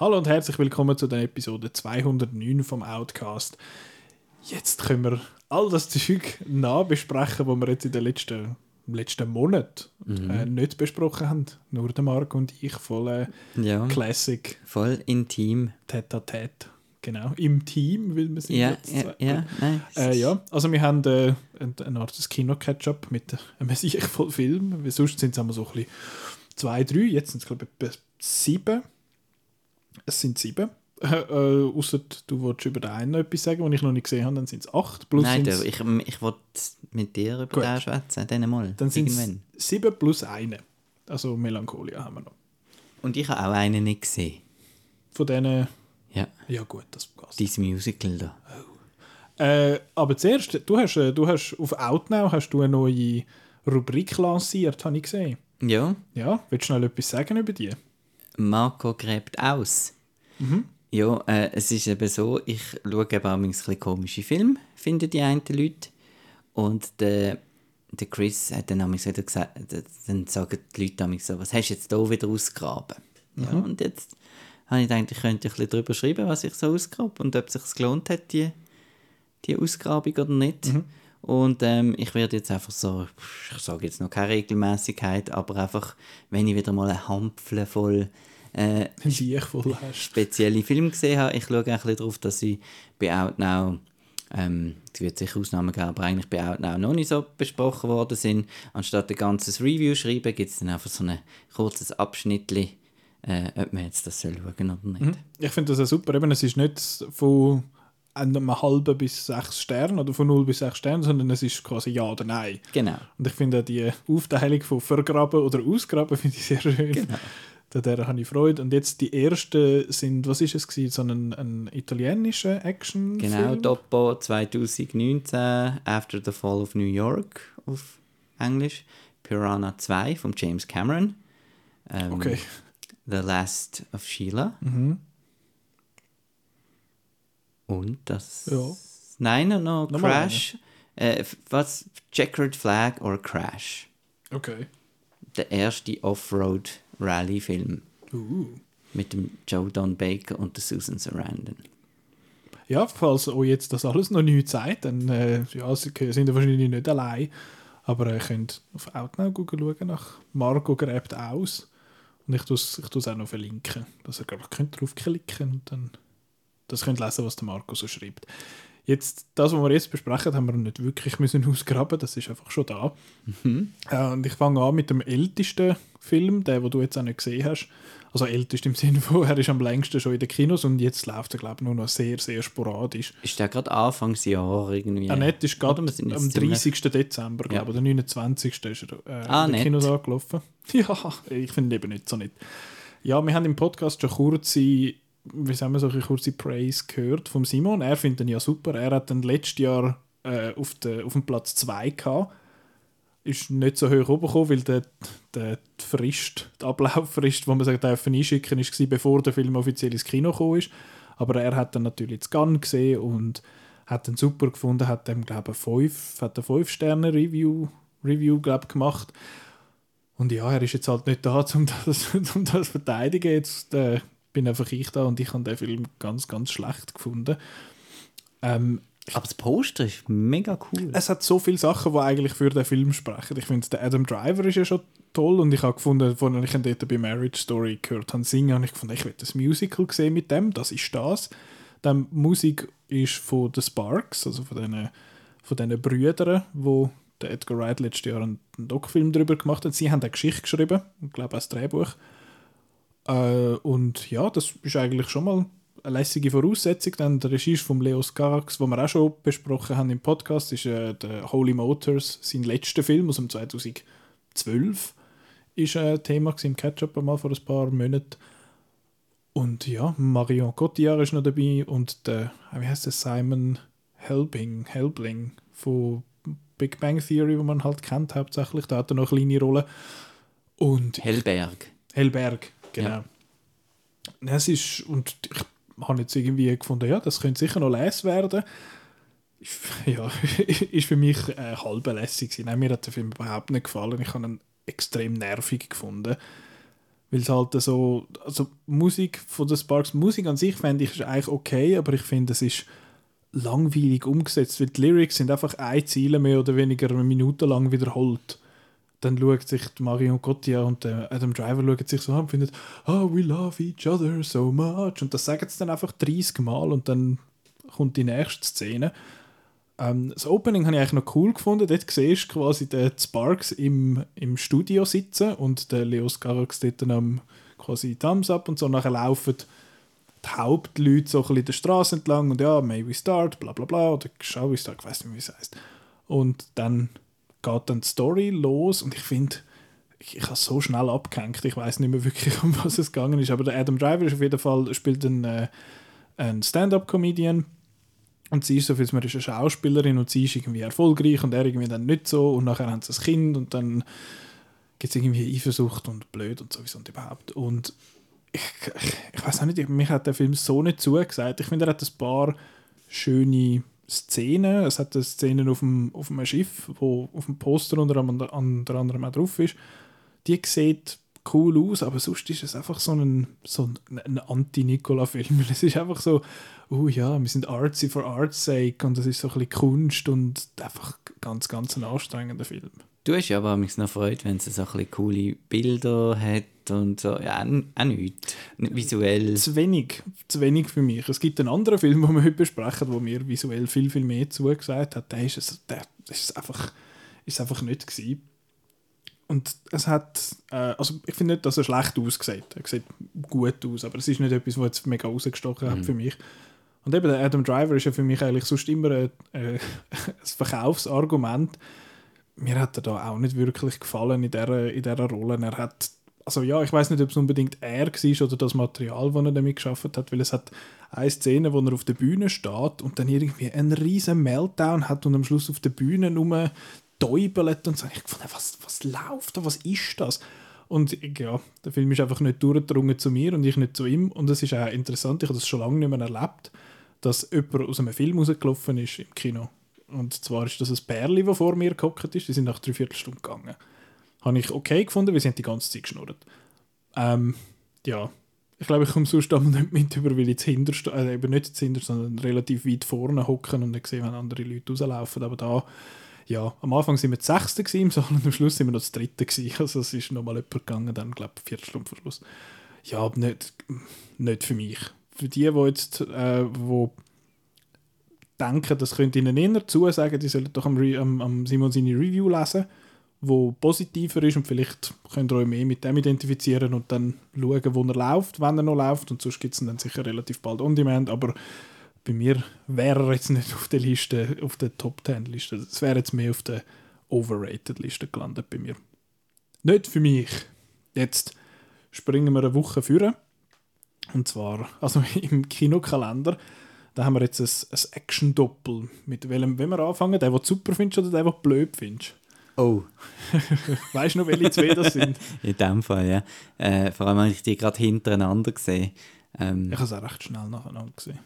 Hallo und herzlich willkommen zu der Episode 209 vom Outcast. Jetzt können wir all das Zeug nachbesprechen, was wir jetzt in den letzten, letzten Monat Mhm. äh, nicht besprochen haben. Nur der Marc und ich, voll äh, Ja, Classic voll intim. Tête-à-Tête. Genau, im Team will man sind Ja, jetzt ja, ja, nein. Äh, ja, also wir haben äh, ein- eine Art Kino-Catch-up mit einem sicher voll Film. Weil sonst sind es immer so ein bisschen zwei, drei, jetzt sind es glaube ich sieben. Es sind sieben. Äh, Außer du wolltest über den einen noch etwas sagen, den ich noch nicht gesehen habe, dann sind es acht. Plus Nein, du, ich, ich wollte mit dir über Gut. den schwätzen, dann mal. dann sind es sieben plus eine. Also Melancholia haben wir noch. Und ich habe auch einen nicht gesehen. Von denen, Ja, ja gut, das passt. dieses Musical da. Äh, aber zuerst, du hast, äh, du hast auf Outnow hast du eine neue Rubrik lanciert, habe ich gesehen. Ja, Ja, willst du schnell etwas sagen über die? Marco gräbt aus. Ja, äh, es ist eben so, ich schaue eben auch ein bisschen komische Filme, finden die einen Leute. Und der, der Chris hat dann wieder gesagt, dann sagen die Leute manchmal so, was hast du jetzt hier wieder ausgegraben? Ja, und jetzt habe ich gedacht, ich könnte ein bisschen darüber schreiben, was ich so ausgrabe und ob es sich gelohnt hat, die, die Ausgrabung oder nicht. Und ähm, ich werde jetzt einfach so, ich sage jetzt noch keine Regelmäßigkeit, aber einfach, wenn ich wieder mal eine Hampfle voll äh, Die ich voll hast. spezielle Filme gesehen habe. Ich schaue ein bisschen darauf, dass ich bei Outnow, ähm, es wird sicher Ausnahmen geben, aber eigentlich bei Outnow noch nicht so besprochen worden sind. Anstatt ein ganzes Review schreiben, gibt es dann einfach so ein kurzes Abschnitt, äh, ob man jetzt das soll schauen oder nicht. Ich finde das ja super. Eben, es ist nicht von einem halben bis sechs Sternen oder von 0 bis 6 Sternen, sondern es ist quasi Ja oder Nein. Genau. Und ich finde auch die Aufteilung von Vergraben oder Ausgraben finde ich sehr schön. Genau. Daran habe ich Freude. Und jetzt die ersten sind, was ist es gewesen? So ein, ein italienischer Action Genau, Dopo 2019, After the Fall of New York auf Englisch. Piranha 2 von James Cameron. Ähm, Okay. The Last of Sheila. Mhm. Und das. Ja. Nein, noch, Nochmal Crash. Äh, was? Checkered Flag oder Crash? Okay. Der erste Offroad-Rally-Film Uh. mit dem Joe Don Baker und der Susan Sarandon. Ja, falls euch jetzt das alles noch nicht sagt, dann äh, ja, sie sind ja wahrscheinlich nicht allein. Aber ihr könnt auf Outnow schauen nach Marco gräbt aus. Und ich tue es ich auch noch verlinken, dass ihr gerade könnt draufklicken und dann das könnt lesen, was der Marco so schreibt. Jetzt, das, was wir jetzt besprechen, haben wir nicht wirklich müssen ausgraben, das ist einfach schon da. Äh, und ich fange an mit dem ältesten Film, der, den du jetzt auch nicht gesehen hast. Also ältest im Sinne von, er ist am längsten schon in den Kinos und jetzt läuft er, glaube ich, nur noch sehr, sehr sporadisch. Ist der gerade Anfangsjahr irgendwie? Annette ist gerade am ziemlich- 30. Dezember, glaube Ja. ich, oder 29. ist er äh, Ah, in den. Kinos angelaufen. Ja, ich finde eben nicht so nett. Ja, wir haben im Podcast schon kurze, wie sagen wir, solche kurze Praise gehört vom Simon. Er findet ihn ja super. Er hat dann letztes Jahr äh, auf, de, auf dem Platz 2 gehabt. Ist nicht so hoch oben weil der, der, die Frist, die Ablauffrist, die man sagt, dürfen einschicken war, bevor der Film offiziell ins Kino gekommen ist. Aber er hat dann natürlich das Gun gesehen und hat ihn super gefunden, hat dem, glaube ich, hat eine 5-Sterne-Review Review, glaub, gemacht. Und ja, er ist jetzt halt nicht da, um das, um das zu verteidigen. Jetzt äh, bin einfach ich da und ich habe den Film ganz, ganz schlecht gefunden. Ähm, Aber das Poster ist mega cool. es hat so viele Sachen, die eigentlich für den Film sprechen. Ich finde, der Adam Driver ist ja schon toll und ich habe gefunden, als ich ihn dort bei Marriage Story gehört habe singen, habe ich gefunden, ich will das Musical sehen mit dem, das ist das. Dann Musik ist von The Sparks, also von diesen von diesen Brüdern, wo der Edgar Wright letztes Jahr einen, einen Doc-Film darüber gemacht hat. Sie haben eine Geschichte geschrieben, ich glaube auch das Drehbuch. Äh, und ja, das ist eigentlich schon mal eine lässige Voraussetzung. Dann der Regie ist von Leo Skarax, den wir auch schon besprochen haben im Podcast, ist äh, der Holy Motors, sein letzter Film aus dem 2012. Ist ein Thema gewesen im Catch-up einmal vor ein paar Monaten. Und ja, Marion Cotillard ist noch dabei und der, wie heißt der, Simon Helbing, Helbling von Big Bang Theory, wo man halt kennt hauptsächlich. Da hat er noch eine kleine Rolle. Und Hellberg. Hellberg, genau. Ja. es ist, und ich habe jetzt irgendwie gefunden, ja, das könnte sicher noch les werden. Ja, ist für mich äh, halb lässig Nein, mir hat der Film überhaupt nicht gefallen. Ich habe ihn extrem nervig gefunden. Weil es halt so, also Musik von den Sparks, Musik an sich fände ich ist eigentlich okay, aber ich finde, es ist langweilig umgesetzt, weil die Lyrics sind einfach ein Ziele mehr oder weniger eine Minute lang wiederholt dann schaut sich Marion Cotillard und Adam Driver sich so an und finden, oh, we love each other so much. Und das sagen sie dann einfach 30 Mal und dann kommt die nächste Szene. Ähm, das Opening habe ich eigentlich noch cool gefunden. Dort siehst du quasi den Sparks im, im Studio sitzen und der Leos Garax dort dann quasi Thumbs up und so. Nachher laufen die Hauptleute so ein bisschen der Straße entlang und ja, may we start, bla bla bla, oder shall we start, ich weiß nicht, wie es heißt. Und dann geht dann die Story los und ich finde, ich, ich habe so schnell abgehängt, ich weiß nicht mehr wirklich, um was es gegangen ist, aber der Adam Driver ist auf jeden Fall, spielt einen, äh, einen Stand-Up-Comedian und sie ist so, man ist eine Schauspielerin und sie ist irgendwie erfolgreich und er irgendwie dann nicht so und nachher haben sie ein Kind und dann gibt es irgendwie Eifersucht und blöd und sowieso und überhaupt und ich, ich, ich weiß auch nicht, mich hat der Film so nicht zugesagt. Ich finde, er hat ein paar schöne Szenen. Es hat eine Szene auf dem, auf einem Schiff, wo auf dem Poster unter, unter anderem auch drauf ist. Die sieht cool aus, aber sonst ist es einfach so ein, so ein, ein Anti-Nicola-Film. Es ist einfach so, oh ja, wir sind artsy for art's sake und es ist so ein bisschen Kunst und einfach ganz, ganz ein anstrengender Film. Du hast ja aber mich noch freut, wenn es so ein bisschen coole Bilder hat und so. Ja, auch nichts. Visuell. Zu wenig. Zu wenig für mich. Es gibt einen anderen Film, den wir heute besprechen, der mir visuell viel, viel mehr zugesagt hat. Der ist es, der, das ist einfach, ist einfach nicht gewesen. Und es hat, äh, also ich finde nicht, dass er schlecht aussieht. Er sieht gut aus, aber es ist nicht etwas, was jetzt mega rausgestochen mhm. hat für mich. Und eben der Adam Driver ist ja für mich eigentlich sonst immer ein, äh, ein Verkaufsargument mir hat er da auch nicht wirklich gefallen in dieser, in dieser Rolle. Er hat, also ja, ich weiß nicht, ob es unbedingt er war oder das Material, das er damit geschaffen hat, weil es hat eine Szene, wo er auf der Bühne steht und dann irgendwie einen riesen Meltdown hat und am Schluss auf der Bühne nur täubelt und so. Ich fand, was, was läuft da, was ist das? Und ja, der Film ist einfach nicht durchgedrungen zu mir und ich nicht zu ihm. Und es ist auch interessant, ich habe das schon lange nicht mehr erlebt, dass jemand aus einem Film rausgelaufen ist im Kino und zwar ist das ein Pärchen, das vor mir gehockt ist. Die sind nach drei Viertelstunden gegangen. Habe ich okay gefunden, weil sie die ganze Zeit geschnurrt. Ähm, ja, ich glaube, ich komme sonst nicht mit über, weil ich zu hinterst, äh, eben nicht zu hinterst, sondern relativ weit vorne hocken und dann sehe, wenn andere Leute rauslaufen. Aber da, ja, am Anfang sind wir das Sechste im Saal und am Schluss sind wir noch das Dritte gewesen. Also es ist nochmal jemand gegangen, dann glaube ich Viertelstunde vor Schluss. Ja, nicht, nicht für mich. Für die, die jetzt, äh, wo denken, das könnte ihnen eher zusagen, die sollen doch am, am, am Simon seine Review lesen, wo positiver ist und vielleicht könnt ihr euch mehr mit dem identifizieren und dann schauen, wo er läuft, wenn er noch läuft und sonst gibt es ihn dann sicher relativ bald on demand, aber bei mir wäre er jetzt nicht auf der Liste, auf der Top 10 Liste, es wäre jetzt mehr auf der Overrated Liste gelandet bei mir. Nicht für mich. Jetzt springen wir eine Woche führen und zwar also im Kinokalender da haben wir jetzt ein, ein Action-Doppel. Mit welchem, wenn wir anfangen, der, den du super findest oder der, den du blöd findest? Oh. weißt du noch, welche zwei das sind? In dem Fall, ja. Äh, vor allem habe ich die gerade hintereinander gesehen. Ähm, ich habe es auch recht schnell nacheinander gesehen.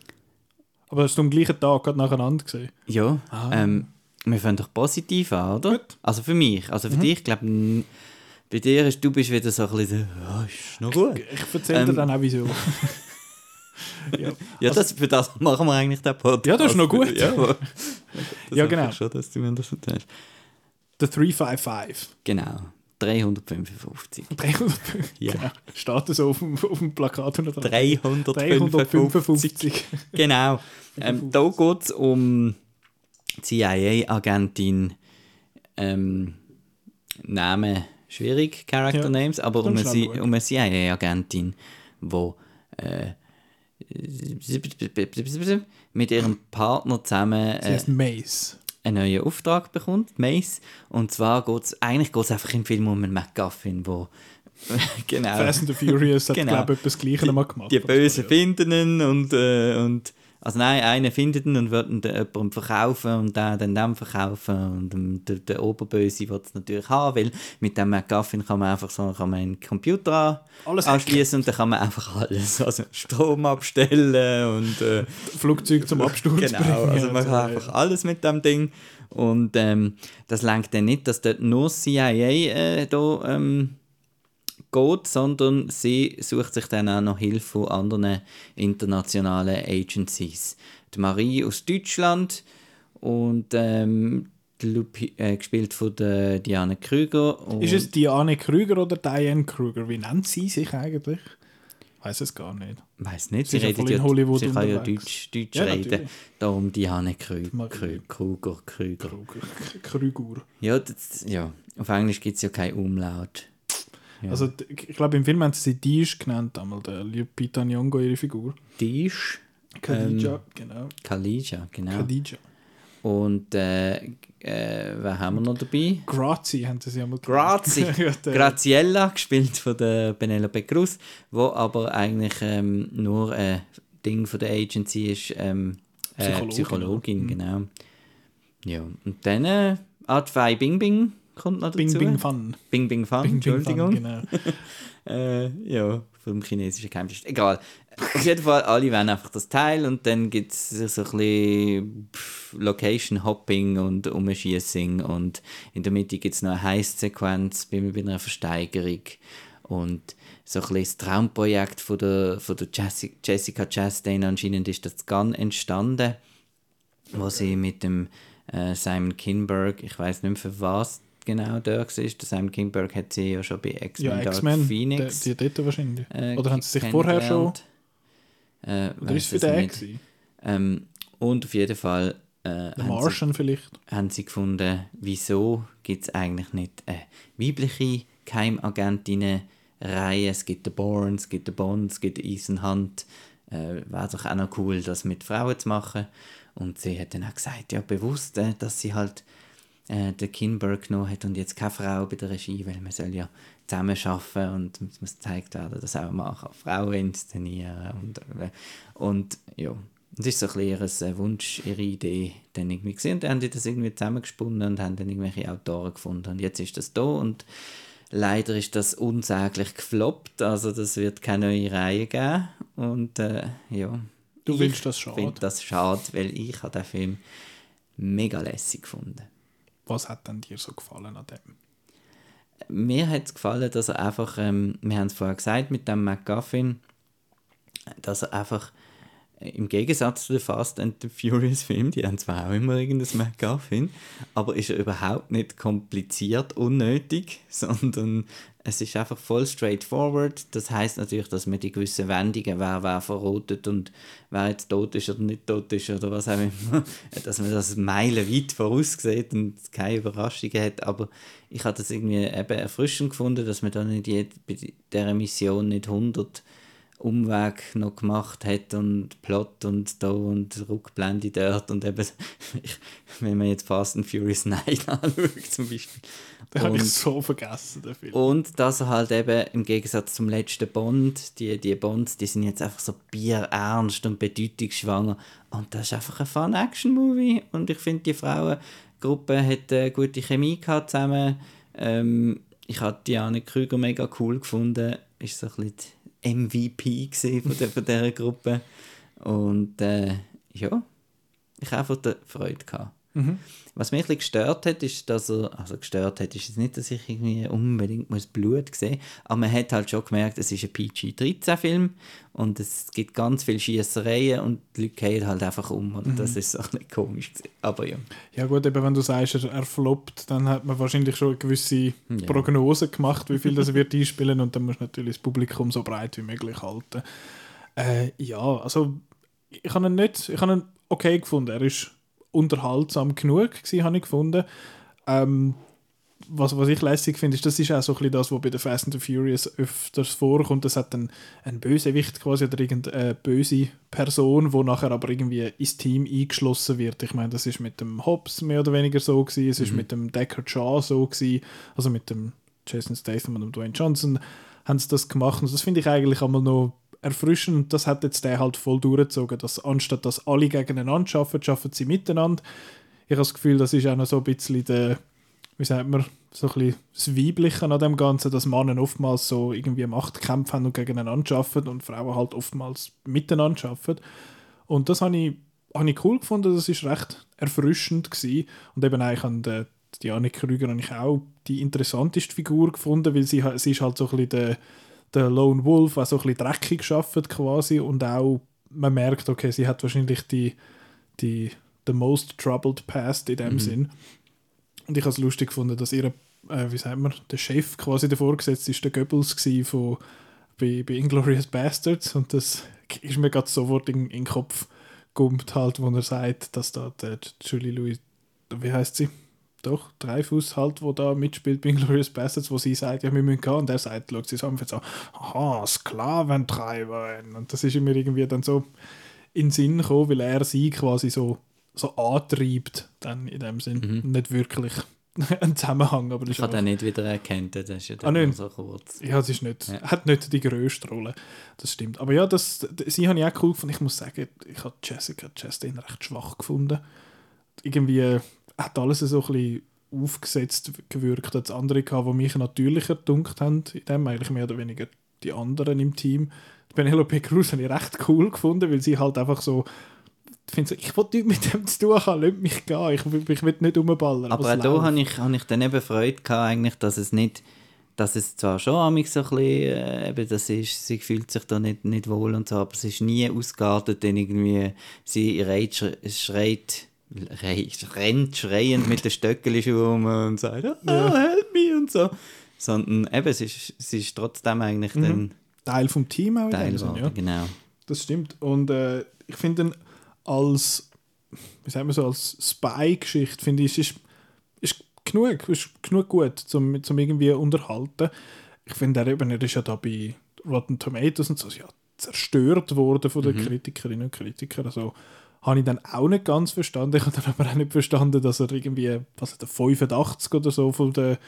Aber hast du am gleichen Tag gerade nacheinander gesehen? Ja. Ah. Ähm, wir fangen doch positiv an, oder? Gut. Also für mich. Also für mhm. dich, glaube ich, bei dir ist, du bist wieder so ein bisschen, ja, ist noch gut. Ich, ich erzähle ähm, dir dann auch wieso. ja, ja das, für das machen wir eigentlich den Podcast. Ja, das ist noch gut. Ja, ja genau. Schon, dass du mir das erzählst. The 355. Genau. 355. 355. Ja. Genau. Steht das auf dem, auf dem Plakat? 355. 355. genau. Ähm, da geht es um CIA-Agentin. Ähm, Name schwierig, Character ja. Names, aber um eine, um eine CIA-Agentin, die äh, mit ihrem Partner zusammen äh, Mace. einen neuen Auftrag bekommt, Mace. Und zwar geht es, eigentlich geht es einfach im Film um einen MacGuffin, wo genau. Fast and the Furious hat, genau. glaube ich, etwas Gleiches mal gemacht. Die Bösen finden ihn und, äh, und Also nein, einer findet ihn und wird ihn jemandem verkaufen und der dann dem verkaufen und der, der Oberböse wird es natürlich haben, weil mit dem MacGuffin kann man einfach so kann man einen Computer Alles anschließen und dann kann man einfach alles, also Strom abstellen und äh, Flugzeug zum Absturz genau, bringen. also man kann einfach alles mit dem Ding und ähm, das lenkt dann nicht, dass dort nur CIA äh, da ähm, geht, sondern sie sucht sich dann auch noch Hilfe von anderen internationalen Agencies. Die Marie aus Deutschland und ähm, die Lupi, äh, gespielt von der Diane Krüger. Ist es Diane Krüger oder Diane Krüger? Wie nennt sie sich eigentlich? Weiß es gar nicht. Weiß nicht, Sie sie, ja redet ja, Hollywood sie kann ja unterwegs. Deutsch, Deutsch Ja, reden. natürlich. Darum Diane Krü Marie. Krü Kruger, Krüger. Krüger. Krüger. Ja, das, ja, auf Englisch gibt es ja kein Umlaut. Ja. Also ich glaube im Film haben sie sie Dish genannt, einmal der Lupita Nyong'o ihre Figur. Dish, Khadija, Ähm, genau. Khadija, genau. Khadija. Und äh, äh, wer haben wir noch dabei? Grazi haben sie einmal Grazi. ja, der- Graziella, gespielt von der Penelope Cruz, wo aber eigentlich ähm, nur ein Ding von der Agency ist, ähm, äh, Psychologin. Psychologin, Mhm. genau. Ja, und dann äh, A2 Bing Bing kommt noch dazu. Bing Bing Fun. Bing Bing Fun, Bing Bing Entschuldigung. Fun, genau. Äh, ja, vom chinesischen Geheimdienst. Egal. Auf jeden Fall, alle wollen einfach das Teil und dann gibt es so ein bisschen Location-Hopping und Umschießing und in der Mitte gibt es noch eine Heist-Sequenz bei, bei einer Versteigerung und so ein bisschen das Traumprojekt von der, von der Jessi- Jessica Chastain anscheinend ist das Gun entstanden, wo sie mit dem äh, Simon Kinberg, ich weiß nicht mehr für was genau da war, der Simon Kinberg hat sie ja schon bei X-Men Ja, Dark Phoenix die, die dort wahrscheinlich. äh, Oder haben sie sich vorher schon... Äh, Oder ist es für den nicht. Ähm, und auf jeden Fall äh, Der haben, sie, Martian vielleicht? haben sie gefunden, wieso gibt es eigentlich nicht eine weibliche Geheimagentinnen-Reihe. Es gibt den Bourne, es gibt den Bond, es gibt den Ethan Hunt. Äh, Wäre doch auch noch cool, das mit Frauen zu machen. Und sie hat dann auch gesagt, ja, bewusst, äh, dass sie halt äh, den Kinberg genommen hat und jetzt keine Frau bei der Regie, weil man soll ja zusammen arbeiten und es muss gezeigt werden, dass auch man kann Frauen inszenieren und, äh, und ja, das ist so ein bisschen ihr äh, Wunsch, ihre Idee dann irgendwie gesehen und dann haben die das irgendwie zusammengesponnen und haben dann irgendwelche Autoren gefunden und jetzt ist das da und leider ist das unsäglich gefloppt, also das wird keine neue Reihe geben und äh, ja. Du ich willst das schade? finde das schade, weil ich habe den Film mega lässig gefunden. Was hat denn dir so gefallen an dem? Mir hat es gefallen, dass er einfach, ähm, wir haben es vorher gesagt, mit dem MacGuffin, dass er einfach im Gegensatz zu den Fast and the Furious Filmen, die haben zwar auch immer irgendein MacGuffin, aber ist er überhaupt nicht kompliziert, unnötig, sondern es ist einfach voll straightforward. Das heißt natürlich, dass man die gewissen Wendungen, wer wer verrotet und wer jetzt tot ist oder nicht tot ist oder was auch immer, dass man das meilenweit voraussieht und keine Überraschungen hat. Aber ich habe das irgendwie eben erfrischend gefunden, dass man da nicht bei dieser Mission nicht 100 Umweg noch gemacht hat und Plot und da und Rückblende dort und eben, wenn man jetzt Fast and Furious 9 anschaut zum Beispiel. Den habe ich so vergessen, den Film. und dass er halt eben im Gegensatz zum letzten Bond, die, die Bonds, die sind jetzt einfach so bierernst und bedeutungsschwanger. Und das ist einfach ein Fun-Action-Movie. Und ich finde, die Frauengruppe hat eine gute Chemie gehabt zusammen. Ähm, ich habe Diane Krüger mega cool gefunden. Ist so ein bisschen MVP von, der, von dieser Gruppe. Und äh, ja, ich habe einfach Freude gehabt. Mhm. Was mich ein gestört hat, ist, dass er, also gestört hat, ist es nicht, dass ich irgendwie unbedingt muss Blut sehen aber man hat halt schon gemerkt, es ist ein PG-13-Film und es gibt ganz viele Schießereien und die Leute gehen halt einfach um und das ist so ein bisschen komisch gewesen. Aber ja, Ja gut, eben wenn du sagst, er, er floppt, dann hat man wahrscheinlich schon eine gewisse Prognose gemacht, wie viel das wird einspielen und dann muss natürlich das Publikum so breit wie möglich halten. Äh, ja, also ich habe ihn nicht, ich habe ihn okay gefunden. Er ist unterhaltsam genug gewesen, habe ich gefunden. Ähm, was, was ich lässig finde, ist, das ist auch so ein bisschen das, was bei den Fast and the Furious öfters vorkommt. Das hat einen, einen Bösewicht quasi oder irgendeine böse Person, wo nachher aber irgendwie ins Team eingeschlossen wird. Ich meine, das ist mit dem Hobbs mehr oder weniger so gewesen, es ist mit dem Deckard Shaw so gewesen, also mit dem Jason Statham und dem Dwayne Johnson haben sie das gemacht und das finde ich eigentlich einmal noch erfrischend und das hat jetzt der halt voll durchgezogen, dass anstatt dass alle gegeneinander arbeiten, arbeiten sie miteinander. Ich habe das Gefühl, das ist auch noch so ein bisschen der, wie sagt man, so ein bisschen das Weibliche an dem Ganzen, dass Männer oftmals so irgendwie Machtkämpfe haben und gegeneinander arbeiten und Frauen halt oftmals miteinander arbeiten. Und das habe ich, habe ich cool gefunden, das ist recht erfrischend gewesen. Und eben eigentlich an der die Annik Krüger habe ich auch die interessanteste Figur gefunden, weil sie, sie ist halt so ein bisschen der der Lone Wolf auch so ein bisschen dreckig geschafft quasi und auch man merkt, okay, sie hat wahrscheinlich die, die the most troubled past in dem mhm. Sinn. Und ich habe es lustig gefunden, dass ihre, äh, wie sagt man, der Chef quasi der Vorgesetzte ist der Goebbels von bei, bei Inglourious Bastards und das ist mir gerade sofort in, in den Kopf gummt halt, wo er sagt, dass da der Julie Louis, wie heißt sie? Doch, Dreifuß halt, wo da mitspielt bei Glorious Bastards, wo sie sagt, ja, wir müssen gehen. Und er sagt, schaut sie so und so, aha, Sklaventreiber. Und das ist mir irgendwie dann so in den Sinn gekommen, weil er sie quasi so, so antreibt, dann in dem Sinn. Mhm. Nicht wirklich ein Zusammenhang. Aber ich habe den nicht wieder erkannt, das ist ja dann ah, so kurz. Ja, es ist nicht, ja. hat nicht die grösste Rolle, das stimmt. Aber ja, das, sie habe ich auch cool gefunden. Ich muss sagen, ich habe Jessica Chastain recht schwach gefunden. Irgendwie hat alles so ein bisschen aufgesetzt gewirkt als andere gehabt, die mich natürlicher gedunkt haben, in dem eigentlich mehr oder weniger die anderen im Team. Penelope Cruz habe ich recht cool gefunden, weil sie halt einfach so ich so, ich will nichts mit dem zu tun haben, lass mich gehen, ich, ich will nicht umballern. Aber auch da habe ich, habe ich dann eben Freude gehabt, eigentlich, dass es nicht, dass es zwar schon an mich so ein bisschen, äh, eben, das ist, sie fühlt sich da nicht, nicht wohl und so, aber es ist nie ausgeartet, denn irgendwie sie schreit rennt schreiend mit den Stöckelschuhen und sagt, oh, ja. help me und so. Sondern eben, es ist, es ist trotzdem eigentlich mhm. dann Teil vom Team auch. Teil Sinn, ja. genau. Das stimmt. Und äh, ich finde als, wie sagen wir so, als Spy-Geschichte, finde ich, ist, ist genug, ist genug gut, zum, zum irgendwie unterhalten. Ich finde, er, eben, er ist ja da bei Rotten Tomatoes und so, ja, zerstört worden von den mhm. Kritikerinnen und Kritikern. Also, habe ich dann auch nicht ganz verstanden. Ich habe dann aber auch nicht verstanden, dass er irgendwie, was der 85 oder so von der,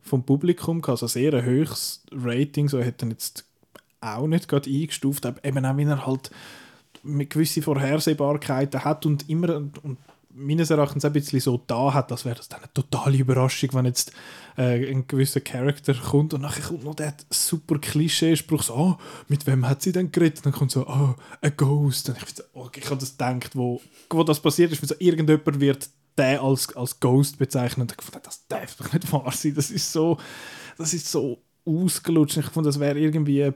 vom Publikum hatte, also sehr ein höchstes Rating, so hätte er jetzt auch nicht gerade eingestuft, eben auch, wenn er halt mit gewisse Vorhersehbarkeiten hat und immer und meines Erachtens ein bisschen so da hat, das wäre das dann eine totale Überraschung, wenn jetzt äh, ein gewisser Charakter kommt und nachher kommt noch der super Klischee-Spruch so, oh, mit wem hat sie denn geredet? Und dann kommt so, oh, a Ghost. Und ich, so, ich habe das gedacht, wo, wo das passiert ist, so, irgendjemand wird der als, als Ghost bezeichnet. Ich fand, das darf doch nicht wahr sein. Das ist so, das ist so ausgelutscht. Ich fand, das wäre irgendwie,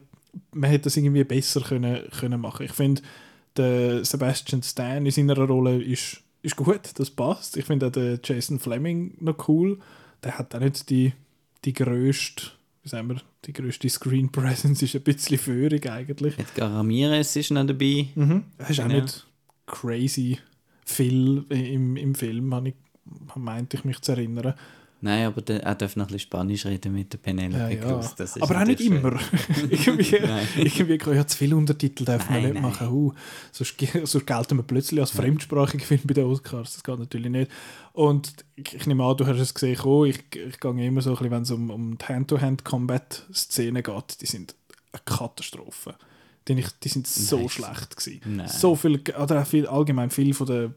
man hätte das irgendwie besser können, können machen. Ich finde, Sebastian Stan in seiner Rolle ist ist gut, das passt. Ich finde auch den Jason Fleming noch cool. Der hat auch nicht die, die grösste, wie sagen wir, die grösste Screen Presence, ist ein bisschen führig eigentlich. Edgar Ramirez ist noch dabei. Mhm. Er ist genau. auch nicht crazy viel im, im Film, habe ich meinte ich mich zu erinnern. Nein, aber der, er darf noch ein bisschen Spanisch reden mit der Penelope ja, Cruz. Ja. aber auch nicht immer. irgendwie, irgendwie ja, zu viele Untertitel darf man nicht nein. machen. Uh, sonst, sonst gelten wir plötzlich als fremdsprachig Film bei den Oscars. Das geht natürlich nicht. Und ich, ich nehme an, du hast es gesehen, oh, ich, ich gehe immer so ein bisschen, wenn es um, um die Hand-to-Hand-Combat-Szenen geht, die sind eine Katastrophe. Die, die sind so nice. schlecht gewesen. Nein. So viel, oder viel, allgemein viel von der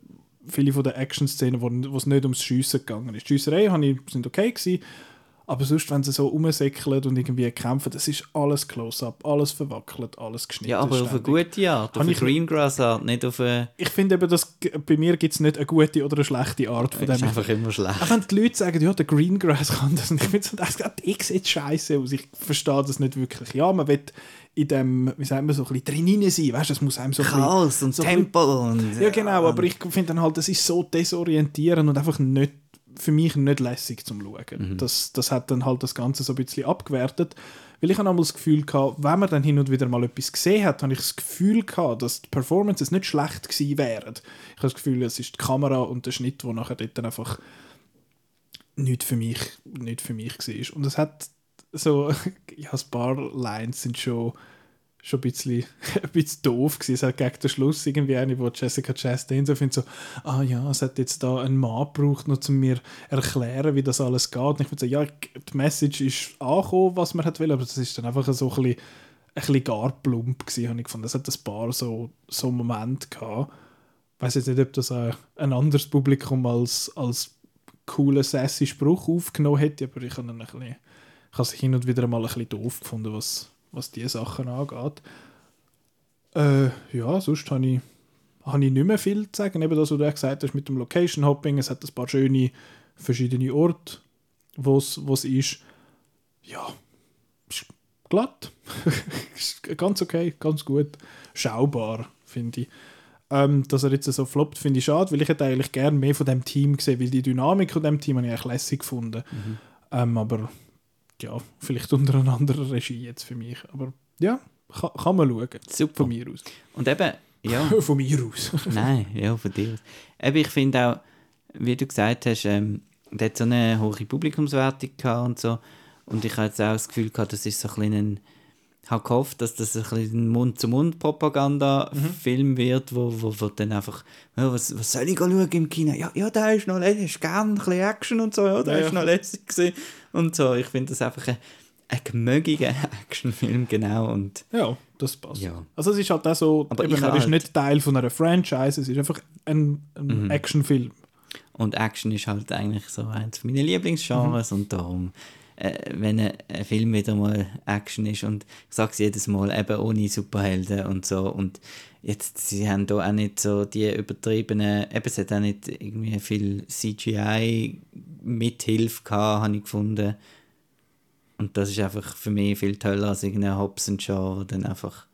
viele von den Action-Szenen, wo, es nicht ums Schiessen gegangen ist. Die Schiessereien sind okay gewesen, aber sonst, wenn sie so rumsäckeln und irgendwie kämpfen, das ist alles Close-Up, alles verwackelt, alles geschnitten. Ja, aber ständig. auf eine gute Art, auf eine Greengrass-Art, nicht auf eine... Ich finde eben, dass bei mir gibt es nicht eine gute oder eine schlechte Art von dem. ist einfach immer schlecht. Auch wenn die Leute sagen, ja, der Greengrass kann das, und ich finde, das, das sieht scheiße aus, ich verstehe das nicht wirklich. Ja, man will in dem, wie sagt man, so ein bisschen drin sein, weißt du, es muss einem so Chaos und so Tempo und... Ja, genau, aber ich finde dann halt, das ist so desorientierend und einfach nicht, für mich nicht lässig zum Schauen. Mhm. Das, das hat dann halt das Ganze so ein bisschen abgewertet, weil ich habe einmal das Gefühl gehabt, wenn man dann hin und wieder mal etwas gesehen hat, habe ich das Gefühl gehabt, dass die Performances nicht schlecht gewesen wären. Ich habe das Gefühl, es ist die Kamera und der Schnitt, wo nachher dort dann einfach nicht für mich, nicht für mich war. Und es hat so, ja, ein paar Lines sind schon, schon ein, bisschen, ein bisschen doof gewesen. Es hat gegen den Schluss irgendwie eine, wo Jessica Chastain so findet, so, ah ja, es hat jetzt da einen Mann gebraucht, noch zu mir erklären, wie das alles geht. Und ich würde sagen, ja, die Message ist angekommen, was man hat will, aber das ist dann einfach so ein bisschen bisschen gar plump gewesen, habe ich gefunden. Es hat ein paar so, so Momente gehabt. Ich weiß jetzt nicht, ob das ein, ein anderes Publikum als, als coolen, sassy Spruch aufgenommen hätte, aber ich habe ein bisschen, ich habe es hin und wieder mal ein bisschen doof gefunden, was, was diese Sachen angeht. Äh, ja, sonst habe ich, habe ich nicht mehr viel zu sagen. Eben das, was du gesagt hast mit dem Location Hopping, es hat ein paar schöne verschiedene Orte, wo es ist. Ja, ist glatt. ganz okay, ganz gut. Schaubar, finde ich. Ähm, dass er jetzt so floppt, finde ich schade, weil ich hätte eigentlich gerne mehr von dem Team gesehen, weil die Dynamik von dem Team habe ich eigentlich lässig gefunden. Mhm. Ähm, aber ja, vielleicht unter einer anderen Regie jetzt für mich. Aber ja, kann, kann man schauen. Super. Von mir aus. Und eben, ja. von mir aus. Nein, ja, von dir aus. Eben, ich finde auch, wie du gesagt hast, ähm, der hat so eine hohe Publikumswertung gehabt und so. Und ich habe jetzt auch das Gefühl gehabt, das ist so ein bisschen ich habe gehofft, dass das ein, ein Mund-zu-Mund-Propaganda-Film mhm. wird, wo, wo, wo dann einfach, ja, was, was soll ich schauen im Kino? Ja, ja der ist noch lässig, gerne ein bisschen Action und so, ja, der ja, ist noch lässig gewesen. Und so. Ich finde das einfach ein, ein gemögiger Actionfilm, genau. Und, ja, das passt. Ja. Also es ist halt auch so, Aber eben, er halt ist nicht Teil von einer Franchise, es ist einfach ein, ein mhm. Actionfilm. Und Action ist halt eigentlich so eins meiner Lieblingsgenres mhm. und darum wenn ein, ein, Film wieder mal Action ist. Und ich sage es jedes Mal, eben ohne Superhelden und so. Und jetzt, sie haben da auch nicht so die übertriebenen, eben es hat auch nicht irgendwie viel CGI-Mithilfe gehabt, habe ich gefunden. Und das ist einfach für mich viel toller als irgendein Hobbs Shaw, wo dann einfach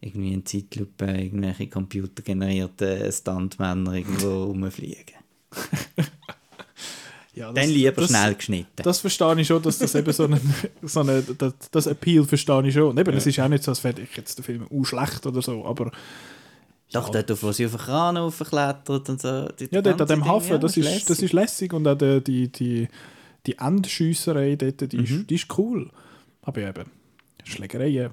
irgendwie in Zeitlupe irgendwelche computergenerierten Stuntmänner irgendwo rumfliegen. Ja, das, Dann lieber das, schnell geschnitten. Das verstehe ich schon, dass das eben so ein so eine, das, das Appeal verstehe ich schon. Und eben, ja. es ist auch nicht so, als wäre ich jetzt der Film auch schlecht oder so, aber... Doch, ja. dort, wo sie auf den Kran aufklettert und so. Ja, dort an dem Hafen, ja, das, ist, lässig. das ist lässig und auch die, die, die, die Endschüsserei dort, die, mhm. ist, die ist cool. Aber eben, Schlägereien,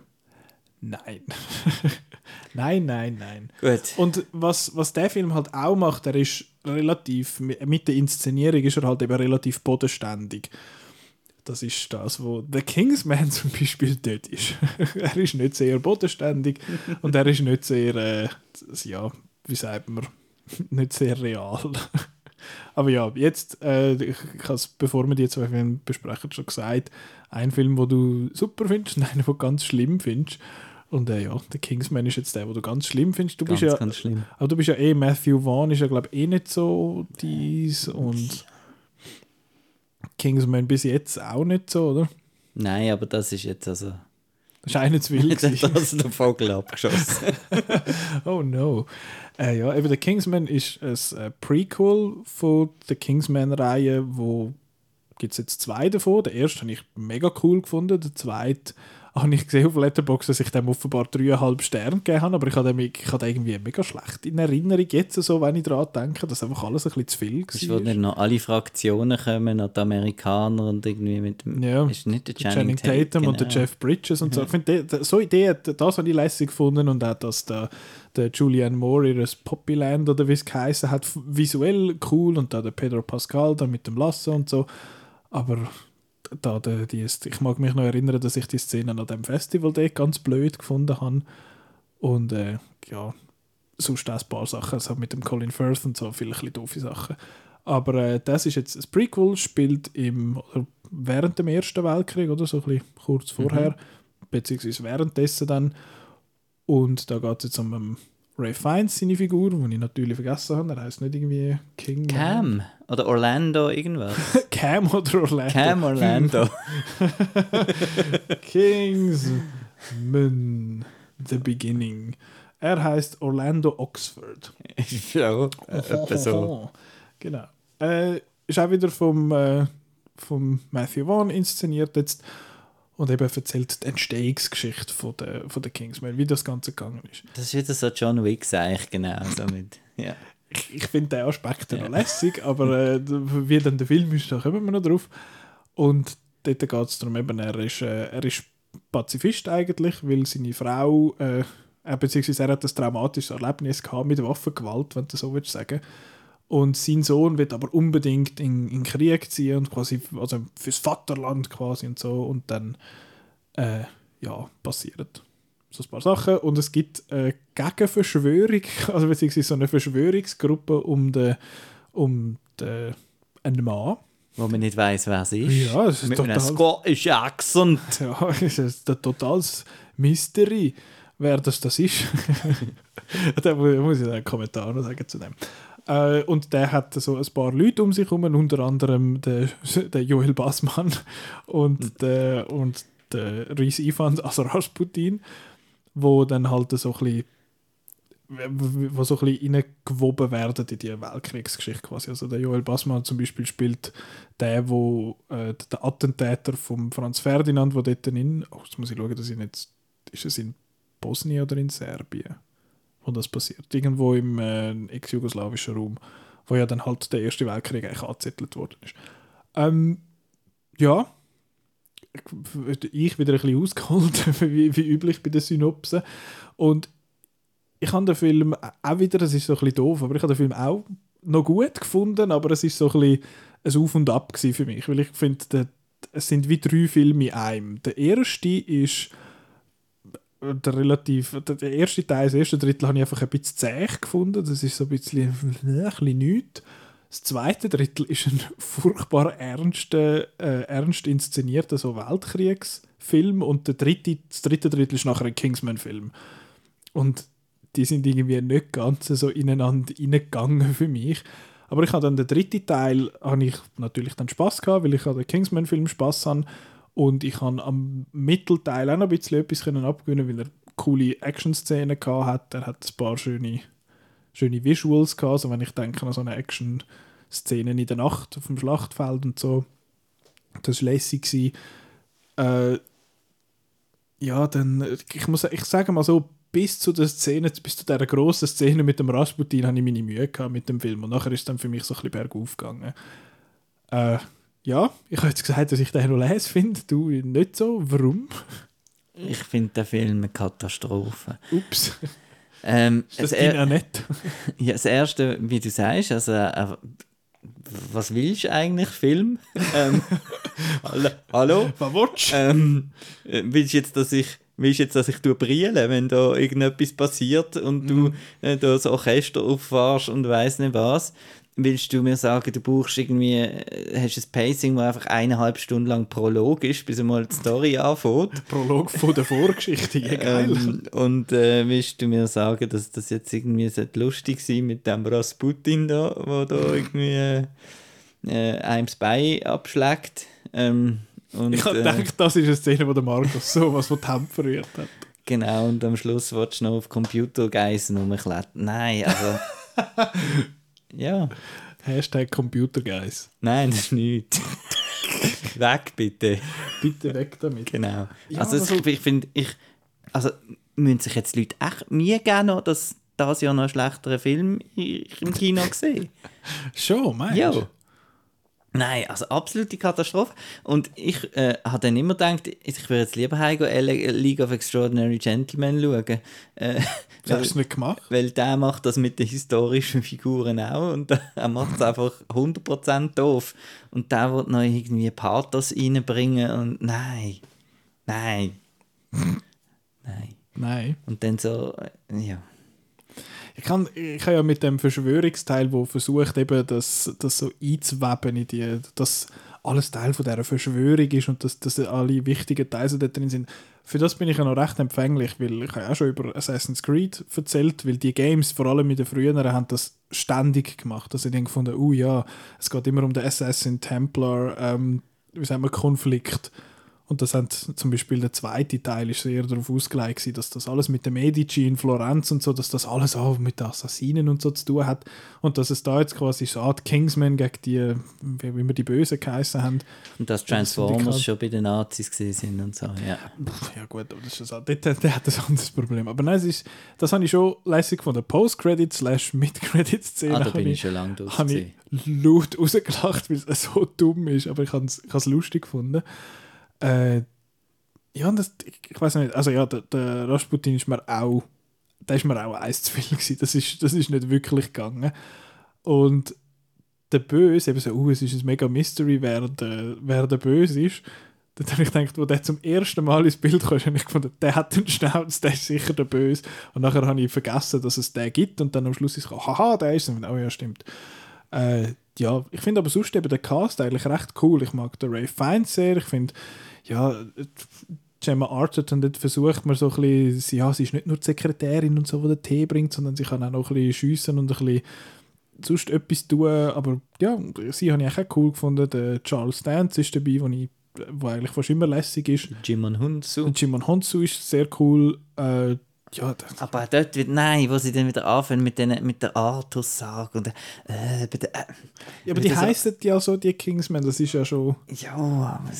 nein. nein, nein, nein. Gut. Und was, was der Film halt auch macht, er ist relativ, mit der Inszenierung ist er halt eben relativ bodenständig. Das ist das, wo der Kingsman zum Beispiel dort ist. er ist nicht sehr bodenständig und er ist nicht sehr, äh, ja, wie sagt man, nicht sehr real. Aber ja, jetzt, äh, ich, ich habe bevor wir die zwei Filme besprechen, schon gesagt, ein Film, wo du super findest und einen, den du ganz schlimm findest. Und äh, ja, der Kingsman ist jetzt der, den du ganz schlimm findest. Du ganz, bist ja, ganz schlimm. Aber du bist ja eh, Matthew Vaughn ist ja, glaube ich, eh nicht so dies und Kingsman bis jetzt auch nicht so, oder? Nein, aber das ist jetzt also... Das ist einer zu. Jetzt hat also der Vogel abgeschossen. oh no. Äh, ja, eben der Kingsman ist ein äh, Prequel von der Kingsman-Reihe, wo gibt es jetzt zwei davon. Der erste habe ich mega cool gefunden, der zweite habe ich gesehen auf Letterboxd, dass ich dem offenbar dreieinhalb Sterne gegeben habe, aber ich habe, den, ich habe irgendwie mega schlecht in Erinnerung jetzt, so, wenn ich daran denke, dass einfach alles ein bisschen zu viel war. Es wo nicht noch alle Fraktionen kommen, noch die Amerikaner und irgendwie mit dem... Ja, ist nicht der Channing, Channing Tatum, Tatum und der genau. Jeff Bridges und so. Ich finde, so Idee, das habe ich lässig gefunden und auch, dass der, der Julianne Moore ihres Poppyland oder wie es geheißen hat, visuell cool und da der Pedro Pascal da mit dem Lasso und so, aber da, die, die, ich mag mich noch erinnern, dass ich die Szene an dem Festival dort ganz blöd gefunden habe. Und äh, ja, sonst auch ein paar Sachen, also mit dem Colin Firth und so, viele doofe Sachen. Aber äh, das ist jetzt ein Prequel, spielt im, während dem Ersten Weltkrieg oder so ein bisschen kurz vorher, mhm. beziehungsweise währenddessen dann. Und da geht es jetzt um einen Ray Fiennes, seine Figur, die ich natürlich vergessen habe. Er heißt nicht irgendwie King. Cam Man. oder Orlando irgendwas. Cam oder Orlando. Cam Orlando. Kingsman, The Beginning. Er heißt Orlando Oxford. ja, äh, so. Genau. Äh, ist auch wieder vom, äh, vom Matthew Vaughn inszeniert jetzt und eben erzählt die Entstehungsgeschichte von der, von der Kingsman, wie das Ganze gegangen ist. Das ist wieder so John Wick eigentlich, genau. So mit, ja. Ich, ich finde den Aspekt ja. noch lässig, aber äh, wie dann der Film ist, da kommen wir noch drauf. Und dort geht es darum, eben, er ist, äh, er ist Pazifist eigentlich, weil seine Frau, äh, beziehungsweise er hat ein traumatisches Erlebnis gehabt mit Waffengewalt, wenn du so willst sagen und sein Sohn wird aber unbedingt in, in den Krieg ziehen und quasi, also fürs Vaterland quasi und so. Und dann, äh, ja, passiert so ein paar Sachen. Und es gibt eine Gegenverschwörung, also beziehungsweise so eine Verschwörungsgruppe um den, um den, einen Mann. Wo man nicht weiß, wer es ist. Ja, es ist Mit total, einem Scottish Accent. ja, es ist ein totales Mystery, wer das, das ist. da mu- muss ich einen Kommentar noch sagen zu dem. Äh, und der hat so ein paar Leute um sich herum, unter anderem der, der Joel Bassmann und der, und der Rhys Ifans, also Rasputin, wo dann halt so ein bisschen wo so ein bisschen reingewoben werden in die Weltkriegsgeschichte quasi. Also der Joel Bassmann zum Beispiel spielt der, wo äh, der Attentäter von Franz Ferdinand, wo dort in, oh, jetzt muss ich schauen, dass ich nicht, ist es in Bosnien oder in Serbien, wo das passiert? Irgendwo im äh, ex-jugoslawischen Raum, wo ja dann halt der Erste Weltkrieg eigentlich angezettelt worden ist. Ähm, ja, ich wieder ein bisschen ausgeholt, wie, wie üblich bei den Synopsen. Und ich habe den Film auch wieder, das ist so ein bisschen doof, aber ich habe den Film auch noch gut gefunden, aber es ist so ein bisschen ein Auf und Ab für mich, weil ich finde, es sind wie drei Filme in einem. Der erste ist der relativ, der erste Teil, das erste Drittel habe ich einfach ein bisschen zäh gefunden, das ist so ein bisschen, ein bisschen nichts. Das zweite Drittel ist ein furchtbar ernster, äh, ernst inszenierter so Weltkriegsfilm und der dritte, das dritte Drittel ist nachher ein Kingsman-Film. Und die sind irgendwie nicht ganz so ineinander reingegangen für mich. Aber ich habe dann den dritten Teil, habe ich natürlich dann Spaß gehabt, weil ich an den Kingsman-Film Spaß habe. Und ich habe am Mittelteil auch noch ein bisschen etwas abgewinnen, weil er coole Action-Szenen hat. Er hat ein paar schöne, schöne Visuals gehabt. Also wenn ich denke an so eine Action-Szene in der Nacht auf dem Schlachtfeld und so. Das war lässig. Äh, ja, dann, ich muss ich sage mal so, bis zu der Szene, bis zu dieser grossen Szene mit dem Rasputin habe ich meine Mühe gehabt mit dem Film und nachher ist es dann für mich so ein bisschen bergauf gegangen. Äh, ja, ich habe jetzt gesagt, dass ich den noch les finde, du nicht so. Warum? Ich finde den Film eine Katastrophe. Ups, Ähm, ist das er, Annette? ja, das erste, wie du sagst, also äh, was willst du eigentlich, Film? ähm, hallo? Was willst du? Ähm, äh, willst du jetzt, dass ich willst du jetzt, dass ich tu brillen, wenn da irgendetwas passiert und du äh, da das Orchester auffahrst und weiss nicht was? Willst du mir sagen, du brauchst irgendwie, äh, hast ein Pacing, wo einfach eineinhalb Stunden lang Prolog ist, bis einmal die Story anfängt? Prolog von der Vorgeschichte, ja, geil. Ähm, und äh, willst du mir sagen, dass das jetzt irgendwie lustig sein mit dem Rasputin da, wo da irgendwie äh, äh, einem das Bein abschlägt? Ähm, und, ich habe äh, gedacht, das ist eine Szene, wo der Markus sowas von die Hände verrührt hat. Genau, und am Schluss willst du noch auf Computergeissen rumklettern. Nein, also. ja, Hashtag Computerguys. nein, das ist nichts. Weg bitte. Bitte weg damit. Genau. Ja, also, es, also- ich finde, ich. Also, müssen sich jetzt die Leute echt mir gerne noch das, das Jahr noch einen schlechteren Film im Kino gesehen? Schon, meinst Ja. du? Nein, also absolute Katastrophe. Und ich äh, habe dann immer gedacht, ich würde jetzt lieber heim gehen, Ele- League of Extraordinary Gentlemen schauen. Äh, Das hast du nicht gemacht? Weil der macht das mit den historischen Figuren auch und er macht es einfach 100% doof. Und der wird noch irgendwie Pathos reinbringen und nein, nein, nein. Nein. Und dann so, äh, ja. Ich kann, ich kann ja mit dem Verschwörungsteil, wo versucht eben das, das so einzuweben in die, dass alles Teil von dieser Verschwörung ist und dass, dass alle wichtigen Teile da drin sind. Für das bin ich ja noch recht empfänglich, weil ich ja auch schon über Assassin's Creed erzählt, weil die Games, vor allem in den früheren, haben das ständig gemacht. Also ich habe gefunden, oh ja, es geht immer um den Assassin Templar, ähm, wie sagen wir, Konflikt. Und das hat zum Beispiel der zweite Teil ist sehr darauf ausgelegt, gewesen, dass das alles mit den Medici in Florenz und so, dass das alles auch mit den Assassinen und so zu tun hat. Und dass es da jetzt quasi so eine Art Kingsman gegen die, wie wir die Bösen geheißen haben. Und dass Transformers schon bei den Nazis sind und so, ja. Ja gut, aber das ist das, der, der hat ein anderes Problem. Aber nein, es ist, das habe ich schon lässig von der Post-Credit slash Mid-Credit-Szene. Ah, da bin ich- ich schon lange durch. habe ich laut rausgelacht, weil es so dumm ist, aber ich habe es lustig gefunden. Äh, ja, das, ich, ich weiß nicht, also ja, der, der Rasputin ist mir auch, der ist mir auch eins zu viel gewesen. Das ist, das ist nicht wirklich gegangen. Und der Böse, eben so, uh, es ist ein mega Mystery, wer der, wer der Böse ist. Dann habe ich gedacht, wo der zum ersten Mal ins Bild kam, habe ich gefunden, der hat den Schnauz, der ist sicher der Böse. Und nachher habe ich vergessen, dass es den gibt und dann am Schluss ist es haha, der ist es. Oh ja, stimmt. Äh, ja, ich finde aber sonst eben den Cast eigentlich recht cool. Ich mag den Ray Fiennes sehr. Ich finde, ja, Gemma Arterton, dort versucht man so ein bisschen, ja, sie ist nicht nur die Sekretärin und so, die den Tee bringt, sondern sie kann auch noch ein bisschen schiessen und ein bisschen sonst etwas tun. Aber ja, sie habe ich auch cool gefunden. Der Charles Dance ist dabei, wo ich wo eigentlich fast immer lässig ist. Jimon Hunsu. Jimon Hunsu ist sehr cool. Äh, ja, aber dort wird, nein, wo sie dann wieder anfangen mit, den, mit der Arthur-Sage und äh, äh, Ja, aber die so, heißen ja so, die Kingsmen, das ist ja schon... Ja, aber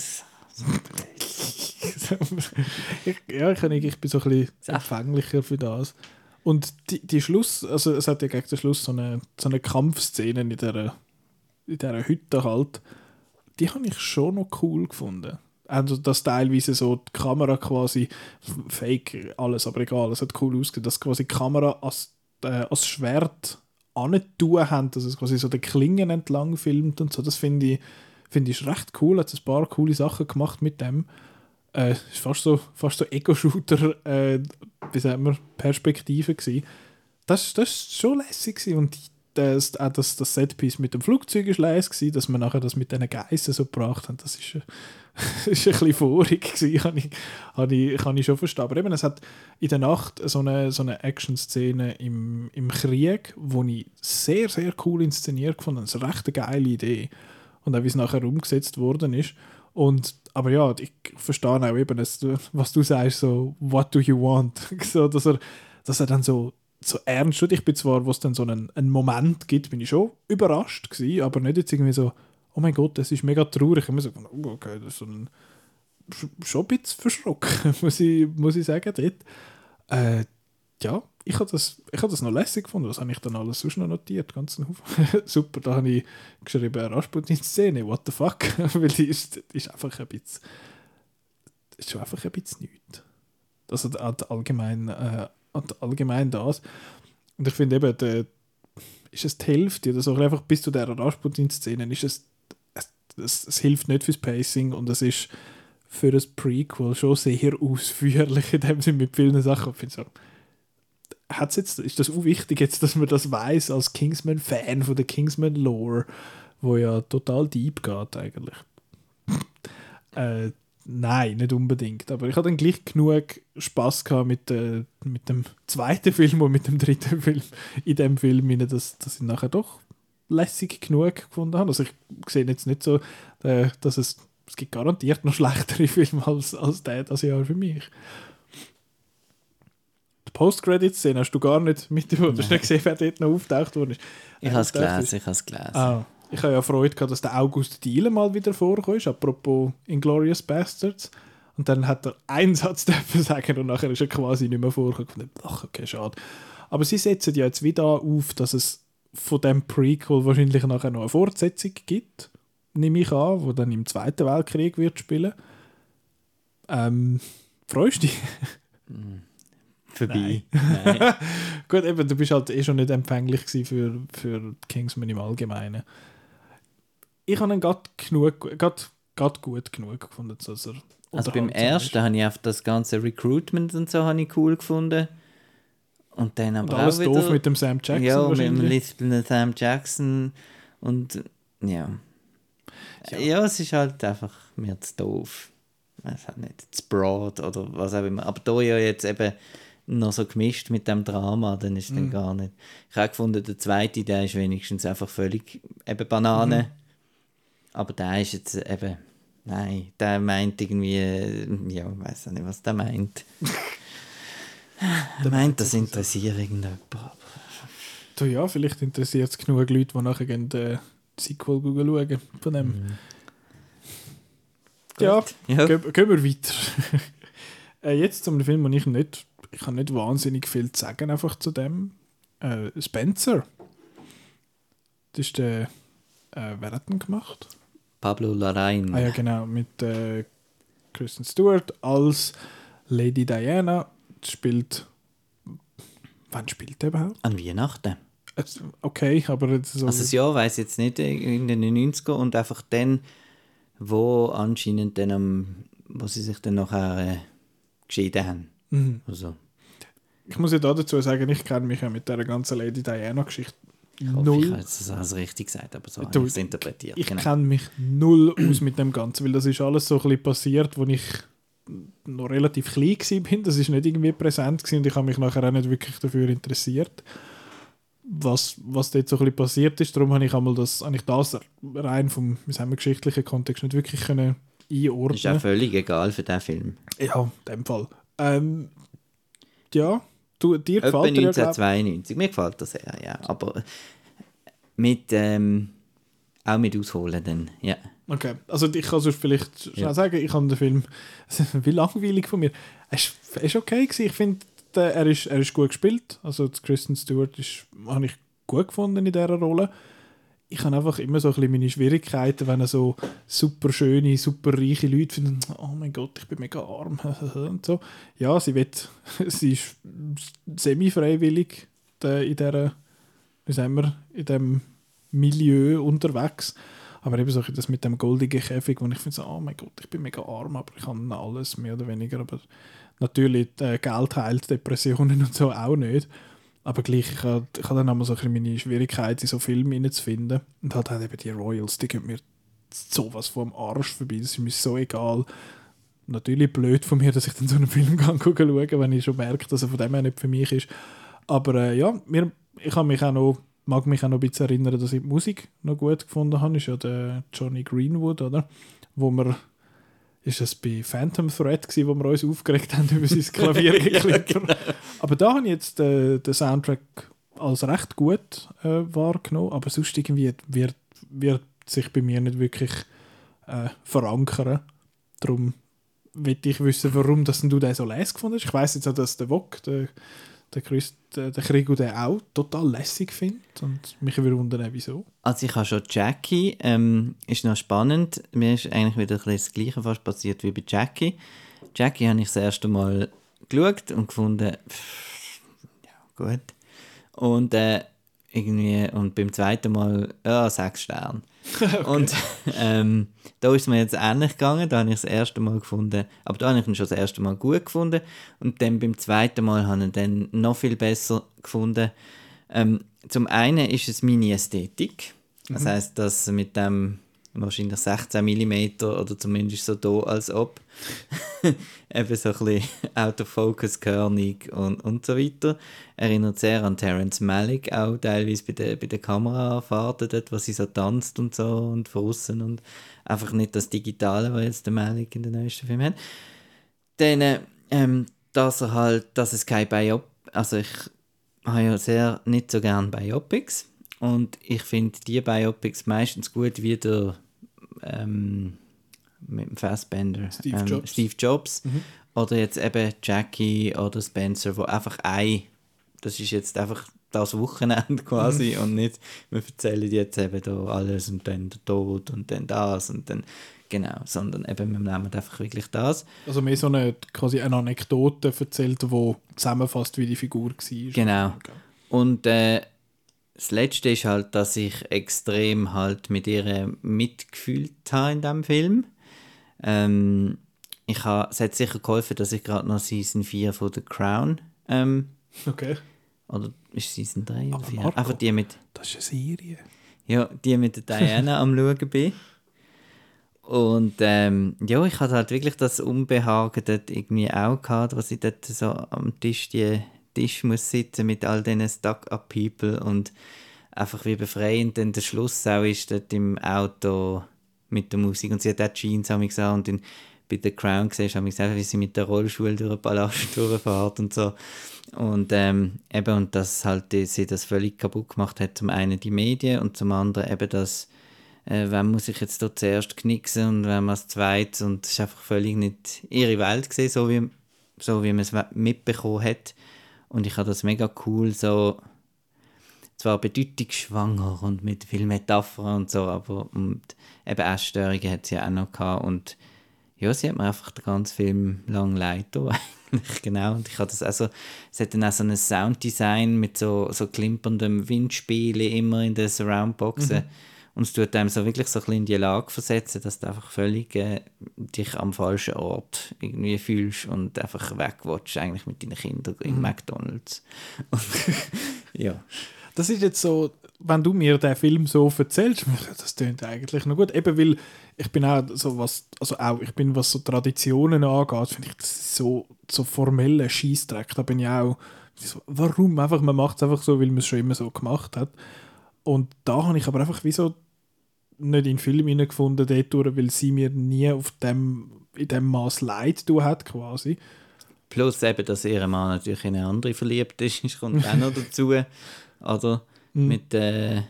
ja, ich, ich bin so ein bisschen empfänglicher für das. Und die, die Schluss, also es hat ja gegen den Schluss so eine, so eine Kampfszene in dieser, in dieser Hütte halt, die habe ich schon noch cool gefunden. Also, dass teilweise so die Kamera quasi, fake alles, aber egal, es hat cool ausgesehen, dass quasi die Kamera als, äh, als Schwert angetun haben, dass es quasi so den Klingen entlang filmt und so, das finde ich, find ich recht cool, hat ein paar coole Sachen gemacht mit dem. Äh, ist fast so, fast so Ego-Shooter, äh, wie sagen wir, Perspektive gewesen. Das, ist schon lässig und das, auch das, das Setpiece mit dem Flugzeug war gewesen, dass wir nachher das mit diesen Geissen so gebracht haben. Das ist, das ist ein bisschen vorig gewesen, habe ich, habe ich, kann ich schon verstehen. Aber eben, es hat in der Nacht so eine, so eine Action-Szene im, im Krieg, die ich sehr, sehr cool inszeniert fand. Das ist eine recht geile Idee. Und auch wie es nachher umgesetzt worden ist. Und, aber ja, ich verstehe auch eben, was du sagst, so, what do you want? so, dass, er, dass er dann so so ernst wird. Ich bin zwar, wo es dann so einen, einen Moment gibt, bin ich schon überrascht gewesen, aber nicht jetzt irgendwie so, oh mein Gott, das ist mega traurig. Ich habe so, oh, okay, das ist so ein, schon ein bisschen verschrocken, muss ich, muss ich sagen, dort. Äh, ja, ich habe das, hab das noch lässig gefunden. Was habe ich dann alles sonst noch notiert? Ganz Super, da habe ich geschrieben, Rasputin-Szene, what the fuck? Weil die ist, ist einfach ein bisschen, ist schon einfach ein bisschen nichts. Hat allgemein äh, allgemein das. Und ich finde eben, der, ist es die Hälfte oder so, einfach bis zu der Rasputin-Szene ist es, es, es, es, hilft nicht fürs Pacing und es ist für das Prequel schon sehr ausführlich, in dem Sinne mit vielen Sachen. Ich finde so, hat's jetzt, ist das auch wichtig jetzt, dass man das weiß als Kingsman-Fan von der Kingsman-Lore, wo ja total deep geht eigentlich. äh, Nein, nicht unbedingt. Aber ich hatte dann gleich genug Spaß gehabt mit, äh, mit dem zweiten Film und mit dem dritten Film in dem Film, dass, dass ich nachher doch lässig genug gefunden habe. Also ich sehe jetzt nicht so, äh, dass es es gibt garantiert noch schlechtere Filme als, als der das Jahr für mich. Post-Credit-Szene hast du gar nicht mit Du hast nicht gesehen, wer dort noch auftaucht worden ist. Ich habe es gelesen, ich habe es gelesen. Ah, ich habe ja Freude gehabt, dass der August Diele mal wieder vorkommt, apropos Inglorious Bastards. Und dann hat er einen Satz dürfen sagen und nachher ist er quasi nicht mehr vorgekommen. Ach, okay, schade. Aber sie setzen ja jetzt wieder auf, dass es von dem Prequel wahrscheinlich nachher noch eine Fortsetzung gibt, nehme ich an, wo dann im Zweiten Weltkrieg wird spielen. Ähm, freust du dich? Mm, vorbei. Nein. Nein. Gut, eben, du bist halt eh schon nicht empfänglich für, für Kingsman im Allgemeinen ich habe ihn gerade genug, grad, grad gut genug gefunden. Dass er also beim ersten habe ich auf das ganze Recruitment und so ich cool gefunden. Und dann aber und alles auch wieder, doof mit dem Sam Jackson Ja, mit dem Little Sam Jackson und ja. ja. Ja, es ist halt einfach mir zu doof. Es hat nicht zu broad oder was auch immer. Aber da ja jetzt eben noch so gemischt mit dem Drama, dann ist dann mhm. gar nicht. Ich habe gefunden, der zweite, der ist wenigstens einfach völlig eben Banane. Mm. Aber der ist jetzt eben, nein, der meint irgendwie, ja, ich weiß nicht, was der meint. der meint, das interessiert irgendjemand. Du ja, vielleicht interessiert es genug Leute, die nachher den äh, Sequel schauen von dem. Mm. Ja, ja. Gehen, gehen wir weiter. äh, jetzt zum Film, wo ich nicht, ich kann nicht wahnsinnig viel zu sagen einfach zu dem. Äh, Spencer. Das ist der, äh, wer hat den gemacht? Pablo Larraín. Ah ja, genau, mit äh, Kristen Stewart als Lady Diana. Spielt. Wann spielt er überhaupt? An Weihnachten. Okay, aber so Also das Jahr weiß jetzt nicht, in den 90er und einfach dann, wo anscheinend dann am, wo sie sich dann nachher äh, geschieden haben. Mhm. Also, Ich muss ja da dazu sagen, ich kenne mich ja mit der ganzen Lady Diana-Geschichte ich hoffe, ich null. habe es richtig gesagt, aber so Du, habe ich es interpretiert. Ich genau. kenne mich null aus mit dem Ganzen, weil das ist alles so ein bisschen passiert, wo ich noch relativ klein war. bin. Das ist nicht irgendwie präsent gewesen und ich habe mich nachher auch nicht wirklich dafür interessiert, was, was dort so ein bisschen passiert ist. Darum habe ich einmal das, habe ich das rein vom wir, geschichtlichen Kontext nicht wirklich können einordnen. ist auch völlig egal für diesen Film. Ja, in dem Fall. Ähm, ja, du, dir Etwa gefällt er ja, glaub- 1992. Mir gefällt das sehr, ja. Aber mit, ähm, auch mit Ausholen dann, ja. Okay, also ich kann sonst vielleicht schnell Ja. sagen, ich habe den Film, wie langweilig von mir, er ist okay gewesen. Ich finde, er ist, er ist gut gespielt, also Kristen Stewart ist, habe ich gut gefunden in dieser Rolle. Ich habe einfach immer so ein bisschen meine Schwierigkeiten, wenn er so super schöne, super reiche Leute finden, oh mein Gott, ich bin mega arm und so. Ja, sie wird, sie ist semi-freiwillig in dieser, wie sagen wir, in dem Milieu unterwegs. Aber eben so das mit dem goldigen Käfig, wo ich finde, so, oh mein Gott, ich bin mega arm, aber ich habe alles, mehr oder weniger. Aber natürlich, äh, Geld heilt Depressionen und so auch nicht. Aber gleich, ich habe ich hab dann immer so meine Schwierigkeit, in so Filme reinzufinden. Und halt, halt eben die Royals, die gehen mir sowas vom Arsch vorbei. Das ist mir so egal. Natürlich blöd von mir, dass ich dann so einen Film schauen, wenn ich schon merke, dass er von dem her nicht für mich ist. Aber äh, ja, mir, ich habe mich auch noch, mag mich auch noch ein bisschen erinnern, dass ich die Musik noch gut gefunden habe. Ist ja der Johnny Greenwood, oder? Wo wir, ist das bei Phantom Thread gewesen, wo wir uns aufgeregt haben über sein Klaviergeklipper. Aber da habe ich jetzt äh, den Soundtrack als recht gut äh, wahrgenommen, aber sonst irgendwie wird, wird sich bei mir nicht wirklich äh, verankern. Darum will ich wissen, warum das denn du den so les gefunden hast. Ich weiß jetzt auch, dass der Wok, der, der, Christ, der, der Krigo, den auch total lässig findet und mich würde wundern, wieso. Also ich habe schon Jackie, ähm, ist noch spannend. Mir ist eigentlich wieder ein das Gleiche fast passiert wie bei Jackie. Jackie habe ich das erste Mal geschaut und gefunden, pff, ja gut. Und äh, irgendwie, und beim zweiten Mal, ja, sechs Sterne. Und ähm, da ist es mir jetzt ähnlich gegangen. Da habe ich das erste Mal gefunden, aber da habe ich ihn schon das erste Mal gut gefunden. Und dann beim zweiten Mal habe ich ihn dann noch viel besser gefunden. Ähm, zum einen ist es meine Ästhetik. Das heißt, dass mit dem wahrscheinlich 16 mm oder zumindest so da als ob eben so ein bisschen out of focus, körnig und, und so weiter. Erinnert sehr an Terence Malick auch teilweise bei der, bei der Kamerafahrten dort, wo sie so tanzt und so und außen und einfach nicht das Digitale, was jetzt der Malick in den neuesten Filmen hat. Dann, ähm, dass er halt, dass es kein Biop, also ich habe ja sehr nicht so gern Biopics und ich finde die Biopics meistens gut wie der ähm, mit dem Fassbender Steve ähm, Jobs. Steve Jobs oder jetzt eben Jackie oder Spencer, wo einfach ein das ist jetzt einfach das Wochenende quasi und nicht, wir erzählen jetzt eben da alles und dann der Tod und dann das und dann genau, sondern eben wir nehmen einfach wirklich das. Also mehr so eine, quasi eine Anekdote erzählt, die zusammenfasst, wie die Figur war. Genau. Okay. Und äh, das Letzte ist halt, dass ich extrem halt mit ihr mitgefühlt habe in diesem Film. Ähm, ich ha, es hat sicher geholfen, dass ich gerade noch Season 4 von The Crown, ähm, okay. oder ist Season 3 oder Aber 4? Marco. Einfach die mit, Das ist eine Serie. ja, die mit der Diana am schauen bin. Und ähm, ja, ich hatte halt wirklich das Unbehagen dort irgendwie auch gehabt, was ich dort so am Tisch, die Tisch muss sitzen mit all diesen Stuck-up-People und einfach wie befreiend dann der Schluss auch ist dort im Auto mit der Musik. Und sie hat auch Jeans an mich gesagt und in, bei The Crown gesehen, habe ich gesagt, wie sie mit der Rollstuhl durch den Palast durchfährt und so. Und ähm, eben, und dass halt die, sie das völlig kaputt gemacht hat, zum einen die Medien und zum anderen eben das, äh, wem muss ich jetzt da zuerst knicksen und wem als zweites und es ist einfach völlig nicht ihre Welt gesehen, so wie, so wie man es mitbekommen hat. Und ich habe das mega cool so, zwar bedeutungsschwanger und mit viel Metaphern und so, aber und eben Essstörungen hat sie auch noch gehabt und ja, sie hat mir einfach den ganzen Film lang leid eigentlich, genau. Und ich habe das also, es hat dann auch so ein Sounddesign mit so, so klimperndem Windspielen immer in den Surroundboxen. Und es tut einem so wirklich so ein bisschen in die Lage versetzen, dass du einfach völlig äh, dich am falschen Ort irgendwie fühlst und einfach wegwatchst eigentlich mit deinen Kindern in Mhm. McDonalds. Und, ja. Das ist jetzt so, wenn du mir den Film so erzählst, das klingt eigentlich noch gut. Eben weil ich bin auch so was, also auch ich bin, was so Traditionen angeht, finde ich das ist so, so formelle Scheißdreck. Da bin ich auch, so, warum? Einfach, man macht es einfach so, weil man es schon immer so gemacht hat. Und da habe ich aber einfach wie so nicht in den Film hineingefunden, dort durch, weil sie mir nie auf dem, in dem Maß Leid tun hat, quasi. Plus eben, dass ihr Mann natürlich in eine andere verliebt ist, das kommt auch noch dazu. Oder? Mhm. Mit, äh,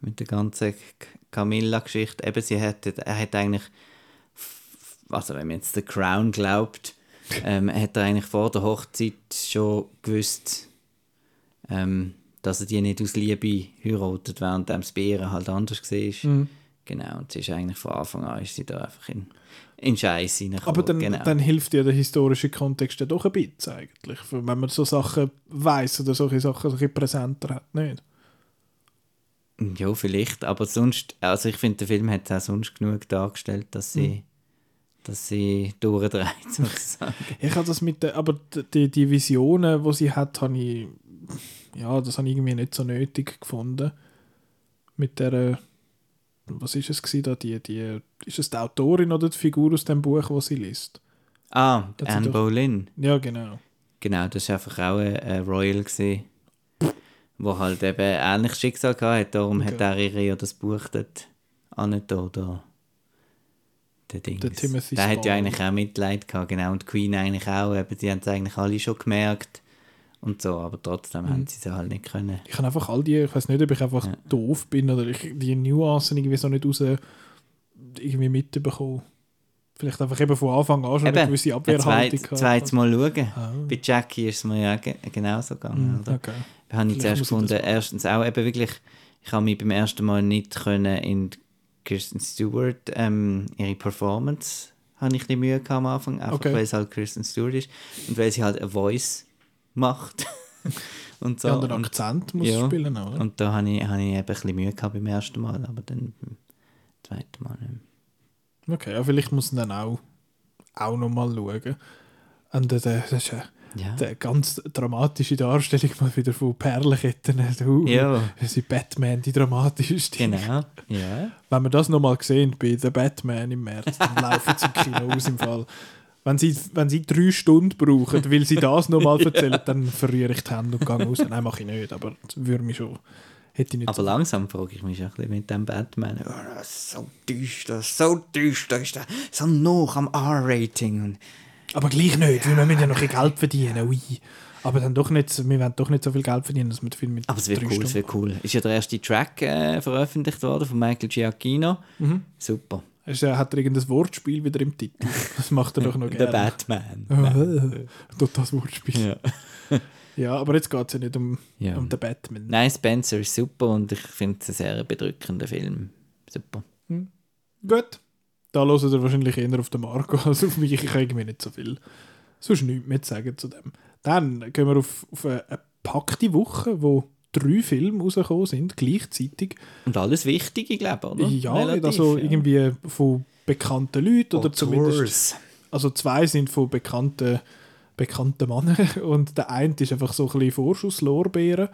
mit der ganzen Camilla-Geschichte. Eben, sie hat, er hat eigentlich, also wenn man jetzt The Crown glaubt, ähm, hat er eigentlich vor der Hochzeit schon gewusst, ähm, dass er die nicht aus Liebe heiratet, während bei ihr halt anders war. Mhm. Genau, und sie ist eigentlich von Anfang an ist sie da einfach in, in Scheiß hineingekommen. Aber dann, genau. dann hilft ja der historische Kontext ja doch ein bisschen eigentlich, wenn man so Sachen weiß oder solche Sachen so ein bisschen präsenter hat, nicht? Ja, vielleicht, aber sonst, also ich finde, der Film hat es auch sonst genug dargestellt, dass sie, Mhm. dass sie durchdreht, sozusagen. Ich habe das mit der, aber die, die Visionen, die sie hat, habe ich, ja, das habe ich irgendwie nicht so nötig gefunden. Mit der, was ist es gewesen, da, die, die, ist es die Autorin oder die Figur aus dem Buch, was sie liest? Ah, sind Anne doch- Boleyn. Ja, genau. Genau, das war einfach auch ein, ein Royal, gewesen, wo halt eben ähnliches Schicksal hatte. Darum Okay. hat er ja das Buch dort angetan, da. Der Ding. Der Timothy Der hat ja eigentlich auch Mitleid gehabt, genau. Und die Queen eigentlich auch. Eben, die haben es eigentlich alle schon gemerkt. Und so, aber trotzdem Mhm. haben sie es halt nicht können. Ich habe einfach all die, ich weiß nicht, ob ich einfach Ja. doof bin oder ich die Nuancen irgendwie so nicht raus irgendwie mitbekommen. Vielleicht einfach eben von Anfang an schon eine Eben, gewisse Ein Abwehrhaltung zweit, zweites Mal schauen. Ah. Bei Jackie ist es mir ja ge genauso gegangen. Mhm, Oder? Okay. Ich habe ich zuerst gefunden, erstens auch eben wirklich, ich habe mich beim ersten Mal nicht können in Kirsten Stewart ähm, ihre Performance habe ich bisschen Mühe gehabt am Anfang, einfach Okay. weil es halt Kristen Stewart ist und weil sie halt eine Voice macht und so. Ja, und und, Akzent muss ja. spielen, oder? und da habe ich, habe ich eben ein bisschen Mühe gehabt beim ersten Mal, aber dann beim zweiten Mal nicht mehr. Okay, ja, vielleicht muss man dann auch, auch nochmal schauen. Und äh, das ist eine, Ja. eine ganz dramatische Darstellung mal wieder von Perlenketten. Uh, Ja. Das ist Batman, die dramatischste. Genau, ja. Wenn wir das nochmal sehen bei The Batman im März, dann laufen sie im Kino aus im Fall. Wenn sie, wenn sie drei Stunden brauchen, weil sie das nochmal erzählen, dann verliere ich die Hände und gehe raus. Nein, mache ich nicht, aber das würde mich schon... Hätte ich nicht Aber langsam frage ich mich ein bisschen mit dem Batman. Oh, das ist so düster, so düster ist der. So noch am R-Rating. Aber gleich nicht, weil wir müssen ja noch ein bisschen Geld verdienen. Ui. Aber dann doch nicht, wir wollen doch nicht so viel Geld verdienen, dass wir den Film mit Aber es wird cool, es Stunden- wird cool. Ist ja der erste Track äh, veröffentlicht worden von Michael Giacchino. Mhm. Super. Ist, ja- hat er irgendein Wortspiel wieder im Titel? Das macht er doch noch Der gerne. Batman. Tut das Wortspiel. ja. Ja, aber jetzt geht es ja nicht um, Ja. um den Batman. Nein, Spencer ist super und ich finde es ein sehr bedrückender Film. Super. Gut. Da hören ihr wahrscheinlich eher auf den Marco als auf mich. Ich habe irgendwie nicht so viel. Sonst nichts mehr zu sagen zu dem. Dann gehen wir auf, auf eine, eine packte Woche, wo drei Filme rausgekommen sind, gleichzeitig. Und alles Wichtige, glaube ich, oder? ja, Relativ, also ja. irgendwie von bekannten Leuten oder zumindest. Autors. Also zwei sind von bekannten, bekannten Männern und der eine ist einfach so ein bisschen Vorschusslorbeeren.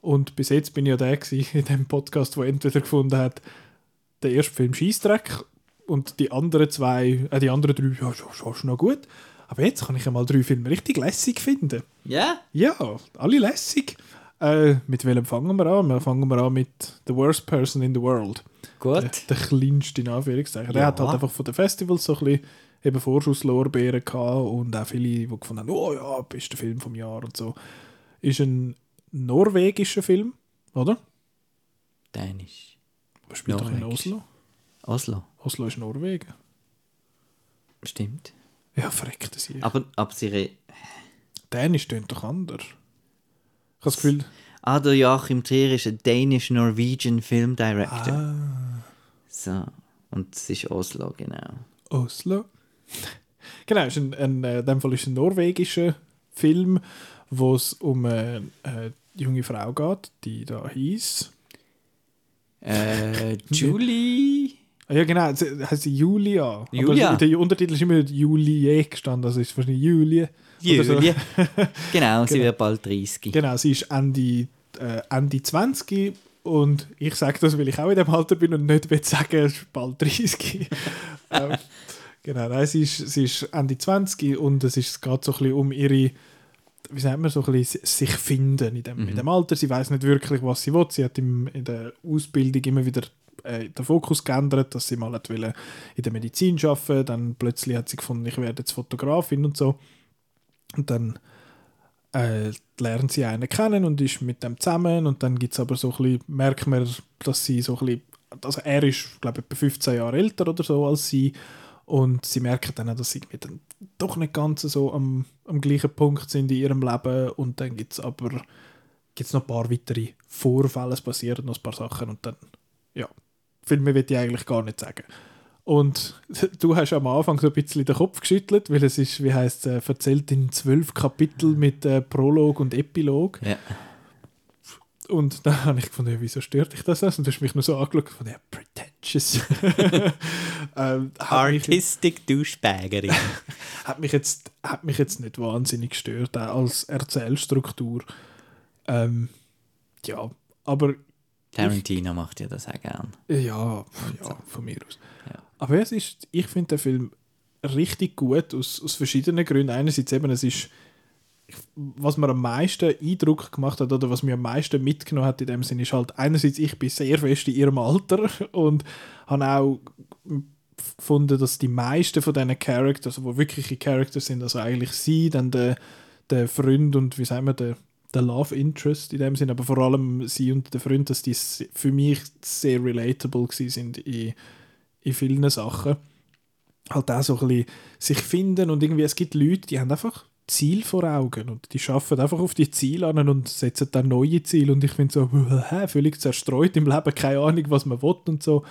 Und bis jetzt bin ich ja der gewesen in dem Podcast, der entweder gefunden hat, der erste Film Scheißdreck und die anderen zwei, äh, die anderen drei, ja, schon, schon, schon noch gut. Aber jetzt kann ich einmal drei Filme richtig lässig finden. Ja? Ja, alle lässig. Äh, mit welchem fangen wir an? Wir fangen wir an mit The Worst Person in the World. Der, Gut. der kleinste in Anführungszeichen. Der Ja. hat halt einfach von den Festivals so ein bisschen eben Vorschusslorbeeren gehabt und auch viele, die gefunden haben, oh ja, bester Film vom Jahr und so. Ist ein norwegischer Film, oder? Dänisch. Was spielt doch in. Oslo? Oslo. Oslo ist Norwegen. Stimmt. Ja, verreckt hier. Aber, aber sie... Dänisch tönt doch anders. Ich habe das Gefühl... Ah, der Joachim Trier ist ein Danish-Norwegian Film Director. Ah, So. Und es ist Oslo, genau. Oslo. genau, ist ein, ein, äh, in dem Fall ist es ein norwegischer Film, wo es um eine, eine junge Frau geht, die da hieß. Äh, Julie. Ah, ja, genau, sie heißt Julia. Julia. Aber der Untertitel ist immer Julie gestanden, also ist wahrscheinlich Julie. oder so. Julie. genau, sie Genau. wird bald 30. Genau, sie ist Ende, äh, Ende 20 und ich sage das, weil ich auch in dem Alter bin und nicht will sagen, sie ist bald 30. ähm, genau, nein, sie ist, sie ist Ende 20 und es, ist, es geht so ein bisschen um ihre, wie sagt man, so ein bisschen sich finden in dem, in dem Alter. Sie weiß nicht wirklich, was sie will. Sie hat im, in der Ausbildung immer wieder äh, den Fokus geändert, dass sie mal in der Medizin arbeiten. Dann plötzlich hat sie gefunden, ich werde jetzt Fotografin und so. Und dann äh, lernt sie einen kennen und ist mit dem zusammen. Und dann gibt es aber so ein bisschen, merkt man, dass sie so ein bisschen, also er ist, glaube ich, etwa 15 Jahre älter oder so als sie. Und sie merken dann auch, dass sie dann doch nicht ganz so am, am gleichen Punkt sind in ihrem Leben. Und dann gibt es aber gibt's noch ein paar weitere Vorfälle, es passieren noch ein paar Sachen. Und dann, ja, viel mehr will ich eigentlich gar nicht sagen. Und du hast am Anfang so ein bisschen den Kopf geschüttelt, weil es ist, wie heißt es, äh, erzählt in zwölf Kapitel mit äh, Prolog und Epilog. Ja. Und dann habe ich gefunden, wieso stört dich das? Und du hast mich nur so angeschaut von ja, pretentious. ähm, Artistic Douchebaggery. hat, mich jetzt, hat mich jetzt nicht wahnsinnig gestört, auch als Erzählstruktur. Ähm, ja, aber Tarantino macht ja das auch gern. ja, ja von mir aus. Ja. Aber es ist, ich finde den Film richtig gut aus, aus verschiedenen Gründen. Einerseits eben, es ist, was mir am meisten Eindruck gemacht hat oder was mir am meisten mitgenommen hat in dem Sinne, ist halt einerseits, ich bin sehr fest in ihrem Alter und habe auch gefunden, dass die meisten von diesen Characters, die wirkliche Characters sind, also eigentlich sie, dann der, der Freund und wie sagen wir, der, der Love Interest in dem Sinne, aber vor allem sie und der Freund, dass die für mich sehr relatable sind in, in vielen Sachen. Halt auch so ein bisschen sich finden und irgendwie, es gibt Leute, die haben einfach Ziel vor Augen und die schaffen einfach auf die Ziele an und setzen dann neue Ziele und ich finde so, hä, völlig zerstreut im Leben, keine Ahnung, was man will und so.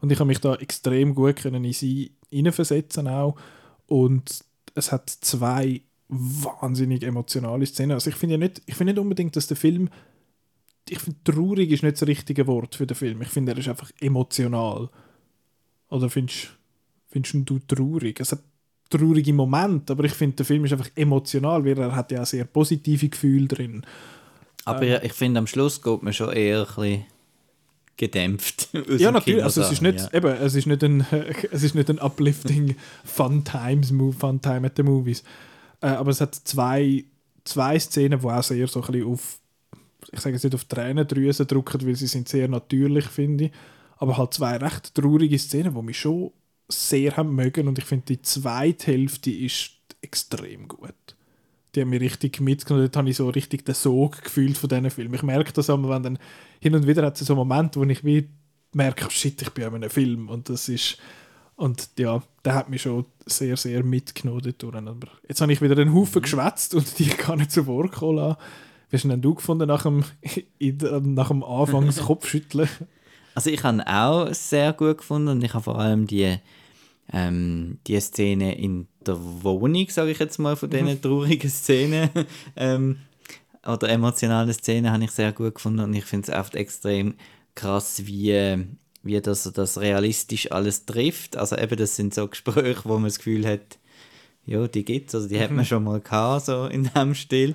Und ich habe mich da extrem gut können in sie hineinversetzen auch und es hat zwei wahnsinnig emotionale Szenen. Also ich finde ja nicht, ich finde nicht unbedingt, dass der Film ich finde, traurig ist nicht das richtige Wort für den Film. Ich finde, er ist einfach emotional. Oder findest, findest du traurig? Es hat traurige Momente, aber ich finde, der Film ist einfach emotional, weil er hat ja auch sehr positive Gefühle drin. Aber ja, ich finde, am Schluss geht man schon eher ein bisschen gedämpft. ja, natürlich. Also es ist nicht, eben, es ist nicht ein, es ist nicht ein uplifting Fun Times Move, Fun Time at the Movies. Äh, aber es hat zwei, zwei Szenen, die auch sehr so ein bisschen auf, ich sage jetzt nicht auf Tränendrüsen drücken, weil sie sind sehr natürlich, finde ich. Aber halt zwei recht traurige Szenen, die mich schon sehr haben mögen. Und ich finde, die zweite Hälfte ist extrem gut. Die haben mich richtig mitgenommen. Dort habe ich so richtig den Sog gefühlt von diesen Filmen. Ich merke das aber, wenn dann hin und wieder hat es so Momente, wo ich wie merke, oh shit, ich bin in einem Film. Und das ist, und ja, der hat mich schon sehr, sehr mitgenommen dort. Aber jetzt habe ich wieder einen Haufen geschwätzt und die gar nicht zu Wort kommen lassen. Wie hast du denn du gefunden nach dem, nach dem Anfang das Kopfschütteln? Also ich habe auch sehr gut gefunden und ich habe vor allem die, ähm, die Szene in der Wohnung, sage ich jetzt mal, von diesen traurigen Szenen ähm, oder emotionalen Szenen habe ich sehr gut gefunden und ich finde es oft extrem krass, wie, wie das, das realistisch alles trifft. Also eben, das sind so Gespräche, wo man das Gefühl hat, ja, die gibt es, also die hat man schon mal gehabt, so in dem Stil.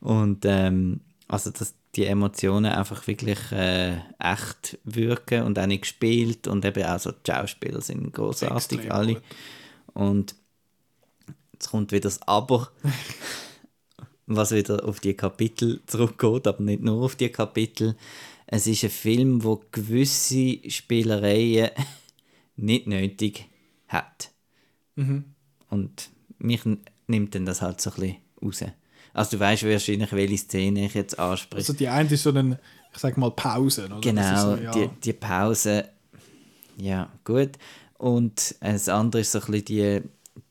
Und ähm, also, dass die Emotionen einfach wirklich äh, echt wirken und auch nicht gespielt und eben auch so die Schauspieler sind großartig Extrem alle. gut. Und jetzt kommt wieder das Aber, was wieder auf die Kapitel zurückgeht, aber nicht nur auf die Kapitel. Es ist ein Film, wo gewisse Spielereien nicht nötig hat. Und mich nimmt dann das halt so ein bisschen raus. Also du weißt wahrscheinlich, welche Szene ich jetzt anspreche. Also die eine ist so ein, ich sag mal, Pause. Oder? Genau, so, ja. die, die Pause. Ja, gut. Und das andere ist so ein bisschen die,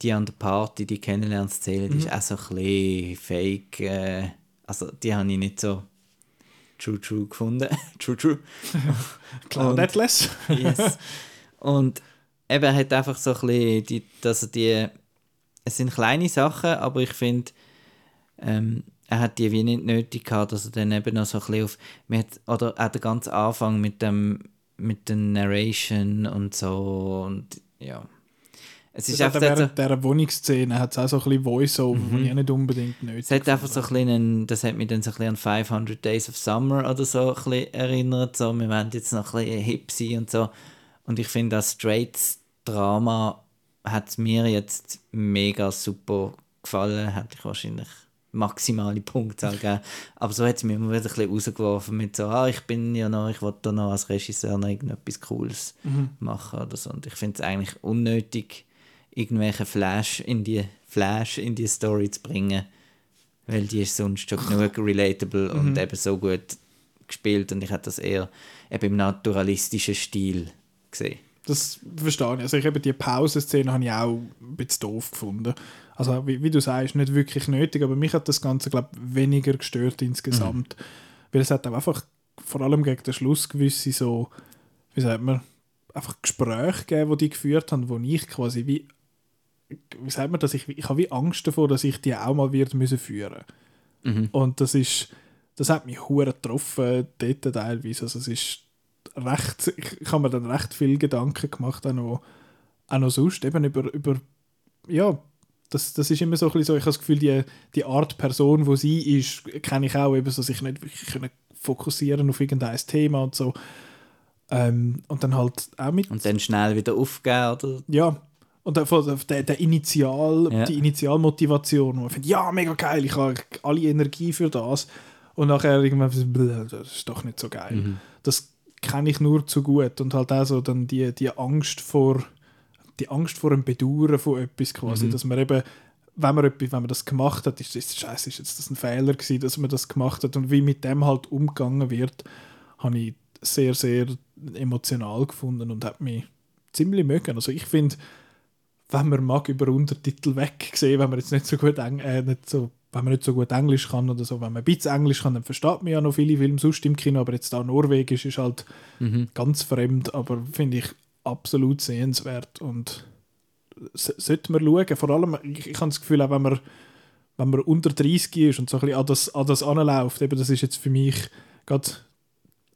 die an der Party, die Kennenlernszene, Mhm. die ist auch so ein bisschen fake. Äh, also die habe ich nicht so true true gefunden. true true. Cloud und- Atlas. Yes. Und eben hat einfach so ein bisschen, die, dass er die, es sind kleine Sachen, aber ich finde, ähm, er hat die wie nicht nötig gehabt, dass er dann eben noch so ein bisschen auf, hat, oder auch der ganze Anfang mit dem, mit der Narration und so und ja. Es ist einfach während so, dieser Wohnungsszene hat es auch so ein bisschen Voice-Over, mhm. die ich nicht unbedingt nötig Es hat einfach so ein bisschen, das hat mich dann so ein bisschen an 500 Days of Summer oder so ein bisschen erinnert, so, wir wollen jetzt noch ein bisschen hip sein und so. Und ich finde, das Straits-Drama hat mir jetzt mega super gefallen, hätte ich wahrscheinlich maximale Punktzahl gegeben. Aber so hat es mir immer wieder ein bisschen rausgeworfen mit so, ah, ich bin ja noch, ich wollte da noch als Regisseur noch irgendetwas Cooles mhm. machen oder so. Und ich finde es eigentlich unnötig, irgendwelche Flash in die Flash in die Story zu bringen, weil die ist sonst schon genug relatable mhm. und eben so gut gespielt und ich hätte das eher eben im naturalistischen Stil gesehen. Das verstehe ich. Also ich habe die Pausenszene habe ich auch ein bisschen doof gefunden. Also wie, wie, du sagst, nicht wirklich nötig, aber mich hat das Ganze, glaube weniger gestört insgesamt. Mhm. Weil es hat auch einfach vor allem gegen den Schluss gewisse so, wie sagt man, einfach Gespräche gegeben, die die geführt haben, wo ich quasi wie, wie sagt man das, ich, ich habe wie Angst davor, dass ich die auch mal wird müssen führen. Mhm. Und das ist, das hat mich hure getroffen, dort teilweise. Also es ist recht, ich, ich habe mir dann recht viel Gedanken gemacht, auch noch, auch noch sonst, eben über, über ja, das, das ist immer so ein bisschen so, ich habe das Gefühl, die, die Art Person, wo sie ist, kenne ich auch eben so, sich nicht wirklich können fokussieren auf irgendein Thema und so. Ähm, und dann halt auch mit... Und dann schnell wieder aufgeben, oder? Ja, und der, der Initial, ja. die Initialmotivation, wo man findet, ja, mega geil, ich habe alle Energie für das. Und nachher irgendwann, das ist doch nicht so geil. Mhm. Das kenne ich nur zu gut. Und halt auch so dann die, die Angst vor die Angst vor dem Bedauern von etwas quasi, mhm. dass man eben wenn man, etwas, wenn man das gemacht hat, ist das scheiße, ist jetzt das ein Fehler gewesen, dass man das gemacht hat und wie mit dem halt umgegangen wird, habe ich sehr, sehr emotional gefunden und hat mich ziemlich mögen. Also ich finde, wenn man mag über Untertitel wegsehen, wenn man jetzt nicht so gut äh, nicht so wenn man nicht so gut Englisch kann oder so, wenn man ein bisschen Englisch kann, dann versteht man ja noch viele Filme sonst im Kino, aber jetzt da Norwegisch ist halt mhm. ganz fremd, aber finde ich absolut sehenswert und sollte man schauen, vor allem, ich, ich habe das Gefühl, auch wenn man, wenn man unter 30 ist und so ein bisschen an das, an das anläuft, eben das ist jetzt für mich gerade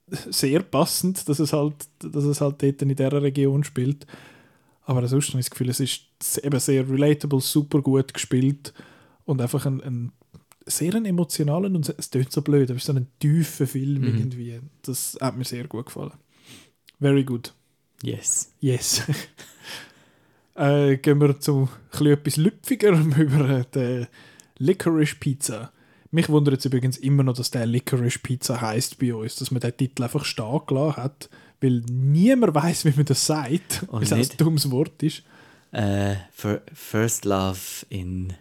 sehr passend, dass es halt, dass es halt dort in dieser Region spielt. Aber sonst habe ich das Gefühl, es ist eben sehr relatable, super gut gespielt und einfach ein, ein sehr einen emotionalen und es klingt so blöd, aber es ist so ein tiefer Film mhm. irgendwie. Das hat mir sehr gut gefallen. Very good. Yes. Yes. äh, gehen wir zu etwas Lüpfigerem über die Licorice Pizza. Mich wundert jetzt übrigens immer noch, dass der Licorice Pizza heißt bei uns, dass man den Titel einfach stehen gelassen hat, weil niemand weiß, wie man das sagt, weil es ein dummes Wort ist. Uh, first Love in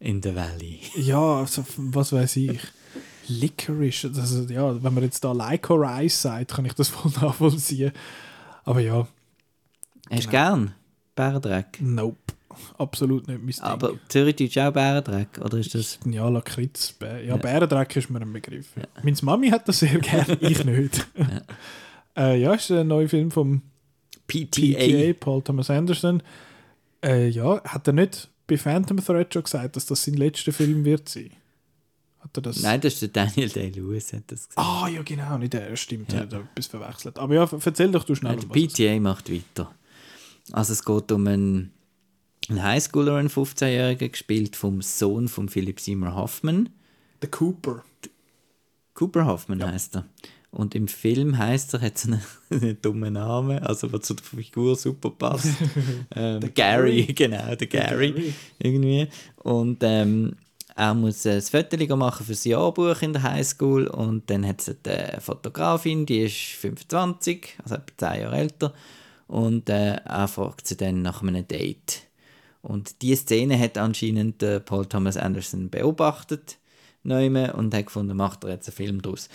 in the Valley. Ja, also, was weiß ich. Licorice, also, ja, wenn man jetzt da Licorice sagt, kann ich das voll nachvollziehen. Aber ja. Hast du gern Bärendreck? Nope. Absolut nicht mein Ding. Aber Zürichdeutsch auch Bärendreck, oder ist das... Ja, Lakritz. Ja, ja. Bärendreck ist mir ein Begriff. Ja. Meine Mami hat das sehr gerne, ich nicht. ja. Äh, ja, ist ein neuer Film vom PTA. PTA Paul Thomas Anderson. Äh, ja, hat er nicht bei Phantom Thread schon gesagt, dass das sein letzter Film wird sein? Hat er das? Nein, das ist der Daniel Day-Lewis, hat das gesagt. Ah, ja, genau, nicht der, stimmt, ja. er hat etwas verwechselt. Aber ja, erzähl doch du schnell. Ja, der PTA macht weiter. Also es geht um einen, einen Highschooler, einen 15-Jährigen, gespielt vom Sohn von Philip Seymour Hoffman. Der Cooper. Cooper Hoffman ja. heißt er. Und im Film heißt er, hat einen, einen dummen Namen, also was zu der Figur super passt. ähm, der Gary, genau, der Gary, Gary. irgendwie. Und ähm, er muss ein Foto machen für sein Jahrbuch in der Highschool und dann hat es eine Fotografin, die ist 25, also etwa 10 Jahre älter und äh, er fragt sie dann nach einem Date. Und diese Szene hat anscheinend äh, Paul Thomas Anderson beobachtet und hat gefunden, macht er jetzt einen Film daraus.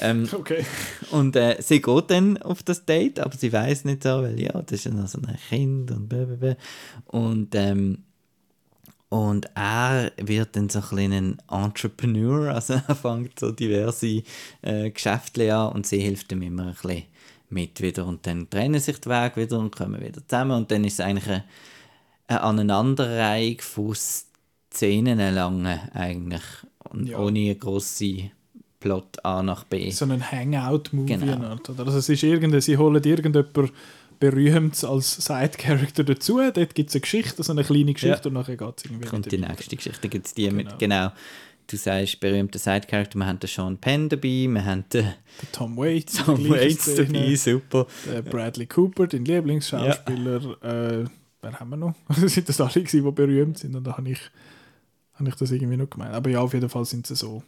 Ähm, okay. Und äh, sie geht dann auf das Date, aber sie weiß nicht so, weil ja, das ist ja noch so ein Kind und blablabla. Und, ähm, und er wird dann so ein ein Entrepreneur, also er fängt so diverse äh, Geschäfte an und sie hilft ihm immer ein bisschen mit wieder. Und dann trennen sich die Wege wieder und kommen wieder zusammen und dann ist es eigentlich eine, eine Aneinanderreihung von Szenen lang eigentlich und ja. ohne grosse Plot A nach B. So ein Hangout-Movie. Genau. Oder? Also es ist irgende, sie holen irgendjemand berühmt als Side-Character dazu. Dort gibt es eine Geschichte, so eine kleine Geschichte Ja. und nachher geht es irgendwie kommt die nächste Geschichte. Gibt es die mit, Genau. genau. Du sagst berühmter Side-Character, wir haben den Sean Penn dabei, wir haben den Tom Waits, Tom Waits Szene. dabei, super. Der Bradley Cooper, dein Lieblingsschauspieler. Äh, wer haben wir noch? Das sind das alle, die berühmt sind. Und da habe ich, habe ich das irgendwie noch gemeint. Aber ja, auf jeden Fall sind es so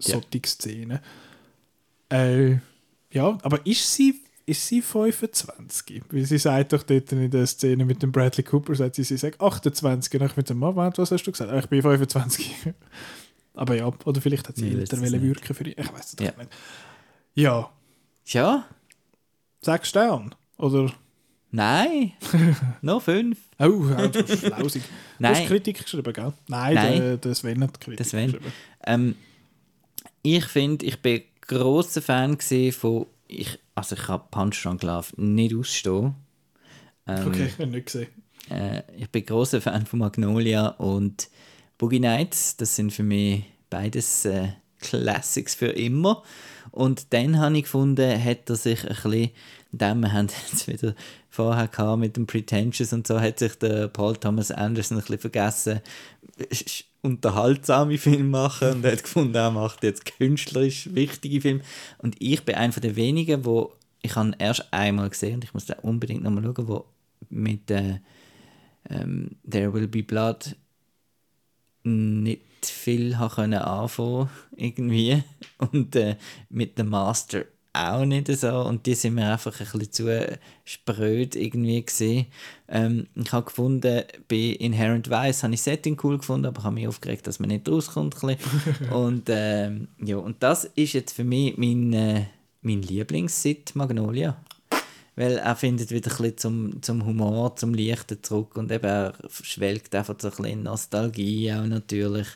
Ja. solche Szenen. Äh, ja, aber ist sie, ist sie 25? Weil sie sagt doch dort in der Szene mit dem Bradley Cooper, sagt sie, sie sagt 28. Und ich mit dem Moment, was hast du gesagt? Ah, ich bin 25. aber ja, oder vielleicht hat sie älter wirken für ihn. Ich weiß es doch Ja. nicht. Ja, Ja? sechs Sterne. Oder Nein? Noch fünf? Oh, das ist lausig. Du hast Nein. Kritik geschrieben, gell? Nein, Nein. Der, der Sven hat Kritik Sven. geschrieben. Ähm, ich finde, ich bin großer Fan von. Ich, also, ich habe Punch Drunk Love nicht ausstehen. Ähm, Okay, ich habe nicht gesehen. Äh, ich bin großer Fan von Magnolia und Boogie Nights. Das sind für mich beides äh, Classics für immer. Und dann habe ich gefunden, hat er sich ein bisschen, indem wir haben jetzt wieder vorher gehabt mit dem Pretentious und so, hat sich der Paul Thomas Anderson ein bisschen vergessen, unterhaltsame Filme machen und hat gefunden, er macht jetzt künstlerisch wichtige Filme. Und ich bin einer der wenigen, wo ich habe erst einmal gesehen und ich muss da unbedingt nochmal schauen, wo mit äh, ähm, There Will Be Blood nicht viel anfangen irgendwie und äh, mit dem Master auch nicht so und die sind mir einfach ein bisschen zu spröd irgendwie gesehen. Ähm, ich habe gefunden, bei Inherent Vice habe ich Setting cool gefunden, aber habe mich aufgeregt, dass man nicht rauskommt. und, ähm, ja, und das ist jetzt für mich mein, äh, mein Lieblings-Sit Magnolia. Weil er findet wieder ein bisschen zum, zum Humor, zum Leichten zurück und eben er schwelgt einfach so ein bisschen in Nostalgie auch natürlich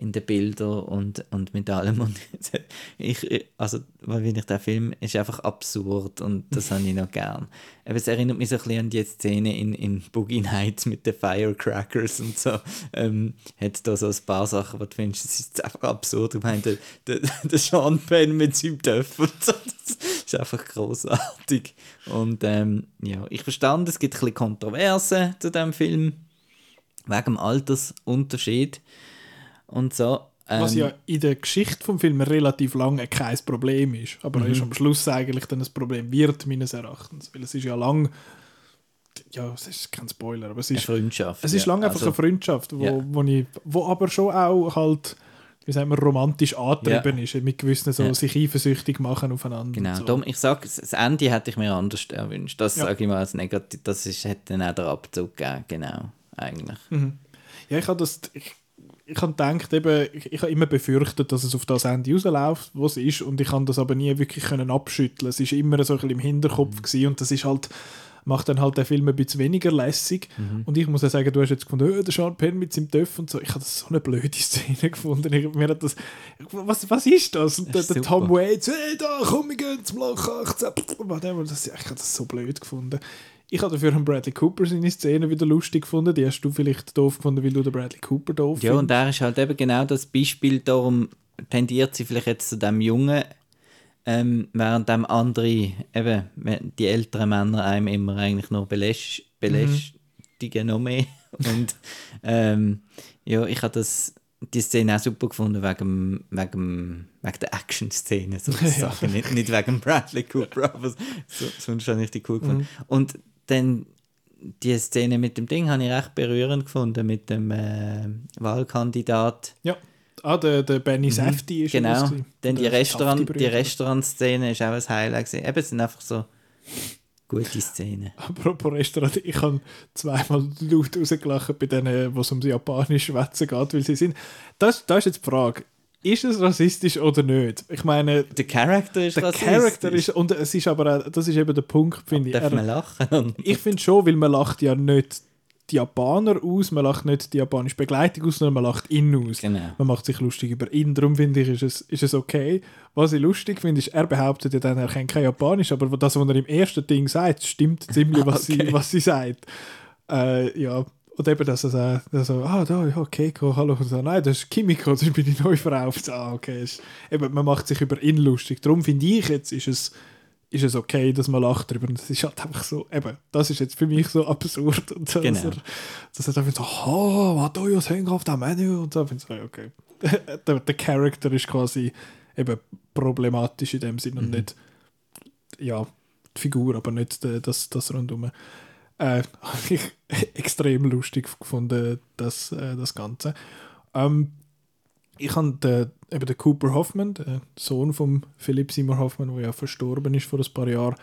in den Bildern und, und mit allem. Und ich, also, weil ich den Film, ist einfach absurd und das habe ich noch gern. Eben, es erinnert mich so ein bisschen an die Szene in, in Boogie Nights mit den Firecrackers und so. Ähm, hat da so ein paar Sachen, wo du findest, es ist einfach absurd. Ich meine, der, der, der Sean Penn mit seinem Töff und so, das ist einfach großartig. Und ähm, ja, ich verstand, es gibt ein bisschen Kontroversen zu dem Film, wegen dem Altersunterschied und so. Ähm, Was ja in der Geschichte vom Film relativ lange kein Problem ist. Aber Mhm. ist am Schluss eigentlich dann ein Problem wird, meines Erachtens. Weil es ist ja lang. Ja, es ist kein Spoiler, aber es eine ist, Freundschaft. es ist ja. lange einfach Also, eine Freundschaft, wo, Ja. wo, ich, wo aber schon auch halt, wie sagen wir, romantisch angetrieben Ja. ist. Mit gewissen so Ja. sich eifersüchtig machen aufeinander. Genau, so. darum, ich sage, das Ende hätte ich mir anders erwünscht. Das Ja. sage ich mal als negativ. Das ist, hätte dann auch der Abzug gegeben, genau, eigentlich. Ja, ich habe das. Ich, ich habe gedacht, eben, ich, ich habe immer befürchtet, dass es auf das Ende rausläuft, wo es ist, und ich kann das aber nie wirklich können abschütteln. Es ist immer so ein bisschen im Hinterkopf Mhm. und das ist halt macht dann halt den Film ein bisschen weniger lässig. Mhm. Und ich muss ja sagen, du hast jetzt gefunden, oh, der Sean Penn mit seinem Töff und so. Ich habe das so eine blöde Szene gefunden. Ich, mir hat das, was, was ist das? Und der, ist der super. Tom Waits, hey, da, komm, wir gehen zum Loch 18. Whatever. Das, ich habe das so blöd gefunden. Ich habe dafür einen Bradley Cooper seine Szene wieder lustig gefunden. Die hast du vielleicht doof gefunden, weil du den Bradley Cooper doof Ja, und findest. der ist halt eben genau das Beispiel, darum tendiert sie vielleicht jetzt zu dem Jungen, ähm, während dem andere, eben, die älteren Männer einem immer eigentlich noch beläst belästigen, noch mehr. Und ähm, ja, ich habe das die Szene auch super gefunden wegen, wegen, wegen der Action-Szene sozusagen. nicht, nicht wegen Bradley Cooper, aber so, sonst habe ich die cool gefunden. Und dann die Szene mit dem Ding habe ich recht berührend gefunden, mit dem äh, Wahlkandidat. Ja. Ah, der, der Benny Safdie ist ja Genau. Dann die, Restaurant, die. Restaurantszene ist auch ein Highlight. Gewesen. Eben, es sind einfach so gute Szenen. Apropos Restaurant, ich habe zweimal laut rausgelacht bei denen, wo es ums japanisch Schwätzen geht, weil sie sind. Das, das ist jetzt die Frage. Ist es rassistisch oder nicht? Ich meine, Der Charakter ist der rassistisch. Charakter ist, und es ist aber auch, das ist eben der Punkt, finde ich. Darf man lachen? ich finde schon, weil man lacht ja nicht die Japaner aus, man lacht nicht die japanische Begleitung aus, sondern man lacht ihn aus. Genau. Man macht sich lustig über ihn, darum finde ich, ist es, ist es okay. Was ich lustig finde, ist, er behauptet ja dann, er kennt kein Japanisch, aber das, was er im ersten Ding sagt, stimmt ziemlich, was, Okay. sie, was sie sagt. Äh, ja, und eben, dass er so, dass so ah, da, ja, Keiko, hallo, und so, nein, das ist Kimiko, das ist meine neue Frau. Ah, okay, ist, eben, man macht sich über ihn lustig. Darum finde ich, jetzt ist es, ist es okay, dass man lacht darüber. Und das ist halt einfach so, eben, das ist jetzt für mich so absurd. Und so, Genau. dass er, dass er dann so, oh, was do you think of the menu? Und so, finde ich so, okay. der, der Charakter ist quasi eben problematisch in dem Sinn und nicht, ja, die Figur, aber nicht das, das rundum. Äh, habe ich extrem lustig gefunden, das, äh, das Ganze. Ähm, ich habe den, eben den Cooper Hoffman, der Sohn von Philipp Seymour Hoffman, der ja verstorben ist vor ein paar Jahren,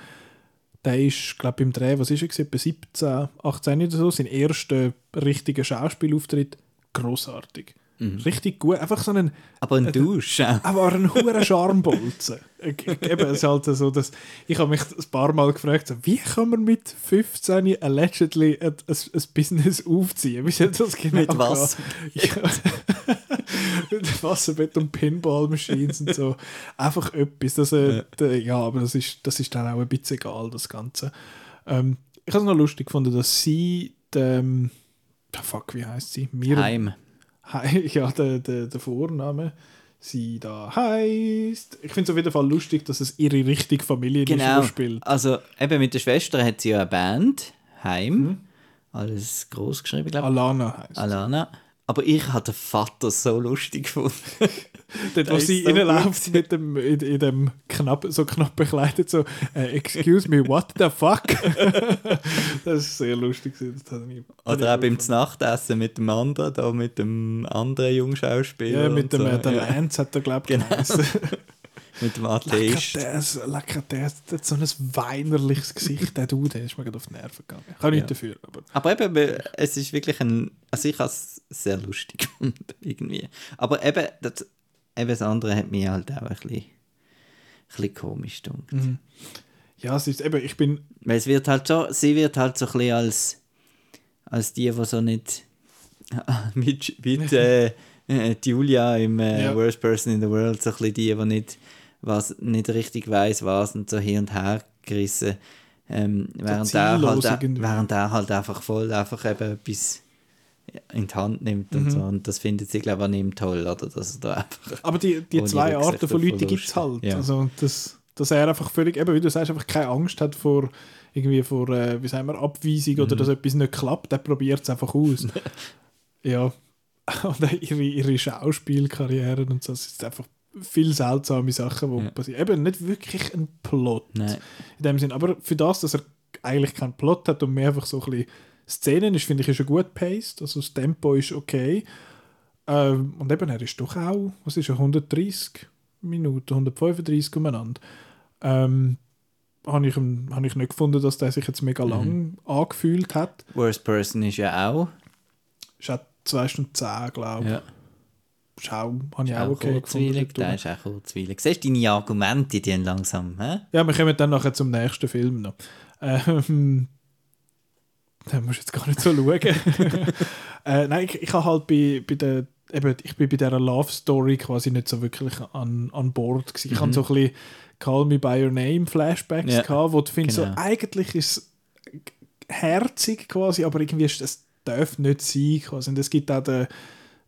der ist, glaube ich, im Dreh, was ist er, etwa 17, 18 oder so, sein erster richtiger Schauspielauftritt, großartig. Richtig gut, einfach so einen, Aber ein Dusch. auch. aber ein hoher Charmbolzen. Ich- ich- Eben, es ist halt so, dass ich habe mich ein paar Mal gefragt, wie kann man mit 15 allegedly ein, ein, ein Business aufziehen? Wie soll das genau Mit was? Ja. Wasserbett und Pinball-Machines und so. Einfach etwas. Das, äh, ja, aber das ist, das ist dann auch ein bisschen egal, das Ganze. Ähm, ich habe es noch lustig gefunden, dass sie, dem, ah, fuck, wie heißt sie? Mir Heim. Hei- ja, der, der, der Vorname sie da heißt. Ich finde es auf jeden Fall lustig, dass es ihre richtige Familie Genau. spielt. Also eben mit der Schwester hat sie ja eine Band. Heim. Alles groß geschrieben, glaube ich. Alana heißt. Alana. Aber ich habe den Vater so lustig gefunden. Dort, wo sie so reinläuft mit dem, in, in dem knapp, so knapp bekleidet, so, äh, excuse me, what the fuck? das ist sehr lustig. gewesen, Das hat mich, Oder auch beim Nachtessen mit dem anderen, da mit dem anderen Jungschauspieler. Ja, mit dem so. äh, der. Lance hat er, glaube ich, Genau. Mit dem Atheist. Lecker, der, hat so ein weinerliches Gesicht, der du, der ist mir gerade auf die Nerven gegangen. Ich kann nichts dafür, aber... Aber eben, es ist wirklich ein. Also ich habe es sehr lustig gefunden, irgendwie. Aber eben das, eben das andere hat mich halt auch ein bisschen, ein bisschen komisch gedacht. Mhm. Ja, es ist eben, ich bin Weil es wird halt so, sie wird halt so ein bisschen als, als die, die so nicht mit, mit äh, äh, Julia im äh, Ja. Worst Person in the World, so ein bisschen die, die nicht, was, nicht richtig weiß was und so hin und her gerissen. Ähm, während, er halt, irgendwie. während er halt einfach voll einfach eben etwas in die Hand nimmt Mhm. und so. Und das findet sie, glaube ich, an ihm toll, oder? Dass da einfach Aber die, die zwei Arten von Leuten gibt es halt. Ja. Also, das, dass er einfach völlig, eben wie du sagst, einfach keine Angst hat vor irgendwie vor, äh, wie sagen wir, Abweisung oder Mhm. dass etwas nicht klappt, der probiert es einfach aus. ja. Und ihre, ihre Schauspielkarriere und so, es ist einfach viel seltsame Sachen, die Ja. passieren. Eben nicht wirklich ein Plot Nein. in dem Sinn. Aber für das, dass er eigentlich keinen Plot hat und mehr einfach so ein bisschen Szenen ist, finde ich, ist er gut paced. Also das Tempo ist okay. Ähm, und eben, er ist doch auch, was ist er, 130 Minuten, 135 umeinander. Ähm, habe ich, habe ich nicht gefunden, dass der sich jetzt mega Mhm. lang angefühlt hat. Worst Person ist ja auch. Ist auch 2 Stunden 10, glaube ich. Ja. Schau, habe ich Ist auch okay gefunden. Der ist auch kurzweilig. Siehst du deine Argumente, die langsam, hä? Ja, wir kommen dann nachher zum nächsten Film noch. Ähm, da musst du jetzt gar nicht so schauen. äh, nein, ich, ich habe halt bei, bei der, eben, ich bin bei dieser Love Story quasi nicht so wirklich an, an Bord gewesen. Ich Mhm. hatte so ein bisschen Call Me By Your Name Flashbacks Ja, gehabt, wo du findest, genau. so, eigentlich ist es herzig quasi, aber irgendwie ist das darf nicht sein quasi. Und es gibt auch den,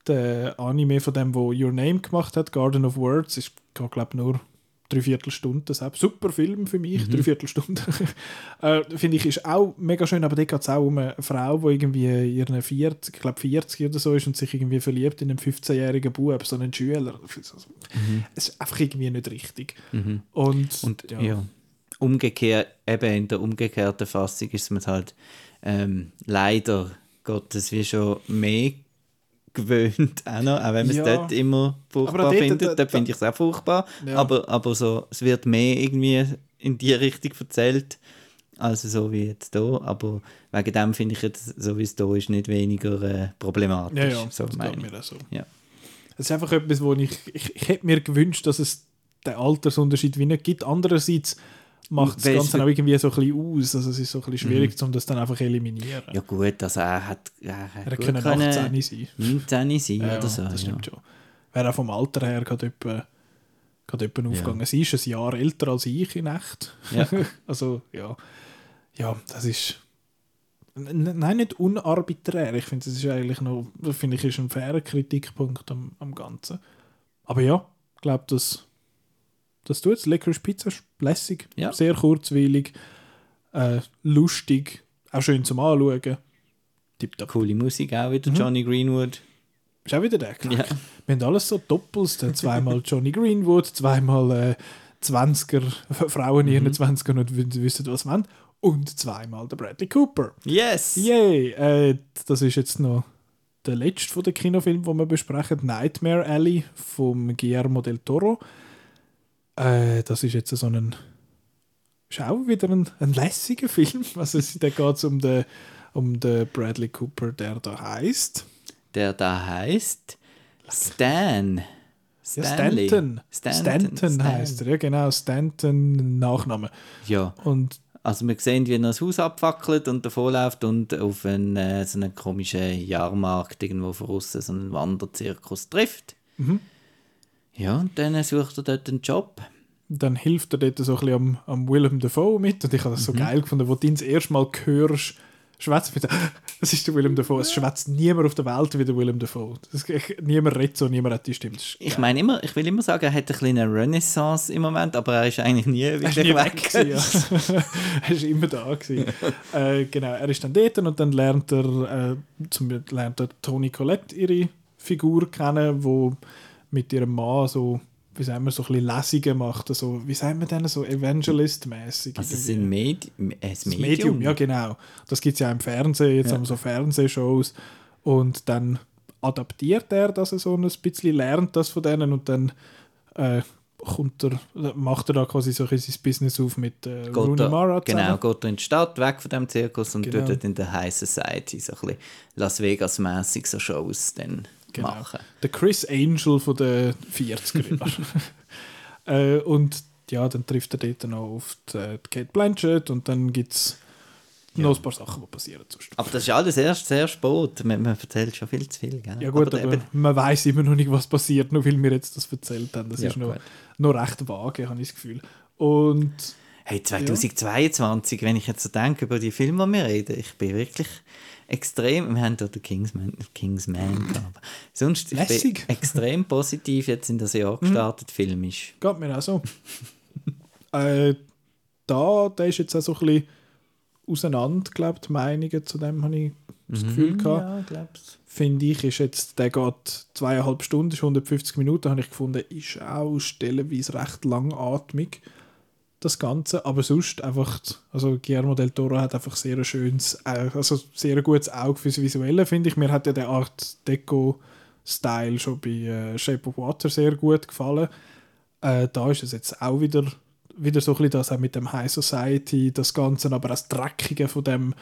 den Anime von dem, wo Your Name gemacht hat, Garden of Words, ist glaube ich nur dreiviertel Stunde. Das super Film für mich, Mhm. dreiviertel Stunde. äh, Finde ich, ist auch mega schön, aber da geht es auch um eine Frau, die irgendwie in ihren 40, ich glaube 40 oder so ist und sich irgendwie verliebt in einen 15-jährigen Bub, so einen Schüler. Es ist einfach irgendwie nicht richtig. Mhm. Und, Und ja. umgekehrt, eben in der umgekehrten Fassung ist man halt ähm, leider Gottes wie schon mehr gewöhnt, auch, noch, auch wenn man es Ja. dort immer furchtbar dort- findet, dort finde ich es auch furchtbar, Ja. aber, aber so, es wird mehr irgendwie in die Richtung erzählt, als so wie jetzt hier, aber wegen dem finde ich jetzt, so wie es hier ist, nicht weniger äh, problematisch, Ja, ja, so das meine ich. mir auch so. Ja. Es ist einfach etwas, wo ich, ich, ich hätte mir gewünscht, dass es den Altersunterschied wie nicht gibt. Andererseits macht das Ganze auch irgendwie so ein bisschen aus. Also es ist so ein bisschen schwierig, um das dann einfach eliminieren. Ja gut, also er hat, er hat er können 18 sein. 19 sein Ja, oder so. das ja. stimmt schon. Wäre auch vom Alter her gerade etwa, gerade etwa aufgegangen. Sie ist ein Jahr älter als ich in echt. Ja. also ja, ja, das ist nein, nicht unarbiträr. Ich finde, das ist eigentlich noch, finde ich, ist ein fairer Kritikpunkt am, am Ganzen. Aber ja, ich glaube, das, das tut es. Licorice Pizza lässig, Ja. sehr kurzweilig, äh, lustig, auch schön zum Anschauen. Tipptopp. Coole Musik auch wieder, Johnny Greenwood. Ist auch wieder der Kack. Ja. Wir haben alles so Doppels. Dann zweimal Johnny Greenwood, zweimal äh, 20er, Frauen in ihren 20ern und w- wissen, was wollen. Und zweimal der Bradley Cooper. Yes! Yay! Äh, das ist jetzt noch der letzte von den Kinofilmen, den wir besprechen. Nightmare Alley vom Guillermo del Toro. Äh, das ist jetzt so ein. Ist auch wieder ein, ein lässiger Film. Also, da geht es um den, um den Bradley Cooper, der da heißt. Der da heißt Stan. Ja, Stanley. Stanton. Stanton, Stanton Stan. heißt er, ja genau, Stanton Nachname. Ja, Und also wir sehen, wie er das Haus abfackelt und davonläuft und auf einen, äh, so einen komischen Jahrmarkt irgendwo von außen, so einen Wanderzirkus trifft. Mhm. Ja, und dann sucht er dort einen Job. dann hilft er dort so ein bisschen am, am Willem Dafoe mit und ich habe das Mhm. so geil gefunden, wo du ihn das erste Mal hörst, schwätzen, ich das ist der Willem Dafoe, es schwätzt niemand auf der Welt wie der Willem Dafoe. Das, niemand redet so, niemand hat die Stimme. Ich meine immer, ich will immer sagen, er hat ein eine Renaissance im Moment, aber er ist eigentlich nie Er wirklich nie weg. weg gewesen, ja. er ist immer da gewesen. äh, genau, er ist dann dort und dann lernt er, äh, zum, lernt er Toni Collette ihre Figur kennen, wo mit ihrem Mann so, wie sagen wir, so ein bisschen Lesungen macht, so, wie sagen wir denn, so Evangelist-mäßig. Also es sind Medi ein Das Medium. Medium, ja genau. Das gibt es ja auch im Fernsehen, jetzt Ja. haben wir so Fernsehshows. Und dann adaptiert er das so ein bisschen, lernt das von denen und dann äh, kommt er, macht er da quasi so ein sein Business auf mit äh, Geht Rooney er- Mara Genau, geht er in die Stadt, weg von dem Zirkus und Genau. tut dort in der High Society so ein bisschen Las Vegas-mäßig so Shows dann Genau. machen. Der Chris Angel von den 40er Jahren. äh, und ja, dann trifft er dort noch auf die, die Kate Blanchett und dann gibt es noch ein paar Sachen, die passieren. Sonst. Aber das ist alles erst sehr spät. Man, man erzählt schon viel zu viel. Gell? Ja gut, aber, eben- man weiß immer noch nicht, was passiert, nur weil wir jetzt das erzählt haben. Das Ja, ist noch, gut. noch recht vage, habe ich das Gefühl. Und Hey, 2022, wenn ich jetzt so denke über die Filme, die wir reden, ich bin wirklich extrem, wir haben hier den Kingsman, Kingsman gehabt. aber sonst ich Lässig. bin extrem positiv jetzt in das Jahr gestartet, filmisch. geht mir auch so. äh, da, da ist jetzt auch so ein bisschen auseinander, glaube die Meinungen zu dem, habe ich das Gefühl gehabt. Ja, glaub's. Finde ich, ist jetzt, der geht zweieinhalb Stunden, ist 150 Minuten, habe ich gefunden, ist auch stellenweise recht langatmig, das Ganze. Aber sonst einfach, also Guillermo del Toro hat einfach sehr ein schönes, also sehr gutes Auge fürs Visuelle, finde ich. Mir hat ja der Art Deco-Style schon bei äh, Shape of Water sehr gut gefallen. Äh, da ist es jetzt auch wieder, wieder so ein bisschen das auch mit dem High Society, das Ganze, aber das Dreckige von dem,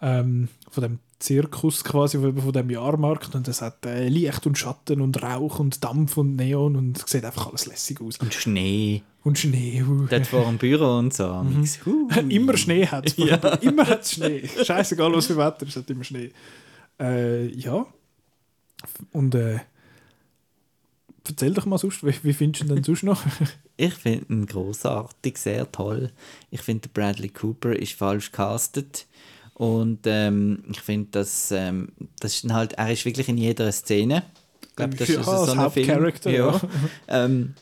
ähm, von dem Zirkus quasi, von dem Jahrmarkt und es hat äh, Licht und Schatten und Rauch und Dampf und Neon und es sieht einfach alles lässig aus. Und Schnee, Und Schnee. uh. dort vor dem Büro und so. Mhm. Immer Schnee hat es. Immer hat es Schnee. Scheißegal, was für Wetter, es hat immer Schnee. Äh, ja. Und äh, erzähl doch mal sonst, wie, wie findest du ihn denn sonst noch? Ich finde ihn großartig, sehr toll. Ich finde, der Bradley Cooper ist falsch castet. Und ähm, ich finde, dass ähm, das ist halt, er ist wirklich in jeder Szene. Ich glaube, das Ja, ist so ein Film. Hauptcharakter, ja. ähm,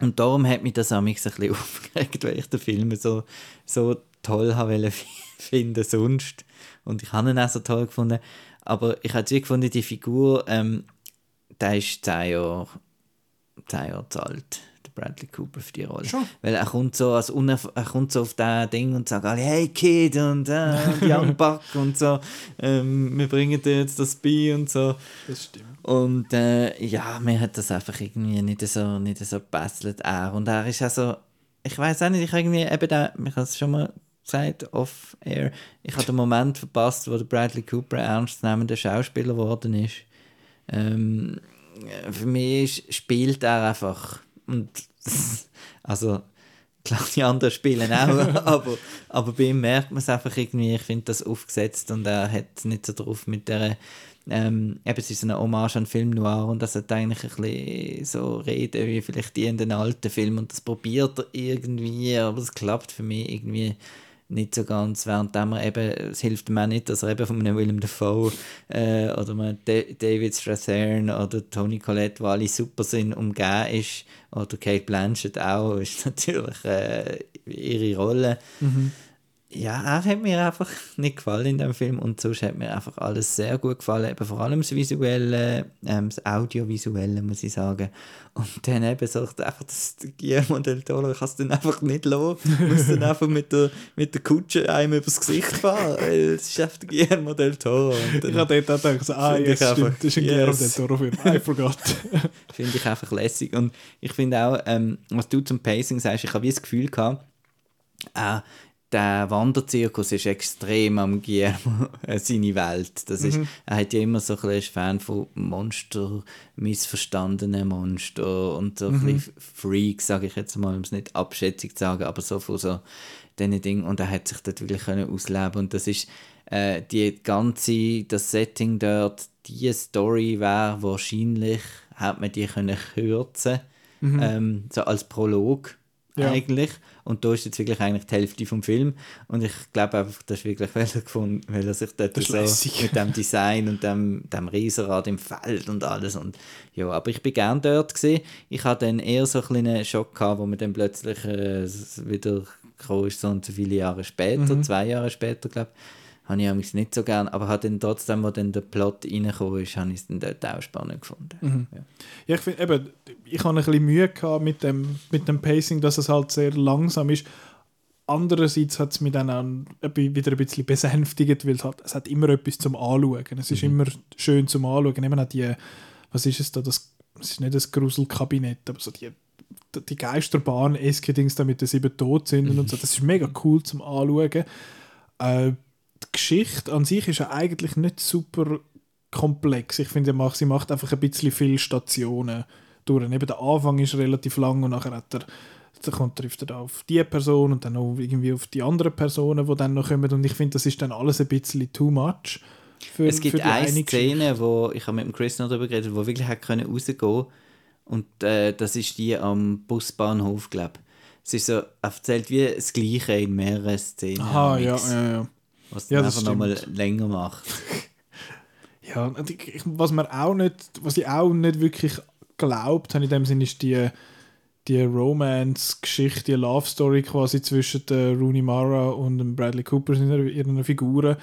und darum hat mich das amigs ein bisschen aufgeregt, weil ich den Film so, so toll habe finden sonst. Und ich habe ihn auch so toll gefunden. Aber ich habe wirklich gefunden, die Figur, ähm, der ist 10 Jahre, 10 Jahre alt, der Bradley Cooper für die Rolle. Schon? Weil er kommt so, als unerf er kommt so auf das Ding und sagt alle, hey Kid und äh, Young Buck und so, ähm, wir bringen dir jetzt das bei und so. Das stimmt. Und äh, ja, mir hat das einfach irgendwie nicht so, nicht so gebesselt, er. Und er ist also, ich weiß auch nicht, ich habe irgendwie eben da, ich habe es schon mal gesagt, off-air, ich habe den Moment verpasst, wo der Bradley Cooper ein ernstzunehmender Schauspieler geworden ist. Ähm, für mich spielt er einfach. Und also, klar, die anderen spielen auch, aber, aber bei ihm merkt man es einfach irgendwie, ich finde das aufgesetzt und er hat nicht so drauf mit der ähm, eben, es ist eine Hommage an Film Noir und das hat eigentlich ein bisschen so reden wie vielleicht die in den alten Filmen und das probiert er irgendwie, aber es klappt für mich irgendwie nicht so ganz, während man eben, es hilft ihm auch nicht, dass er eben von einem Willem Dafoe äh, oder einem David Strathairn oder Tony Collette, die alle super sind, umgeben ist, oder Kate Blanchett auch, ist natürlich äh, ihre Rolle. Mhm ja, er hat mir einfach nicht gefallen in dem Film und sonst hat mir einfach alles sehr gut gefallen, eben vor allem das Visuelle, ähm, das Audiovisuelle, muss ich sagen. Und dann eben so einfach das Guillermo del Toro, ich kann es dann einfach nicht lassen, muss dann einfach mit der, mit der Kutsche einem übers Gesicht fahren, weil es ist einfach der Guillermo del Toro. ich habe dort auch gedacht, ah, yes, stimmt, das ist ein yes. Guillermo del Toro Film, I forgot. finde ich einfach lässig und ich finde auch, ähm, was du zum Pacing sagst, ich habe wie das Gefühl gehabt, äh, der Wanderzirkus ist extrem am Guillermo äh, seine Welt. Das ist, mhm. Er hat ja immer so ein bisschen Fan von Monster, missverstandenen Monster und so mhm. ein bisschen Freaks, sage ich jetzt mal, um es nicht abschätzig zu sagen, aber so von so diesen Dingen. Und er hat sich dort wirklich können ausleben und das ist äh, die ganze, das Setting dort, die Story wäre wahrscheinlich, hat man die können kürzen, mhm. ähm, so als Prolog ja. eigentlich. Und da ist jetzt wirklich eigentlich die Hälfte vom Film. Und ich glaube einfach, das ist wirklich, weil er, gefunden, weil er sich dort so mit dem Design und dem, dem Riesenrad im Feld und alles. Und, ja, aber ich bin gerne dort gesehen. Ich hatte dann eher so einen kleinen Schock gehabt, wo man dann plötzlich äh, wieder gekommen ist, so und so viele Jahre später, mhm. zwei Jahre später, glaube ich habe ich nicht so gern, aber hat dann trotzdem, wo dann der Plot reingekommen ist, habe ich es dann dort auch spannend gefunden. Mhm. Ja. ja. ich finde eben, ich habe ein bisschen Mühe gehabt mit dem, mit dem Pacing, dass es halt sehr langsam ist. Andererseits hat es mich dann auch wieder ein bisschen besänftigt, weil es, halt, es hat immer etwas zum Anschauen. Es ist mhm. immer schön zum Anschauen. Eben auch die, was ist es da, das, es ist nicht das Gruselkabinett, aber so die die Geisterbahn, eske Dings, damit die sieben tot sind mhm. und so. Das ist mega cool zum Anschauen. Äh, die Geschichte an sich ist ja eigentlich nicht super komplex. Ich finde, sie macht einfach ein bisschen viele Stationen durch. Eben der Anfang ist relativ lang und nachher hat er dann kommt, trifft er auf die Person und dann auch irgendwie auf die anderen Personen, die dann noch kommen. Und ich finde, das ist dann alles ein bisschen too much. Für, es gibt eine Szene, wo ich habe mit dem Chris noch darüber geredet, wo wirklich hat können rausgehen und äh, das ist die am Busbahnhof, glaube ich. Es ist so, er erzählt wie das Gleiche in mehreren Szenen. Aha, ja, ja, ja. Was ja, einfach nochmal länger macht. ja, was man auch nicht, was ich auch nicht wirklich glaubt habe in dem Sinne ist die, die Romance-Geschichte, die Love-Story quasi zwischen der Rooney Mara und dem Bradley Cooper in ihren Figuren.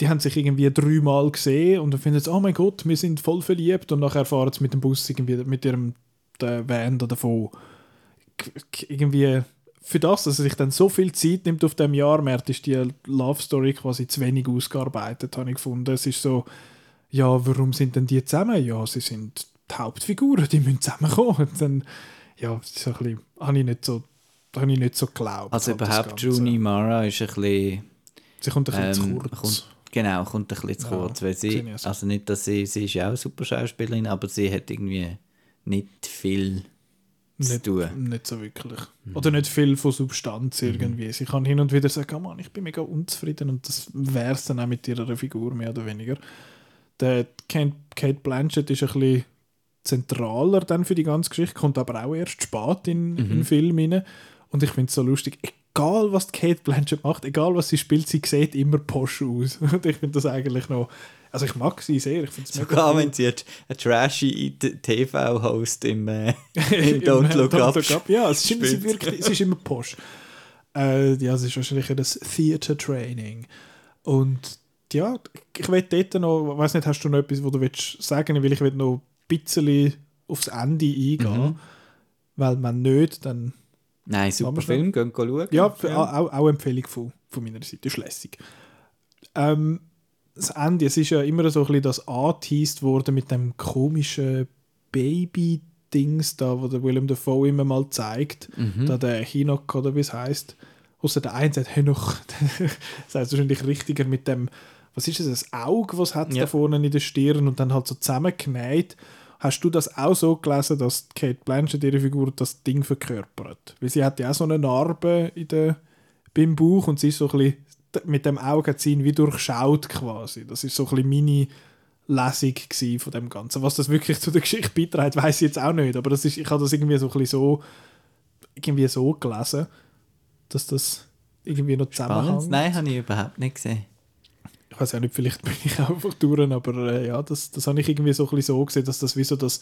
Die haben sich irgendwie dreimal gesehen und dann finden sie, oh mein Gott, wir sind voll verliebt und nachher fahren sie mit dem Bus irgendwie mit ihrem der Van da davon. Irgendwie für das, dass er sich dann so viel Zeit nimmt auf dem Jahr, merkt, ist die Love Story quasi zu wenig ausgearbeitet, habe ich gefunden. Es ist so, ja, warum sind denn die zusammen? Ja, sie sind die Hauptfiguren, die müssen zusammenkommen. Und dann, ja, das ist ein bisschen, habe ich nicht so, habe ich nicht so geglaubt. Also überhaupt Juni Mara ist ein bisschen... Sie kommt ein bisschen ähm, zu kurz. Kommt, genau, kommt ein bisschen zu kurz, ja, weil sie, also nicht, dass sie, sie ist ja auch eine super Schauspielerin, aber sie hat irgendwie nicht viel nicht, nicht so wirklich. Mhm. Oder nicht viel von Substanz mhm. irgendwie. Mhm. Sie kann hin und wieder sagen, oh Mann, ich bin mega unzufrieden und das wäre es dann auch mit ihrer Figur mehr oder weniger. Der Kate Blanchett ist ein bisschen zentraler dann für die ganze Geschichte, kommt aber auch erst spät in, mhm. in den Film rein. Und ich finde es so lustig, egal was Kate Blanchett macht, egal was sie spielt, sie sieht immer posch aus. Und ich finde das eigentlich noch also ich mag sie sehr. Ich Sogar cool. wenn sie einen trashy TV-Host im, äh, im Don't Look Up, Look Up Ja, es ist, immer, sie, wirklich, sie ist immer posch. Äh, ja, es ist wahrscheinlich das Theater Training. Und ja, ich will dort noch, ich weiß nicht, hast du noch etwas, wo du willst sagen weil ich will noch ein bisschen aufs Ende eingehen. Mhm. Weil man nicht, dann... Nein, super Film, gehen schauen. Ja, ja. Auch, auch Empfehlung von, von meiner Seite, ist lässig. Ähm, das Ende, es ist ja immer so ein bisschen das angeteased worden mit dem komischen Baby-Dings da, wo der Willem Dafoe immer mal zeigt, mhm. da der Hinok oder wie es heisst. Außer der eine sagt Hinoch, das heißt wahrscheinlich richtiger mit dem, was ist es, das Auge, was hat ja. da vorne in der Stirn und dann halt so zusammengenäht. Hast du das auch so gelesen, dass Kate Blanchett ihre Figur das Ding verkörpert? Weil sie hat ja auch so eine Narbe in der, beim Bauch und sie ist so ein bisschen mit dem Augenziehen wie durchschaut quasi. Das ist so ein bisschen meine Lesung von dem Ganzen. Was das wirklich zu der Geschichte beiträgt, weiß ich jetzt auch nicht. Aber das ist, ich habe das irgendwie so ein bisschen so, irgendwie so gelesen, dass das irgendwie noch zusammenhängt. Nein, habe ich überhaupt nicht gesehen. Ich weiß ja nicht, vielleicht bin ich einfach durch, aber äh, ja, das, das habe ich irgendwie so ein bisschen so gesehen, dass das wie so das,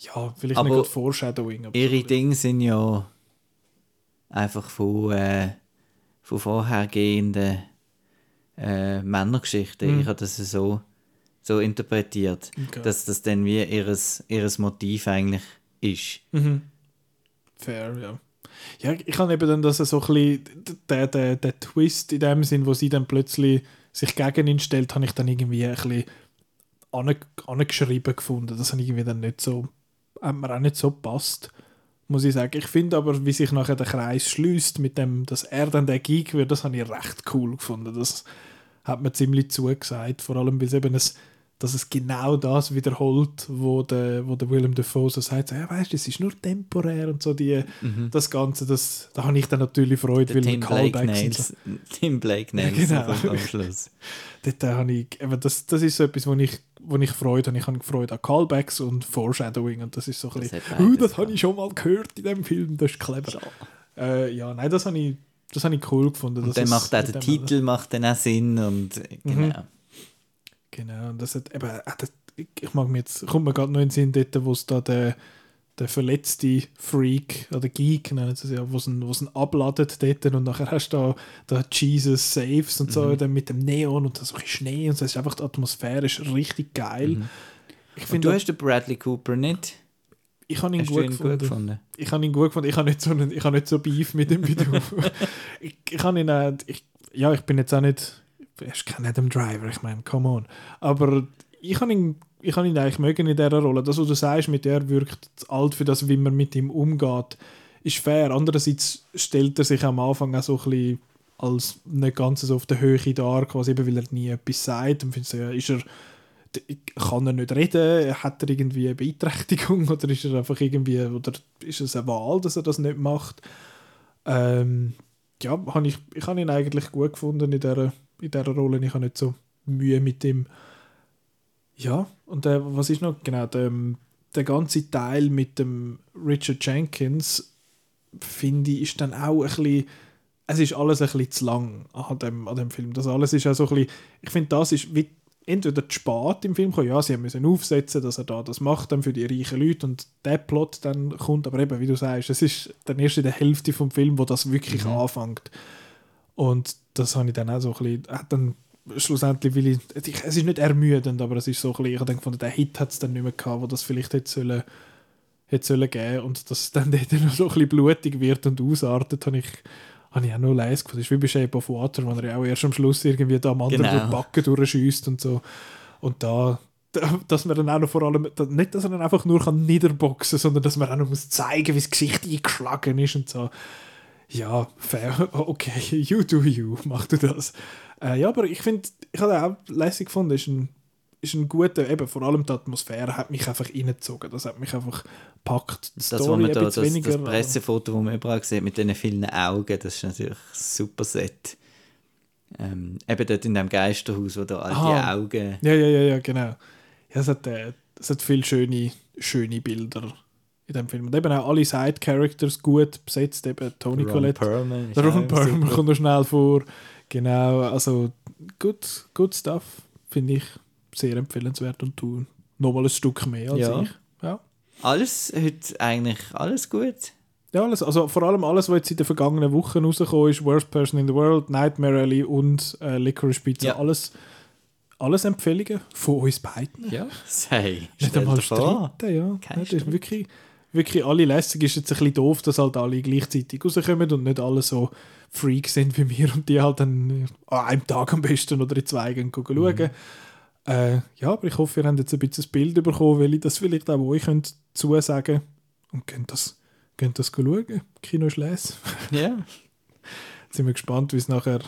ja, vielleicht Aber nicht gerade Foreshadowing, aber Ihre Dinge sind ja einfach von, äh, von vorhergehenden äh, Männergeschichten. Mhm. Ich habe das so, so interpretiert, Okay. dass das dann wie ihres, ihres Motiv eigentlich ist. Mhm. Fair, ja. Ja, ich habe eben dann, dass er so ein bisschen, der, der, der Twist in dem Sinn, wo sie dann plötzlich sich gegen ihn stellt, habe ich dann irgendwie ein bisschen ange, angeschrieben gefunden. Das habe ich irgendwie dann nicht so, hat mir auch nicht so gepasst, muss ich sagen. Ich finde aber, wie sich nachher der Kreis schließt mit dem, dass er dann der Geek wird, das habe ich recht cool gefunden. Das hat mir ziemlich zugesagt, vor allem, weil es eben ein, dass es genau das wiederholt, wo der, wo der Willem Dafoe so sagt, so, ja, weißt du, es ist nur temporär und so die, das Ganze, das, da habe ich dann natürlich Freude, Der Tim Blake. Nails, Tim Blake Nails genau. am- am Schluss. Dort habe ich, eben das, das ist so etwas, wo ich, wo ich Freude habe. Ich habe Freude an Callbacks und Foreshadowing und das ist so ein Das bisschen, hat «Uh, beides, das habe ja. ich schon mal gehört in dem Film, das ist clever. Äh, ja, nein, das habe ich, das habe ich cool gefunden. Und dann macht auch der Titel macht dann auch Sinn und äh, genau. Genau, und das hat eben, ich, ich mag mir jetzt, kommt mir gerade noch in den Sinn dort, wo es da der, der verletzte Freak oder Geek, nennen sie es ja, wo es ihn, abladet dort und nachher hast du da, da Jesus Saves und so, Mhm. dann mit dem Neon und so ein Schnee und so, es ist einfach, die Atmosphäre ist richtig geil. Ich Und finde, du hast den Bradley Cooper nicht? ich habe ihn gut ihn gefunden. gut gefunden? Ich habe ihn gut gefunden. Ich habe nicht so einen, ich habe nicht so Beef mit ihm wie du. ich, ich habe ihn auch, ich, ja, ich bin jetzt auch nicht, er ist kein Adam Driver, ich meine, come on. Aber ich habe ihn, ich habe ihn eigentlich mögen in dieser Rolle. Das, was du sagst, mit der wirkt alt für das, wie man mit ihm umgeht, ist fair. Andererseits stellt er sich am Anfang auch so ein bisschen als nicht ganz so auf der Höhe dar, quasi eben, weil er nie etwas sagt. Und findest ja, ist er, kann er nicht reden? Hat er irgendwie eine Beeinträchtigung oder ist er einfach irgendwie, oder ist es eine Wahl, dass er das nicht macht? Ähm, ja, habe ich, ich habe ihn eigentlich gut gefunden in dieser, in dieser Rolle. Ich habe nicht so Mühe mit ihm. Ja, und äh, was ist noch? Genau, der, der ganze Teil mit dem Richard Jenkins, finde ich, ist dann auch ein bisschen, es ist alles ein bisschen zu lang an dem, an dem Film. Das alles ist auch so ein bisschen, ich finde, das ist wie entweder zu spät im Film gekommen, ja, sie müssen aufsetzen, dass er da das macht dann für die reichen Leute und der Plot dann kommt, aber eben, wie du sagst, es ist dann erst in der Hälfte vom Film, wo das wirklich Mhm. anfängt. Und das habe ich dann auch so ein bisschen, hat dann schlussendlich, weil ich, ich, es ist nicht ermüdend, aber es ist so ein bisschen, ich habe dann gefunden, der Hit hat es dann nicht mehr gehabt, wo das vielleicht hätte sollen, hätte sollen geben und dass es dann dort noch so ein bisschen blutig wird und ausartet, habe ich, habe ich auch noch leise gefunden. Das ist wie bei Shape of Water, wo er ja auch erst am Schluss irgendwie da am anderen Genau. durch Backen durchschießt und so. Und da, da- dass man dann auch noch vor allem, nicht, dass er dann einfach nur kann niederboxen sondern dass man auch noch muss zeigen, wie das Gesicht eingeschlagen ist und so. Ja, fair, okay, you do you, mach du das. Äh, ja, aber ich finde, ich habe auch lässig gefunden, ist ein, ist ein guter, eben vor allem die Atmosphäre hat mich einfach reingezogen, das hat mich einfach gepackt. Die Das, Story da, das, bisschen das aber- Pressefoto, das man überall sieht, mit diesen vielen Augen, das ist natürlich super Set. Ähm, eben dort in dem Geisterhaus, wo da all Aha. die Augen... Ja, ja, ja, ja, genau. Ja, es hat, äh, es hat viele schöne, schöne Bilder in dem Film. Und eben auch alle Side-Characters gut besetzt, eben Tony Ron Collette. Perlman Der Ron Perlman kommt noch schnell vor. Genau, also gut, gut Stuff, finde ich sehr empfehlenswert und du nochmal ein Stück mehr als Ja. ich. Ja. Alles heute eigentlich alles gut. Ja, alles, also vor allem alles, was jetzt in den vergangenen Wochen rausgekommen ist, Worst Person in the World, Nightmare Alley und äh, Licorice Pizza, Ja. alles, alles Empfehlungen von uns beiden. Ja, sei. Nicht einmal streiten, ja. Kein ja das ist wirklich, wirklich alle lässig. Ist jetzt ein bisschen doof, dass halt alle gleichzeitig rauskommen und nicht alle so Freaks sind wie wir und die halt dann äh, an einem Tag am besten oder in zwei gehen schauen. Mhm. Äh, ja, aber ich hoffe, ihr habt jetzt ein bisschen das Bild bekommen, weil ich das vielleicht auch euch könnt zusagen und könnt das, könnt das schauen. Kino ist les. Ja. Jetzt sind wir gespannt, wie es nachher,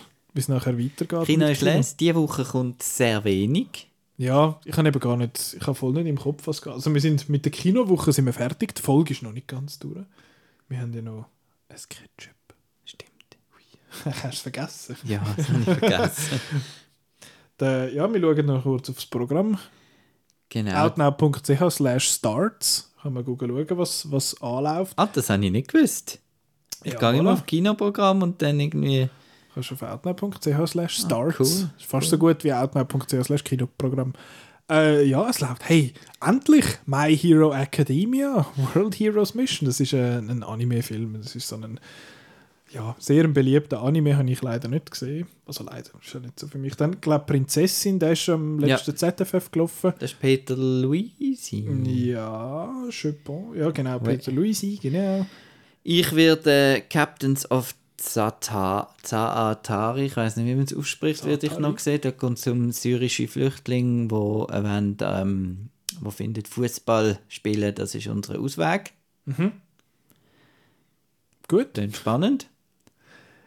nachher weitergeht. Kino ist les. Diese Woche kommt sehr wenig. Ja, ich habe eben gar nicht, ich habe voll nicht im Kopf was geht. Also wir sind mit der Kinowoche sind wir fertig, die Folge ist noch nicht ganz durch. Wir haben ja noch ein Ketchup. Stimmt. Hast du es vergessen? Ja, das habe ich vergessen. Der, ja, wir schauen noch kurz aufs Programm. genau. outnow.ch slash starts. Kann man schauen, was, was anläuft. Ah, das habe ich nicht gewusst. Ich Ja, gehe immer auf Kinoprogramm und dann irgendwie Kannst du auf outnow.ch slash starts. cool, Ist fast so gut wie outnow.ch slash Kinoprogramm. Äh, ja, es läuft. Hey, endlich My Hero Academia World Heroes Mission. Das ist äh, ein Anime-Film. Das ist so ein ja, sehr ein beliebter Anime, habe ich leider nicht gesehen. Also leider, ist ja nicht so für mich. Dann, glaube Prinzessin, der ist schon am Ja. letzten ZFF gelaufen. Das ist Peter Luisi. Ja, pense. Ja, genau, Peter Luisi, genau. Ich werde äh, Captains of Zaatari, ich weiß nicht, wie man es ausspricht, werde ich noch sehen. Da kommt es um syrische Flüchtlinge, äh, wollen, ähm, wo findet Fußball spielen, das ist unser Ausweg. Gut. Klingt spannend.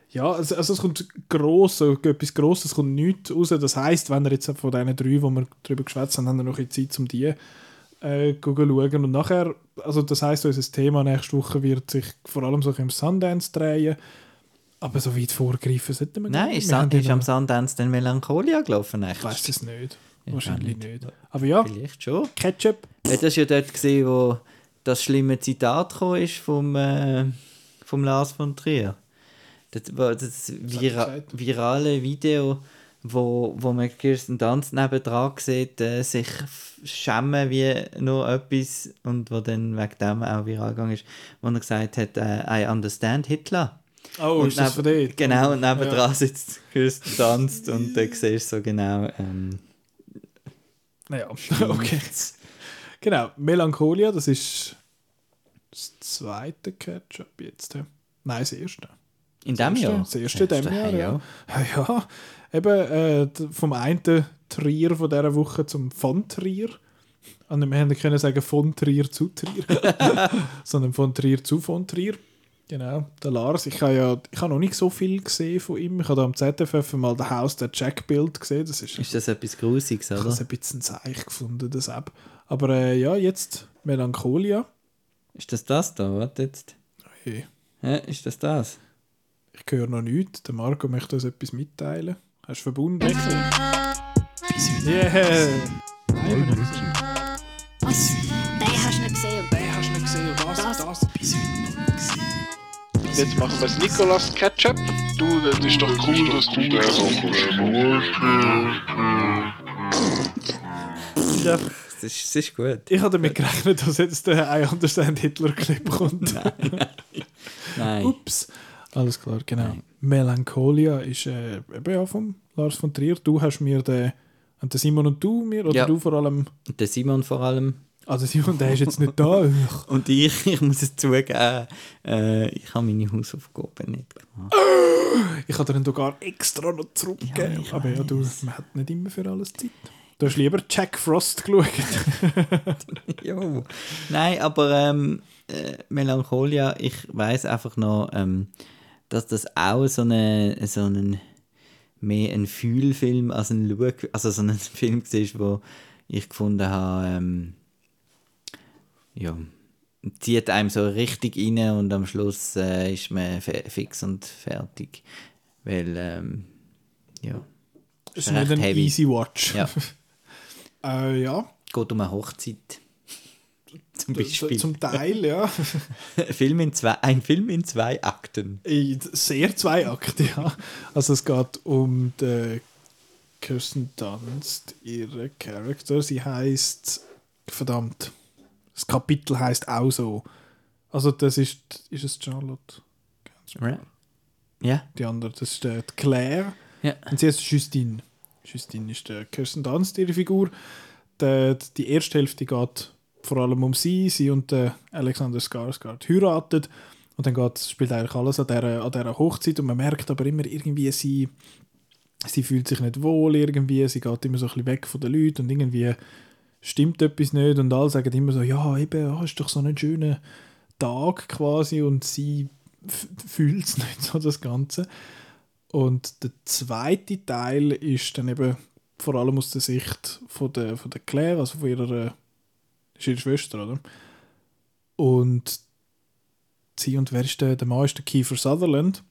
Ja, also, also es kommt gross, so etwas Grosses kommt nichts raus. Das heisst, wenn ihr jetzt von diesen drei, wo wir darüber geschwätzt haben, haben wir noch ein Zeit, um die äh, schauen. Und nachher, also das heisst, unser Thema nächste Woche wird sich vor allem so im Sundance drehen. Aber so weit vorgreifen sollten wir Nein, ist, San- ist am noch- Sundance dann Melancholia gelaufen? Ich weiß es nicht. Ja, Wahrscheinlich nicht. nicht. Aber ja, Vielleicht schon. Ketchup. Ja, das ist ja dort, gewesen, wo das schlimme Zitat ist vom, äh, vom Lars von Trier. Das, war das vira virale Video, wo, wo man Kirsten Dunst nebendran sieht, äh, sich schämen wie nur etwas und wo dann wegen dem auch viral gegangen ist, wo er gesagt hat, äh, I understand Hitler. Oh, und ist das von neben- dort? Genau, und nebendran Ja. sitzt Kirsten Dunst und dann siehst du so genau, ähm, Naja, okay. Genau, Melancholia, das ist das zweite Ketchup jetzt. Nein, das erste. in dem Jahr. das erste in diesem Jahr, ja. Ja, ja. Eben äh, vom einen Trier von dieser Woche zum von Trier. Und wir hätten können sagen von Trier zu Trier. Sondern von Trier zu von Trier. Genau, der Lars. Ich habe ja ich habe noch nicht so viel gesehen von ihm. Ich habe da am ZFF mal das Haus der Jack-Bild gesehen. Das ist, Ist das etwas Grusiges, ich habe oder? es ein bisschen zeich gefunden, das App. Aber äh, ja, jetzt Melancholia. Ist das das da? Warte jetzt. Hey, Hä, ist das das? ich höre noch nichts. Der Marco möchte uns etwas mitteilen. Hast du verbunden? Yeah! Was? Den hast du nicht gesehen. Den hast du nicht gesehen das, Das- das. Jetzt machen wir das Nicolas Ketchup. Du, das ist doch cool, dass du das Ja, das ist, das ist gut. Ich habe damit gerechnet, dass jetzt der I Understand Hitler Clip kommt. Nein. Ups. Alles klar, genau. Melancholia ist äh, eben ja vom Lars von Trier. Du hast mir den, und der Simon und du mir, oder Ja. du vor allem, Und der Simon vor allem. Der Simon, der ist jetzt nicht da. Und ich, ich muss es zugeben, äh, ich habe meine Hausaufgaben nicht gemacht. Ich habe dir dann sogar extra noch zurückgegeben. Ja, Aber ja, du, man hat nicht immer für alles Zeit. Du hast lieber Jack Frost geschaut. jo. Nein, aber ähm, äh, Melancholia, ich weiß einfach noch, ähm, dass das auch so, eine, so einen mehr ein Fühlfilm als ein Schau, also so ein Film war, wo ich gefunden habe, ähm, ja, zieht einem so richtig rein und am Schluss äh, ist man fix und fertig. Weil, ähm, ja, Das ist nicht ein heavy. easy watch. Ja. äh, ja, geht um eine Hochzeit. Zum Beispiel. zum Teil, ja. Film in zwei, ein Film in zwei Akten. Sehr zwei Akte, ja. Also es geht um die Kirsten Dunst, ihre Charakter. Sie heißt verdammt. Das Kapitel heißt auch so. Also das ist, ist es Charlotte? Right. Ja, Die andere, das ist äh, die Claire. ja. Und sie heißt Justine. Justine ist der Kirsten Dunst, ihre Figur. Die, die erste Hälfte geht vor allem um sie. Sie und der Alexander Skarsgård heiraten. Und dann geht, spielt eigentlich alles an dieser, an dieser Hochzeit. Und man merkt aber immer irgendwie, sie, sie fühlt sich nicht wohl irgendwie. Sie geht immer so ein bisschen weg von den Leuten. Und irgendwie stimmt etwas nicht. Und alle sagen immer so, ja, eben, ah, ist doch so ein schöner Tag quasi. Und sie fühlt es nicht so, das Ganze. Und der zweite Teil ist dann eben vor allem aus der Sicht von der, von der Claire, also von ihrer, ist Schwester, oder? Und sie und wer ist der, der Mann ist der Kiefer Sutherland,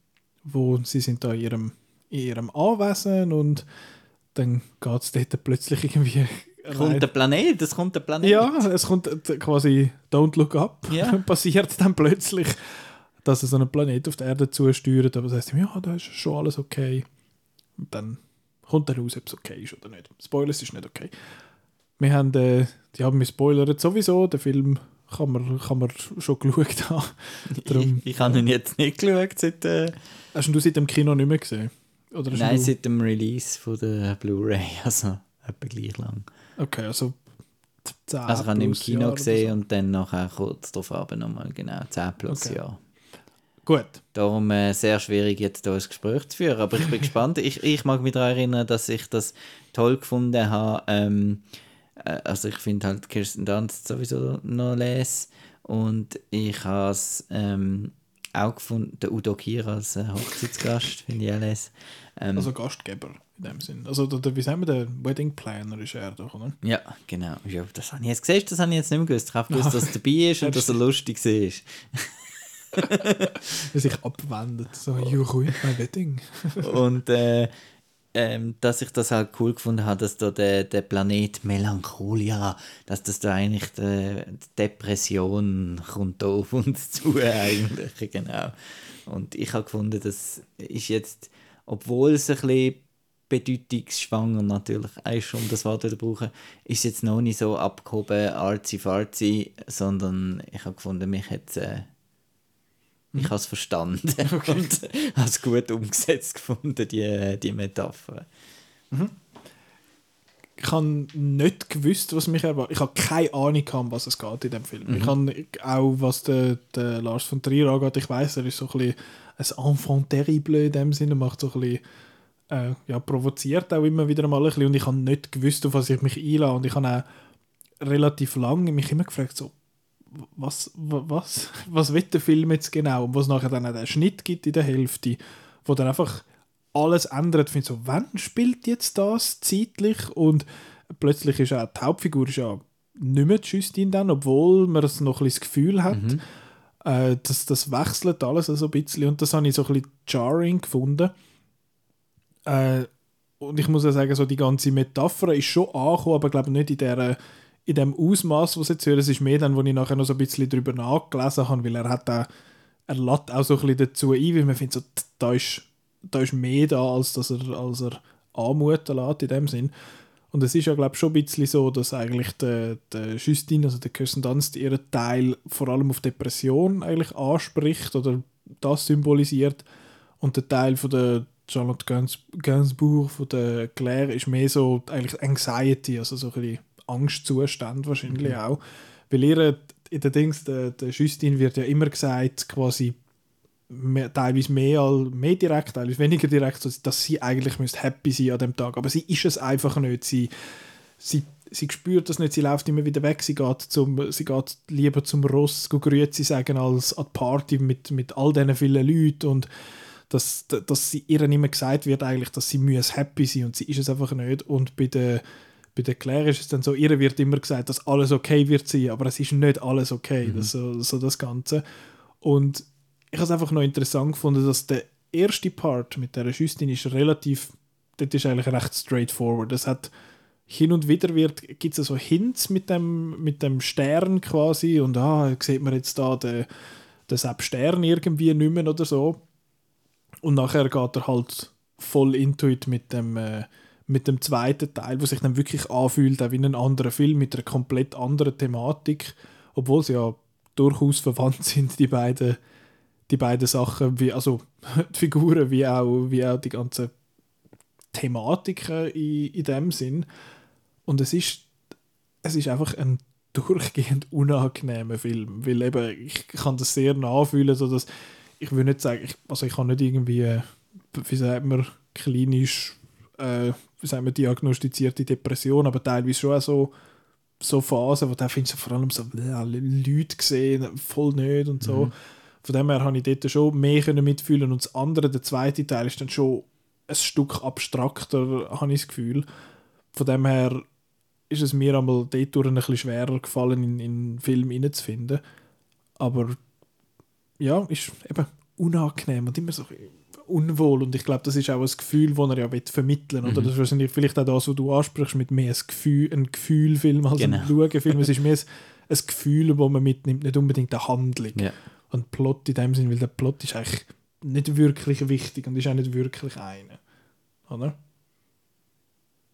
wo sie sind da in ihrem, in ihrem Anwesen und dann geht es dort plötzlich irgendwie Kommt der Planet, es kommt der Planet. ja, es kommt äh, quasi Don't Look Up. Ja. Passiert dann plötzlich, dass er so einen Planet auf der Erde zusteuert, aber sagt ihm, ja, da ist schon alles okay. Und dann kommt dann raus, ob es okay ist oder nicht. Spoiler, es ist nicht okay. Wir haben, äh, die haben mich spoilert sowieso, den Film kann man, kann man schon geschaut haben. Darum, Ich, ich habe ihn jetzt nicht geschaut seit, äh, hast du seit dem Kino nicht mehr gesehen? Nein, du, seit dem Release von der Blu-ray, also etwa gleich lang. Okay, also 10 Also ich habe ihn im Kino gesehen so. und dann nachher kurz darauf aber nochmal, genau, 10 plus Okay. Jahre. Gut. Darum äh, sehr schwierig, jetzt hier ein Gespräch zu führen. Aber ich bin gespannt. Ich, ich mag mich daran erinnern, dass ich das toll gefunden habe. Ähm, äh, also ich finde halt Kirsten Dunst sowieso noch les. Und ich habe es ähm, auch gefunden, der Udo Kier als äh, Hochzeitsgast, finde ich auch les. Ähm, Also Gastgeber in dem Sinn. Also der, der, wie sagen wir, der Wedding Planner ist er doch, oder? ja, genau. Ja, das habe ich jetzt gesehen, das habe ich jetzt nicht mehr gewusst. Ich habe gewusst, dass er dabei ist und dass er lustig war. Der sich abwendet. So, you ruined my wedding. Und äh, ähm, dass ich das halt cool gefunden habe, dass da der, der Planet Melancholia, dass das da eigentlich die, die Depression kommt da auf uns zu eigentlich, genau. Und ich habe gefunden, das ist jetzt, obwohl es ein bisschen bedeutungsschwanger natürlich ist, um das Wort zu brauchen, ist jetzt noch nicht so abgehoben, arzi-farzi, sondern ich habe gefunden, mich hat äh, ich habe es verstanden und habe es gut umgesetzt gefunden, die, die Metapher. Ich habe nicht gewusst, was mich erwartet. Ich habe keine Ahnung, gehabt, um was es geht in dem Film. Ich habe auch, was der, der Lars von Trier angeht, ich weiß, er ist so ein bisschen ein Enfant terrible in dem Sinne, macht so ein bisschen, äh, ja, provoziert auch immer wieder mal ein bisschen und ich habe nicht gewusst, auf was ich mich einlasse und ich habe auch relativ lange mich immer gefragt, so, was, wa- was, was will der Film jetzt genau? Und was nachher dann auch den Schnitt gibt in der Hälfte, wo dann einfach alles ändert. Ich finde so, wann spielt jetzt das zeitlich? Und plötzlich ist auch die Hauptfigur ist ja nicht mehr Justine dann, obwohl man es noch ein bisschen das Gefühl hat. Äh, das, das wechselt alles so ein bisschen und das habe ich so ein bisschen jarring gefunden. Äh, und ich muss ja sagen, so die ganze Metapher ist schon angekommen, aber glaube nicht in der in dem Ausmaß, was ich jetzt höre, es ist mehr dann, wo ich nachher noch so ein bisschen drüber nachgelesen habe, weil er hat auch, er lädt auch so ein bisschen dazu ein, weil man findet so, da ist, da ist mehr da, als dass er, als er anmuten lässt in dem Sinn. Und es ist ja, glaube ich, schon ein bisschen so, dass eigentlich der, der Justine, also der Kirsten Dunst, ihren Teil vor allem auf Depression eigentlich anspricht oder das symbolisiert. Und der Teil von der Charlotte Gans Gainsbourg, von der Claire, ist mehr so eigentlich Anxiety, also so ein bisschen Angstzustand wahrscheinlich auch. Weil ihr in den Dings, der, der Justine wird ja immer gesagt, quasi mehr, teilweise mehr, mehr direkt, teilweise weniger direkt, dass sie eigentlich müsste happy sein an dem Tag. Aber sie ist es einfach nicht. Sie, sie, sie spürt das nicht, sie läuft immer wieder weg, sie geht, zum, sie geht lieber zum Ross, Grüezi sagen, als an die Party mit, mit all diesen vielen Leuten und dass, dass sie ihr immer gesagt wird eigentlich, dass sie muss happy sein und sie ist es einfach nicht. Und bei der, bei der Claire ist es dann so, ihr wird immer gesagt, dass alles okay wird sein, aber es ist nicht alles okay, das, so, so das Ganze. Und ich habe es einfach noch interessant gefunden, dass der erste Part mit der Justine ist relativ, das ist eigentlich recht straightforward. Es hat hin und wieder wird, gibt es so Hints mit dem, mit dem Stern quasi und ah, sieht man jetzt da den, den Sepp Stern irgendwie nicht mehr oder so. Und nachher geht er halt voll into it mit dem, äh, mit dem zweiten Teil, wo sich dann wirklich anfühlt, auch wie ein anderer Film mit einer komplett anderen Thematik, obwohl sie ja durchaus verwandt sind, die beiden, die beiden Sachen, wie, also die Figuren wie auch, wie auch die ganze Thematiken in, in dem Sinn. Und es ist, es ist einfach ein durchgehend unangenehmer Film, weil eben, ich kann das sehr nachfühlen, so dass ich würde nicht sagen, ich, also ich kann nicht irgendwie, äh, wie sagt man, klinisch, äh, wie sagt man, diagnostizierte Depression, aber teilweise schon auch so, so Phasen, wo da findest du vor allem so ja, Leute gesehen, voll nicht und so. Von dem her habe ich dort schon mehr können mitfühlen und das andere, der zweite Teil, ist dann schon ein Stück abstrakter, habe ich das Gefühl. Von dem her ist es mir einmal dort ein bisschen schwerer gefallen, in, in Film reinzufinden. Aber ja, ist eben unangenehm und immer so unwohl. Und ich glaube, das ist auch ein Gefühl, das er ja will vermitteln Oder das ist wahrscheinlich vielleicht auch das, was du ansprichst, mit mehr ein Gefühl, ein Gefühlfilm als Genau. ein Schauenfilm. Es ist mehr ein, ein Gefühl, das man mitnimmt, nicht unbedingt eine Handlung. Ja. an Plot in dem Sinn, weil der Plot ist eigentlich nicht wirklich wichtig und ist auch nicht wirklich einer. Oder?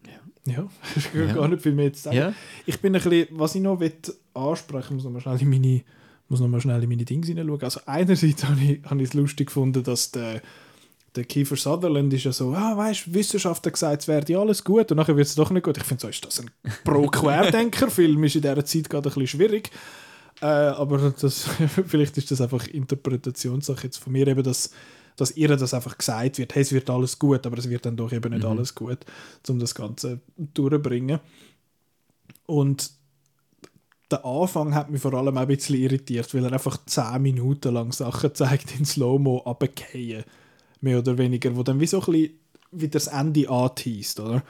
Ja. Ja, ich kann Ja. gar nicht viel mehr zu sagen. Ja. Ich bin ein bisschen, was ich noch will ansprechen muss, noch mal schnell in meine, muss noch mal schnell in meine Dinge hineinschauen. Also einerseits habe ich, habe ich es lustig gefunden, dass der, der Kiefer Sutherland ist ja so, ah, weißt du, Wissenschaftler gesagt, es werde alles gut und nachher wird es doch nicht gut. Ich finde, so ist das ein Pro-Querdenker-Film, ist in dieser Zeit gerade ein bisschen schwierig. Äh, aber das, vielleicht ist das einfach Interpretationssache jetzt von mir eben, dass, dass ihr das einfach gesagt wird, hey, es wird alles gut, aber es wird dann doch eben nicht alles gut, um das Ganze durchzubringen. Und der Anfang hat mich vor allem auch ein bisschen irritiert, weil er einfach 10 Minuten lang Sachen zeigt in Slow-Mo runterfallen. Mehr oder weniger, wo dann wie so ein bisschen wie das Ende anteast, oder?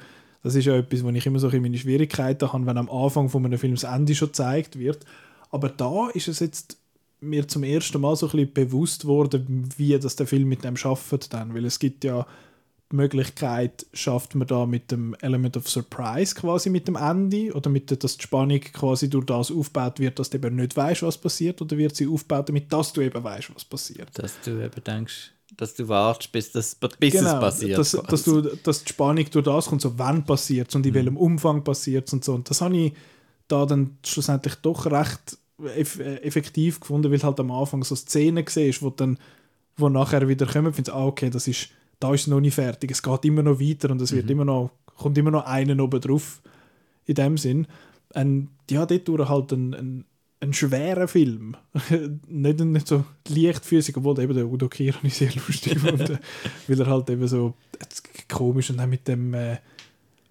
Das ist ja etwas, wo ich immer so ein bisschen meine Schwierigkeiten habe, wenn am Anfang von einem Film das Ende schon gezeigt wird. Aber da ist es jetzt mir zum ersten Mal so ein bisschen bewusst worden, wie das der Film mit dem schafft dann, weil es gibt ja Möglichkeit, schafft man da mit dem Element of Surprise quasi mit dem Ende oder mit der, dass die Spannung quasi durch das aufgebaut wird, dass du eben nicht weißt, was passiert, oder wird sie aufgebaut, damit dass du eben weißt, was passiert. Dass du eben denkst, dass du wartest, bis, das, bis es passiert. Genau, Dass, dass, du, dass die Spannung durch das kommt, so wann passiert und in welchem Umfang passiert und so. Und das habe ich da dann schlussendlich doch recht eff äh, effektiv gefunden, weil halt am Anfang so Szenen gesehen wo dann wo nachher wieder kommen, findest ah, okay, das ist, da ist es noch nicht fertig, es geht immer noch weiter und es wird immer noch, kommt immer noch einen oben drauf, in dem Sinn. Ein, ja, dort halt ein, ein, ein schwerer Film. nicht, nicht so leichtfüßig, obwohl eben der Udo habe ich sehr lustig gefunden, weil er halt eben so komisch und dann mit dem, äh,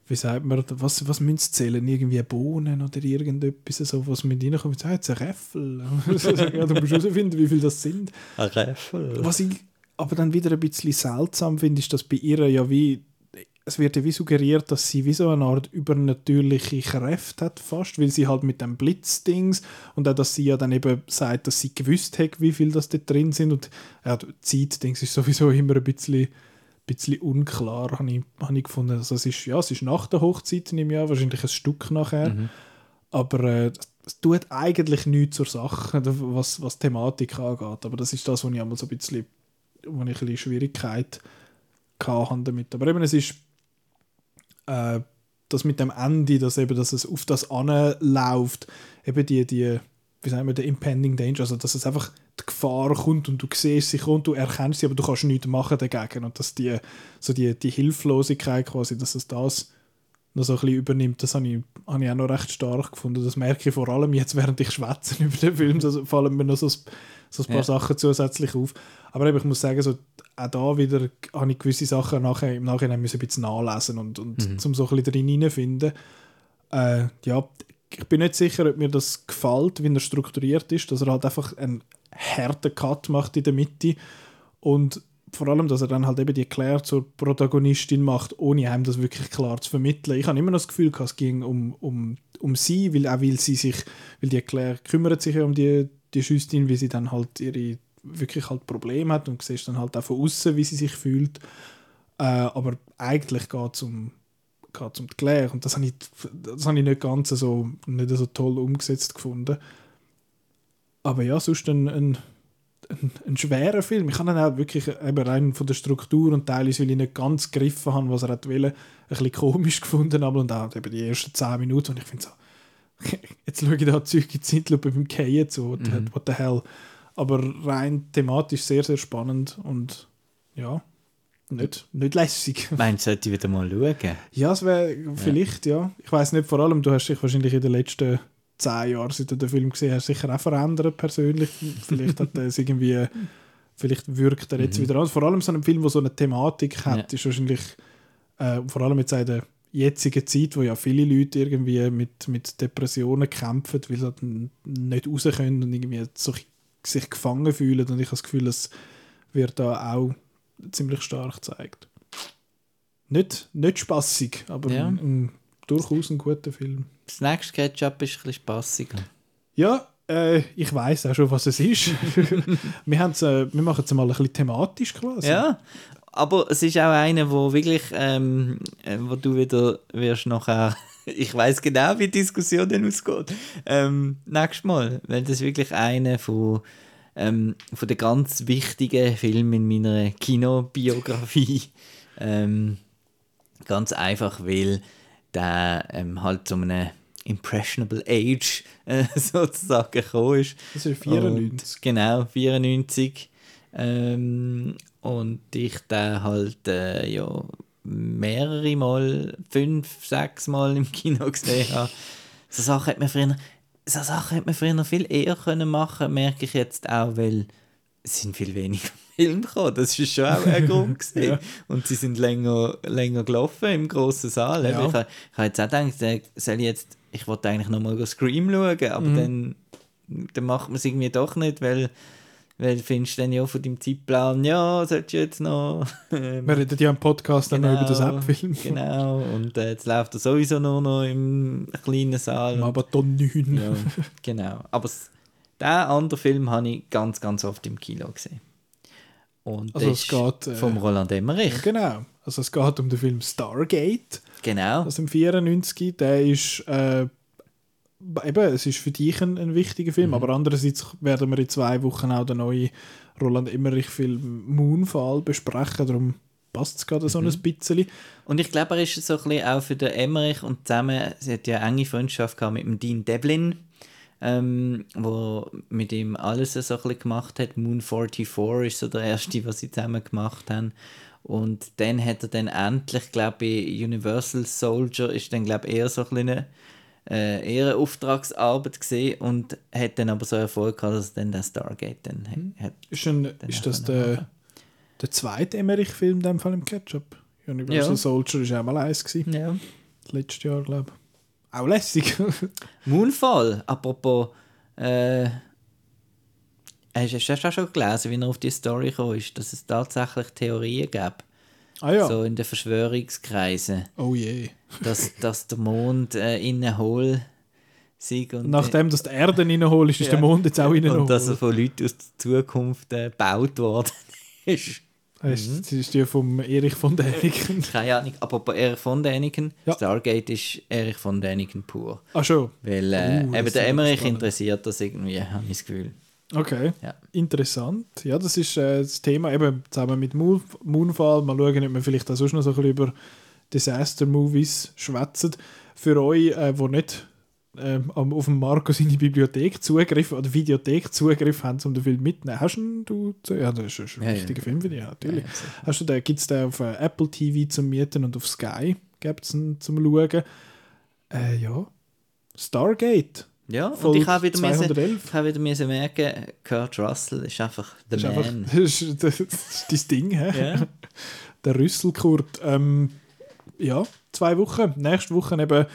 wie sagt man, was, was müssen sie zählen? Irgendwie Bohnen oder irgendetwas, so, was mit reinkommt. Ah, jetzt ein Räffel. ja, du musst herausfinden, wie viel das sind. Ein Räffel. Was ich aber dann wieder ein bisschen seltsam finde, ist, dass bei ihr ja wie, es wird ja wie suggeriert, dass sie wie so eine Art übernatürliche Kräfte hat fast, weil sie halt mit dem Blitzdings und auch, dass sie ja dann eben sagt, dass sie gewusst hat, wie viel das da drin sind und ja, Zeitdings ist sowieso immer ein bisschen, bisschen unklar, habe ich, habe ich gefunden. Also es ist, ja, es ist nach der Hochzeit im Jahr, wahrscheinlich ein Stück nachher, aber äh, es tut eigentlich nichts zur Sache, was, was Thematik angeht, aber das ist das, was ich einmal so ein bisschen wo ich ein bisschen Schwierigkeit hatte damit. Aber eben, es ist äh, das mit dem Ende, dass, eben, dass es auf das anläuft, eben die, die, wie sagen wir, der Impending Danger, also dass es einfach die Gefahr kommt und du siehst sie kommt, du erkennst sie, aber du kannst nichts machen dagegen und dass die, so die, die Hilflosigkeit quasi, dass es das noch so ein bisschen übernimmt, das habe ich, habe ich auch noch recht stark gefunden. Das merke ich vor allem jetzt, während ich schwätze über den Film, da fallen mir noch so, ein- so ein paar Ja. Sachen zusätzlich auf. Aber eben, ich muss sagen, so, auch da wieder habe ich gewisse Sachen nachher, im Nachhinein müssen ein bisschen nachlesen und, und zum so ein bisschen drin hineinfinden. Äh, ja, ich bin nicht sicher, ob mir das gefällt, wie er strukturiert ist, dass er halt einfach einen harten Cut macht in der Mitte und vor allem, dass er dann halt eben die Claire zur Protagonistin macht, ohne einem das wirklich klar zu vermitteln. Ich habe immer noch das Gefühl, es ging um, um, um sie, weil auch weil sie sich, weil die Claire kümmert sich ja um die, die Justin, wie sie dann halt ihre wirklich halt Probleme hat und siehst dann halt auch von außen, wie sie sich fühlt. Äh, aber eigentlich geht es um, geht's um die Claire und das habe ich, das habe ich nicht ganz so, nicht so toll umgesetzt gefunden. Aber ja, sonst ein, ein, ein, ein schwerer Film. Ich habe ihn auch wirklich eben rein von der Struktur und teilweise, weil ich nicht ganz gegriffen habe, was er hat wollen, ein bisschen komisch gefunden aber und auch eben die ersten 10 Minuten und ich finde so, jetzt schaue ich da Zeug in Zeitlupe beim Keien zu, what, the- what the hell. Aber rein thematisch sehr, sehr spannend und ja, nicht, nicht lässig. Meinst du, sollte ich wieder mal schauen? Ja, es wäre vielleicht, ja. Ich weiß nicht, vor allem, du hast dich wahrscheinlich in den letzten zehn Jahren, seit du den Film gesehen hast, sicher auch verändert persönlich. Vielleicht hat es irgendwie, vielleicht wirkt er jetzt wieder an. Vor allem so ein Film, der so eine Thematik hat, Ja. ist wahrscheinlich, äh, vor allem jetzt in der jetzigen Zeit, wo ja viele Leute irgendwie mit, mit Depressionen kämpfen, weil sie halt nicht raus können und irgendwie so sich gefangen fühlen. Und ich habe das Gefühl, es wird da auch ziemlich stark gezeigt. Nicht, nicht spaßig, aber Ja. ein, ein, durchaus ein guter Film. Das nächste Ketchup ist ein bisschen spassiger. Ja, äh, ich weiß auch schon, was es ist. wir, äh, wir machen es mal ein bisschen thematisch quasi. Ja, aber es ist auch einer, wo wirklich, ähm, äh, wo du wieder wirst nachher, ich weiß genau, wie die Diskussion dann ausgeht. Ähm, nächstes Mal, weil das wirklich einer von ähm, von den ganz wichtigen Filmen in meiner Kinobiografie. ähm, ganz einfach, weil der ähm, halt zu einem impressionable age äh, sozusagen gekommen ist. Das ist 94. Und, genau, 94. Ähm, und ich da halt äh, ja, mehrere Mal, fünf, sechs Mal im Kino gesehen habe. So Sachen hat man früher, so Sachen hätte man früher noch viel eher können machen merke ich jetzt auch, weil es sind viel weniger Filme gekommen. Das ist schon auch ein Grund. Ja. Und sie sind länger, länger gelaufen im grossen Saal. Ja. Ich, habe- ich habe jetzt auch gedacht, äh, soll ich jetzt, ich wollte eigentlich noch mal Scream schauen, aber Mhm. dann, dann macht man es irgendwie doch nicht, weil weil du findest dann ja von deinem Zeitplan, ja, solltest du jetzt noch... ähm, Wir reden ja im Podcast dann noch über das App-Film. Genau, und äh, jetzt läuft er sowieso nur noch im kleinen Saal. Im und- Abaton 9. ja, genau. Aber den anderen Film habe ich ganz, ganz oft im Kino gesehen. Und Also der es ist geht, äh, vom Roland Emmerich. Genau. Also es geht um den Film Stargate Genau. aus dem 94. Der ist äh, eben, es ist für dich ein, ein wichtiger Mhm. Film, aber andererseits werden wir in zwei Wochen auch den neuen Roland Emmerich-Film Moonfall besprechen, darum passt es gerade so Mhm. ein bisschen. Und ich glaube, er ist so ein bisschen auch für den Emmerich und zusammen, sie hat ja eine enge Freundschaft gehabt mit dem Dean Devlin, ähm, wo mit ihm alles so ein bisschen gemacht hat. Moon 44 ist so der erste, was sie zusammen gemacht haben. Und dann hat er dann endlich, glaube ich, Universal Soldier ist dann, glaube ich, eher so ein äh, eher eine Auftragsarbeit gesehen und hat dann aber so Erfolg gehabt, dass er dann den Stargate dann Mhm. hat. Ist, ein, Dann ist das der, machen. der zweite Emmerich-Film in dem Fall im Ketchup? Universal Ja. Soldier ist auch mal eins gewesen, Ja. letztes Jahr, glaube ich. Auch lässig. Moonfall, apropos, äh, hast du auch schon gelesen, wie er auf die Story gekommen ist, dass es tatsächlich Theorien gab, ah ja. so in den Verschwörungskreisen, Oh je. dass, dass der Mond äh, innen hohl sei und, Nachdem dass die Erde reinholt, ist, ist Ja. der Mond jetzt auch und reinholt. dass er von Leuten aus der Zukunft äh, gebaut worden ist. Das ist, das ist die vom Erich von Däniken. Keine Ahnung, apropos Erich von Däniken, Ja. Stargate ist Erich von Däniken pur. Ach schon. Weil äh, Uh, das eben der aber Emmerich spannend. interessiert das irgendwie, habe ich das Gefühl. Okay. Ja. Interessant. Ja, das ist äh, das Thema eben zusammen mit Moon, Moonfall. Mal schauen, ob wir vielleicht auch sonst noch so ein bisschen über Disaster-Movies schwätzen. Für euch, äh, die nicht am- auf dem Marco seine Bibliothek Zugriff oder Videothek Zugriff haben, um den Film mitzunehmen. Hast du du Ja, das ist ein Ja, ja. wichtiger Film für dich, ja, natürlich. Ja. Hast du den, gibt es den auf äh, Apple TV zum Mieten und auf Sky gibt es zum Schauen. Äh, ja. Stargate. Ja, und Folge ich habe wieder, müssen, 211. ich habe wieder müssen merken, Kurt Russell ist einfach der ist einfach das ist, das ist dein Ding, hä? Ja. Der Rüsselkurt. Ähm, ja, zwei Wochen. Nächste Woche eben,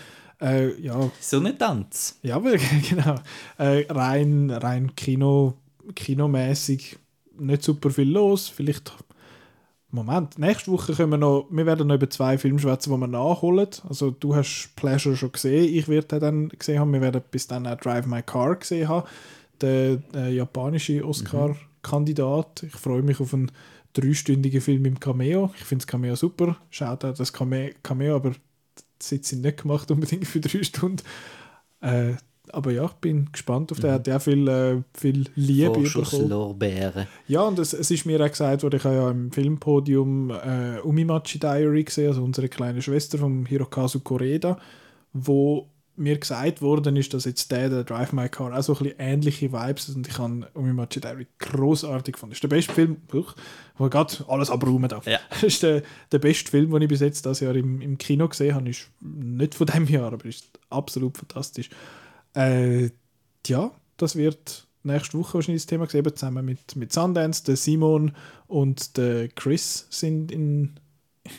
äh, ja, Sonnentanz. ja, genau. Äh, rein rein Kino, kinomäßig nicht super viel los. Vielleicht. Moment, nächste Woche können wir noch, wir werden noch über zwei Filme schwätzen, die wir nachholen. Also du hast Pleasure schon gesehen, ich werde dann gesehen haben, wir werden bis dann auch Drive My Car gesehen haben. Der äh, japanische Oscar-Kandidat. Ich freue mich auf einen dreistündigen Film im Cameo. Ich finde das Cameo super. Schaut auch das Cameo, aber die sind nicht gemacht unbedingt für drei Stunden. Äh, aber ja, ich bin gespannt auf den. Er hat ja viel, äh, viel Liebe bekommen. Ja, und es, es ist mir auch gesagt worden, ich habe ja im Filmpodium äh, Umimachi Diary gesehen, also unsere kleine Schwester von Hirokazu Koreda, wo mir gesagt worden ist, dass jetzt der, der Drive My Car, auch so ein bisschen ähnliche Vibes hat und ich habe Umimachi Diary großartig gefunden. Das ist der beste Film, wo gerade alles abräumen darf. Ja. Das ist der, der beste Film, den ich bis jetzt das Jahr im, im Kino gesehen habe. Ist nicht von diesem Jahr, aber ist absolut fantastisch. Äh, ja, das wird nächste Woche wahrscheinlich das Thema gesehen, zusammen mit, mit Sundance. Der Simon und der Chris sind in,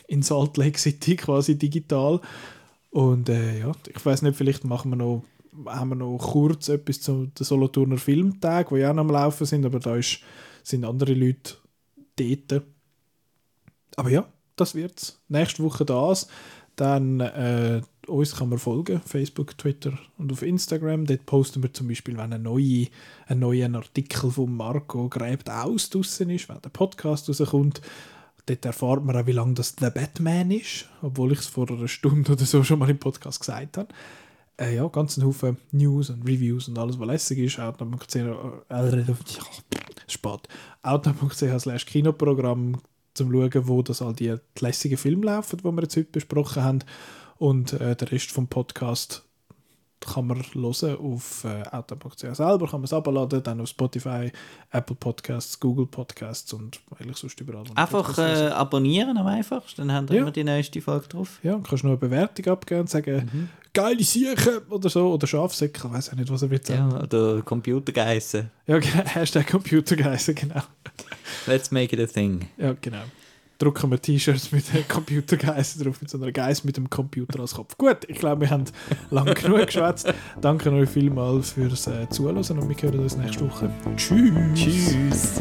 in Salt Lake City quasi digital. Und äh, ja, ich weiß nicht, vielleicht machen wir noch, haben wir noch kurz etwas zu den Solothurner Filmtag, die ja noch am Laufen sind, aber da ist, sind andere Leute dort. Aber ja, das wird's. Nächste Woche das. Dann äh, uns kann man folgen, Facebook, Twitter und auf Instagram. Dort posten wir zum Beispiel, wenn ein, neue, ein neuer Artikel von Marco Gräbt aus draussen ist, wenn der Podcast rauskommt. Dort erfahrt man auch, wie lange das The Batman ist, obwohl ich es vor einer Stunde oder so schon mal im Podcast gesagt habe. Äh, ja, ganz ein Haufen News und Reviews und alles, was lässig ist. Sehen, äh, outnow.ch slash Kinoprogramm zum schauen, wo das all die lässigen Filme laufen, die wir jetzt heute besprochen haben. Und äh, der Rest vom Podcast kann man hören auf äh, outnow.ch selber, kann man es abladen, dann auf Spotify, Apple Podcasts, Google Podcasts und eigentlich sonst überall. Einfach äh, abonnieren am einfachsten, dann haben wir Ja. immer die nächste Folge drauf. Ja, und kannst noch eine Bewertung abgeben und sagen, Mhm. geile Siechen oder so, oder Schafsäcke, ich weiß auch nicht, was er will sagen. Ja, oder Computergeissen. Ja, genau, Hashtag Computergeissen, genau. Let's make it a thing. Ja, genau. Drucken wir T-Shirts mit Computergeissen drauf, mit so einer Geiss mit dem Computer als Kopf. Gut, ich glaube, wir haben lang genug geschwätzt. Danke euch vielmals fürs äh, Zuhören und wir hören uns nächste Woche. Tschüss. Tschüss.